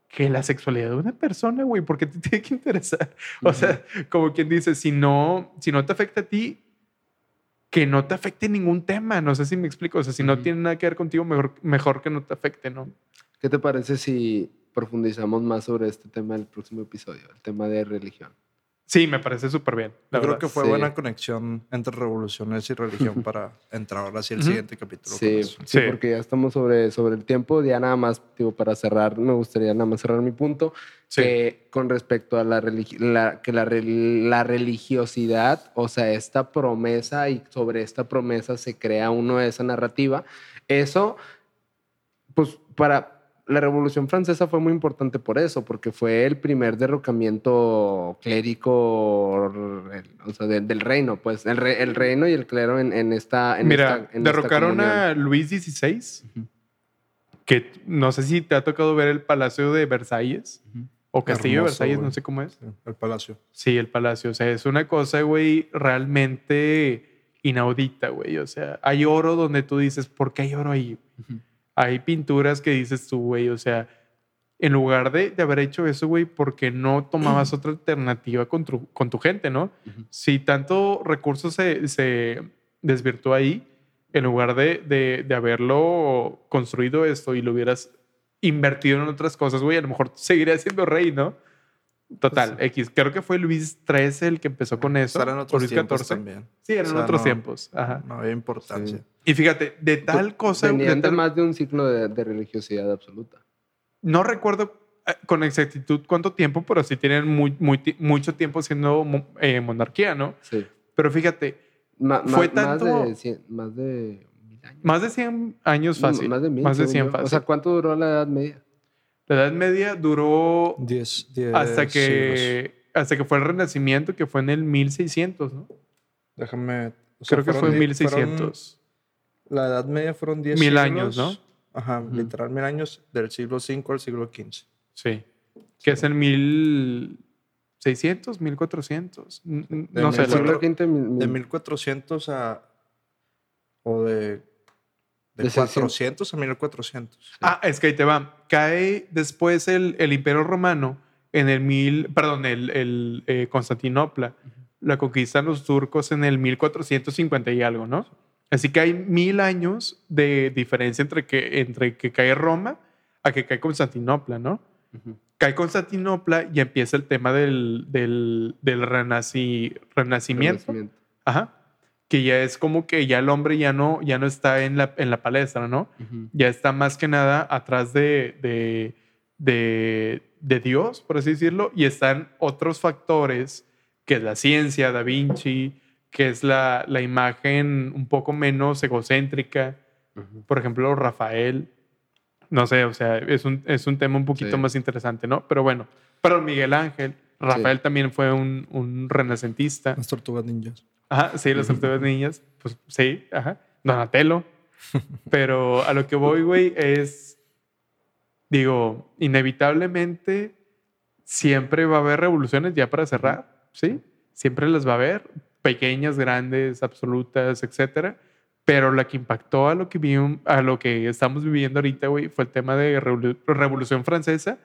que la sexualidad de una persona, güey, porque te tiene que interesar. O sea, como quien dice, si no, si no te afecta a ti, que no te afecte ningún tema. No sé si me explico. O sea, si no tiene nada que ver contigo, mejor, mejor que no te afecte, ¿no? ¿Qué te parece si profundizamos más sobre este tema en el próximo episodio, el tema de religión? Sí, me parece súper bien. la Yo creo que fue sí. buena conexión entre revoluciones y religión para entrar ahora sí el siguiente capítulo. Sí, sí, Sí. porque ya estamos sobre, sobre el tiempo. Ya nada más, digo, para cerrar, me gustaría nada más cerrar mi punto. Sí. que con respecto a la, religi- la- que la, la religiosidad, o sea, esta promesa y sobre esta promesa se crea uno esa narrativa, eso, pues para la Revolución Francesa fue muy importante por eso, porque fue el primer derrocamiento clérico o sea, de- del reino, pues el, re- el reino y el clero en, en esta... En Mira, esta- en esta derrocaron a Luis XVI, que no sé si te ha tocado ver el Palacio de Versalles o Castillo de Hermoso, Versalles, no sé cómo es. Sí, el palacio. Sí, el palacio. O sea, es una cosa, güey, realmente inaudita, güey. O sea, hay oro donde tú dices, ¿por qué hay oro ahí? Hay pinturas que dices tú, güey, o sea, en lugar de, de haber hecho eso, güey, ¿por qué no tomabas otra alternativa con tu, con tu gente, no? Si tanto recurso se, se desvirtuó ahí, en lugar de, de, de haberlo construido esto y lo hubieras invertido en otras cosas, güey, a lo mejor seguirías siendo rey, ¿no? Total, Pues X. Creo que fue Luis XIII el que empezó con eso. Estar en o otros Luis tiempos XIV. también. Sí, eran O sea, otros no- tiempos. Ajá. No había importancia. Sí. Y fíjate, de tal cosa. de Venían de tal- más de un ciclo de, de religiosidad absoluta. No recuerdo eh, con exactitud cuánto tiempo, pero sí tienen muy, muy mucho tiempo siendo eh, monarquía, ¿no? Sí. Pero fíjate, Ma- Fue tanto- Más de, cien- más de mil años. más de 100 años fácil. Más de mil. Más de según 100 yo. fácil. O sea, ¿cuánto duró la Edad Media? la Edad Media duró Diez, diez hasta siglos. que, hasta que fue el Renacimiento, que fue en el 1600, ¿no? Déjame. o sea, Creo que fue en di- 1600. fueron- la Edad Media fueron 10 Mil siglos. años, ¿no? Ajá, Ujú. literal mil años del siglo V al siglo XV. Sí. Que es el 1600, 1400. N- n- De No sé. Siglo quinto, mil- mil- De 1400 a. O de. De, De 600. 400 a 1400. Ah, es que ahí te va. Cae después el, el Imperio Romano en el mil, perdón, el, el eh, Constantinopla. La conquistan los turcos en el 1450 y algo, ¿no? Así que hay mil años de diferencia entre que, entre que cae Roma a que cae Constantinopla, ¿no? Cae Constantinopla y empieza el tema del, del, del renaci- renacimiento. Renacimiento. Ajá. Que ya es como que ya el hombre ya no, ya no está en la, en la palestra, ¿no? Ya está más que nada atrás de, de, de, de Dios, por así decirlo, y están otros factores, que es la ciencia, Da Vinci, que es la, la imagen un poco menos egocéntrica, por ejemplo, Rafael, no sé, o sea, es un, es un tema un poquito Sí. más interesante, ¿no? Pero bueno, pero Miguel Ángel, Rafael también fue un, un renacentista. Las tortugas ninjas. Ajá, sí, las tortugas niñas, pues sí, ajá. Donatello. Pero a lo que voy, güey, es, digo, inevitablemente siempre va a haber revoluciones ya para cerrar, ¿sí? siempre las va a haber, pequeñas, grandes, absolutas, etcétera. Pero la que impactó a lo que, vi- a lo que estamos viviendo ahorita, güey, fue el tema de revolu- Revolución Francesa.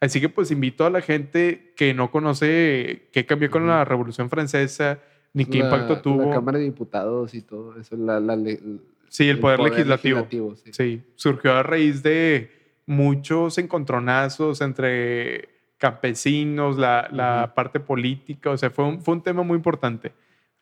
Así que pues invito a la gente que no conoce qué cambió con la Revolución Francesa, ni qué La- impacto tuvo. La Cámara de Diputados y todo eso. La, la sí, el, poder, legislativo. legislativo, sí. Sí, surgió a raíz de muchos encontronazos entre campesinos, la, la parte política, o sea, fue un, fue un tema muy importante.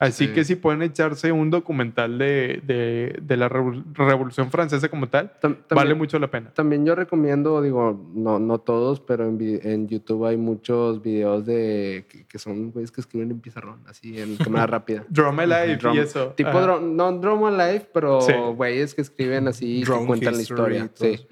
Así Sí. que si pueden echarse un documental de, de- de la Revo- Revolución Francesa como tal, vale mucho la pena. También yo recomiendo, digo, no, no todos, pero en, YouTube hay muchos videos de que, que son güeyes que escriben en pizarrón, así en cámara rápida. Drama Life y Drama- eso. Tipo, dro- no Drama Life, pero Sí. güeyes que escriben así, que Drone cuentan la historia. y Sí.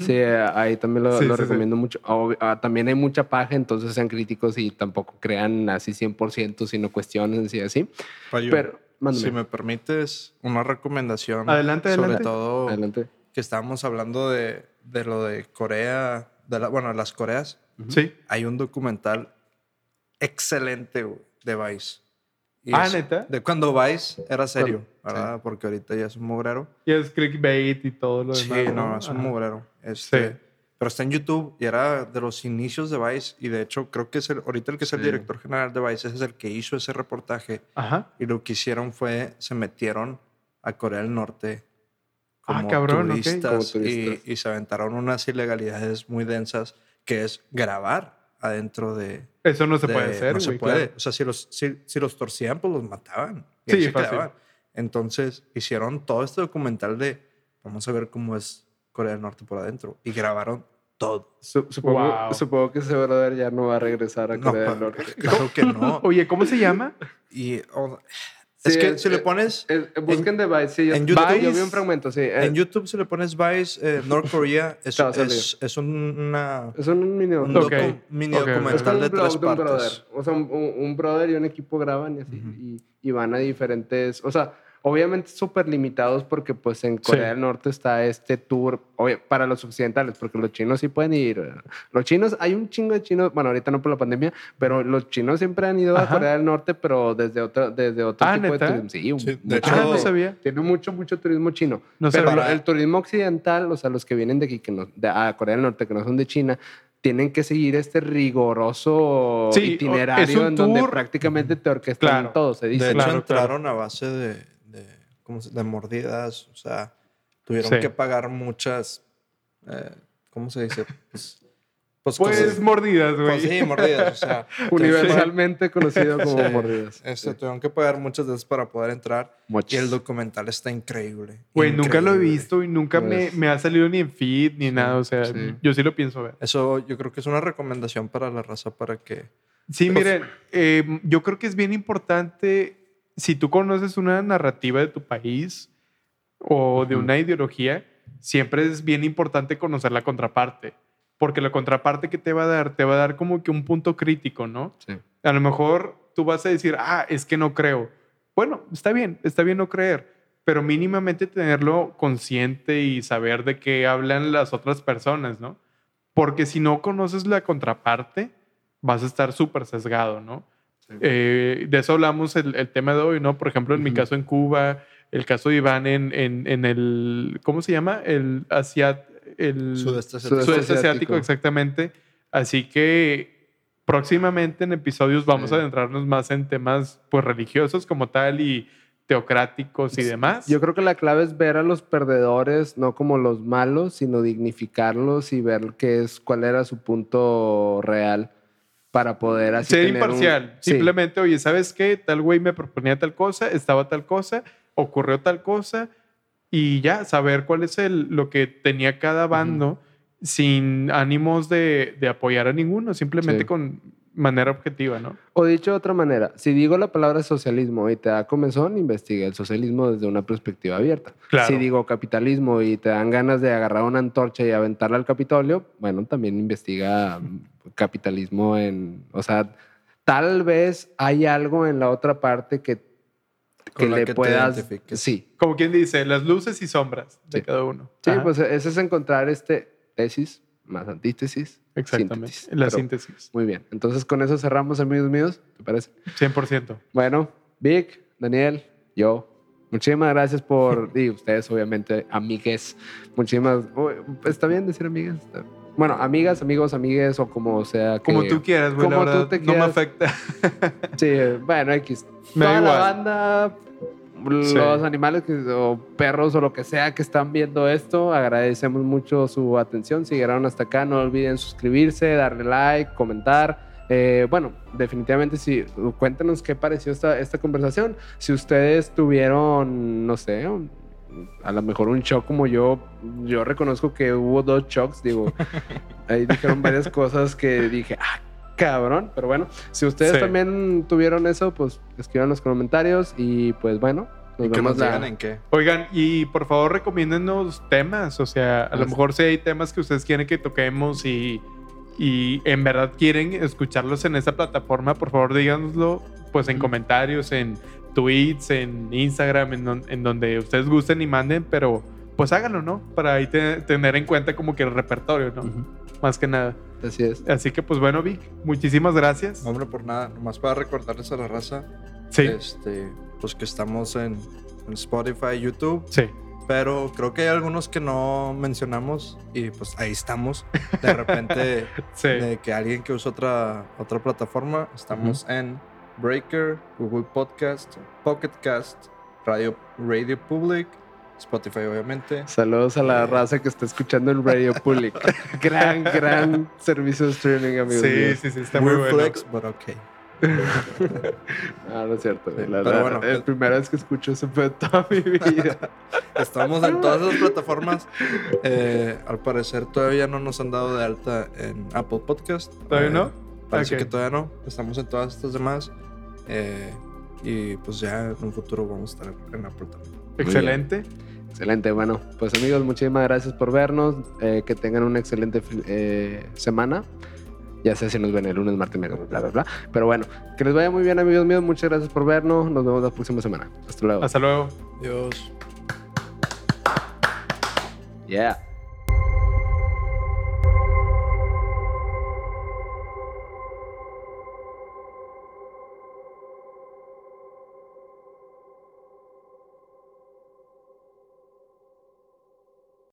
Sí, ahí también lo, Sí, lo sí, sí. recomiendo mucho. Ah, también hay mucha paja, entonces sean críticos y tampoco crean así 100%, sino cuestionen y así. Payo, Pero, mándame. si me permites, una recomendación. Adelante, Sobre adelante. todo Adelante. que estábamos hablando de, de lo de Corea, de la, bueno, las Coreas. Sí. Hay un documental excelente güey, de Vice. Y Ah, es ¿neta? De cuando Vice era serio, ¿verdad? Porque ahorita ya es un mugrero. Y es clickbait y todo lo Sí, demás. no, es un Ajá. mugrero. Este, Sí. Pero está en YouTube y era de los inicios de Vice. Y de hecho, creo que es el, ahorita el que es el Sí. director general de Vice ese es el que hizo ese reportaje. Ajá. Y lo que hicieron fue, se metieron a Corea del Norte Ah, como cabrón, ok. turistas, Como y- turistas. Y, se aventaron unas ilegalidades muy densas, que es grabar adentro de... Eso no se de- puede hacer, No se puede. claro. O sea, si los, si, si los torcían, pues los mataban. Y Sí, se. Entonces, hicieron todo este documental de, vamos a ver cómo es Corea del Norte por adentro. Y grabaron todo. Su- supongo, Wow. supongo que ese brother ya no va a regresar a No, Corea del Norte. claro que no. Oye, ¿cómo se llama? Y, oh, es Sí, que eh, si le pones... Eh, eh, busquen de Vice, sí. Yo, en YouTube- yo vi un fragmento, sí. eh, En YouTube, si le pones Vice, eh, North Korea, es, es, es un- una, es un mini un docu- mini Ok, ok. Es como documental de tres de un partes. brother. O sea, un, un- brother y un equipo graban y así. y, y van a diferentes. O sea, obviamente súper limitados porque, pues, en Corea Sí. del Norte está este tour obvio, para los occidentales, porque los chinos sí pueden ir. Los chinos, hay un chingo de chinos, bueno, ahorita no por la pandemia, pero los chinos siempre han ido a. Corea del Norte, pero desde otro, desde otro Ah, tipo ¿neta? de turismo. Sí, un- Sí, de mucho. hecho- Ah, no sabía. Tiene mucho, mucho turismo chino. No pero sabía. el turismo occidental, o sea, los que vienen de aquí, que no, de a Corea del Norte, que no son de China, tienen que seguir este riguroso Sí, o- es itinerario un en donde prácticamente te orquestan Claro. todo, se dice. De hecho, Claro, entraron a base de, de, ¿cómo se- de mordidas. O sea, tuvieron Sí. que pagar muchas. eh, ¿Cómo se dice? Pues, pues, Pues cosas- mordidas, güey. pues sí, mordidas. O sea, Universalmente conocido como Sí. mordidas. este, tuvieron que pagar muchas veces para poder entrar. Y Mochis. el documental está increíble. Güey, nunca lo he visto y nunca me, Pues- me ha salido ni en feed ni nada. O sea, sí. yo sí lo pienso ver. Eso yo creo que es una recomendación para la raza para que. Sí, miren, eh, yo creo que es bien importante, si tú conoces una narrativa de tu país o de una ideología, siempre es bien importante conocer la contraparte, porque la contraparte que te va a dar, te va a dar como que un punto crítico, ¿no? Sí. A lo mejor tú vas a decir, ah, es que no creo. Bueno, está bien, está bien no creer, pero mínimamente tenerlo consciente y saber de qué hablan las otras personas, ¿no? Porque si no conoces la contraparte, vas a estar súper sesgado, ¿no? Eh, de eso hablamos el, el tema de hoy, ¿no? Por ejemplo, en mi caso en Cuba, el caso de Iván en, en, en el, ¿cómo se llama? El Asia, el Sudeste asiático. sudeste asiático, asiático. exactamente. Así que próximamente en episodios vamos Sí. a adentrarnos más en temas pues religiosos como tal y teocráticos y demás. Yo creo que la clave es ver a los perdedores no como los malos, sino dignificarlos y ver qué es, cuál era su punto real para poder así ser tener un- imparcial. Sí. Simplemente, oye, ¿sabes qué? Tal güey me proponía tal cosa, estaba tal cosa, ocurrió tal cosa y ya saber cuál es el, lo que tenía cada bando sin ánimos de, de apoyar a ninguno, simplemente Sí. con manera objetiva, ¿no? O dicho de otra manera, si digo la palabra socialismo y te da comezón, investiga el socialismo desde una perspectiva abierta. Claro. Si digo capitalismo y te dan ganas de agarrar una antorcha y aventarla al Capitolio, bueno, también investiga capitalismo en, o sea, tal vez hay algo en la otra parte que, que le que puedas, sí, Como quien dice, las luces y sombras de Sí. cada uno. sí, Ajá. pues ese es encontrar este tesis, más antítesis. Exactamente. síntesis. La Pero, síntesis. Muy bien. Entonces, con eso cerramos, amigos míos. ¿Te parece? 100%. Bueno, Vic, Daniel, yo. Muchísimas gracias por. Y ustedes, obviamente, amigues. Muchísimas. oh, ¿Está bien decir amigas? Bueno, amigas, amigos, amigues o como sea. que- Como tú quieras, güey. La como tú te no me quieras. afecta. Sí, bueno, X. Me da Toda la banda, Sí. los animales que- o perros o lo que sea que están viendo esto, agradecemos mucho su atención. Si llegaron hasta acá, no olviden suscribirse, darle like, comentar. Eh, bueno, definitivamente sí, cuéntenos qué pareció esta, esta conversación. Si ustedes tuvieron, no sé, a lo mejor un shock como yo, yo reconozco que hubo dos shocks, digo, ahí dijeron varias cosas que dije, ah, cabrón, pero bueno, si ustedes Sí. también tuvieron eso, pues escriban los comentarios y pues bueno, nos Y que vemos nos la- digan en qué. Oigan, y por favor recomiéndennos temas. O sea, a lo mejor si hay temas que ustedes quieren que toquemos y, y en verdad quieren escucharlos en esa plataforma, por favor díganoslo pues en comentarios, en tweets, en Instagram, en, don- en donde ustedes gusten y manden, pero pues háganlo, ¿no? Para ahí te- tener en cuenta como que el repertorio, ¿no? Más que nada. Así es. Así que pues bueno, Vic, muchísimas gracias. No, hombre, por nada. Nomás para recordarles a la raza. Sí, Este, pues que estamos en, en Spotify, YouTube. sí. Pero creo que hay algunos que no mencionamos y pues ahí estamos. De repente, Sí. de que alguien que usa otra, otra plataforma, estamos en Breaker, Google Podcast, Pocket Cast, Radio, Radio Public, Spotify obviamente. Saludos a la Eh. raza que está escuchando en Radio Public. gran, gran servicio de streaming, amigos. Sí, míos. sí, sí, está muy Weird bueno. flex, but okay. Ah, no es cierto. Sí, La, pero la- bueno, la primera vez que escucho eso fue toda mi vida. Estamos en todas esas plataformas. Eh, al parecer todavía no nos han dado de alta en Apple Podcast. ¿Todavía Eh, no? Parece que todavía no. Estamos en todas estas demás. Eh, y pues ya en un futuro vamos a estar en Apple también. Excelente. Excelente, bueno, pues amigos, muchísimas gracias por vernos. eh, que tengan una excelente eh, semana. Ya sé si nos ven el lunes, martes, miércoles, bla, bla, bla. Pero bueno, que les vaya muy bien, amigos míos. Muchas gracias por vernos. Nos vemos la próxima semana. Hasta luego. Hasta luego. Adiós. Yeah.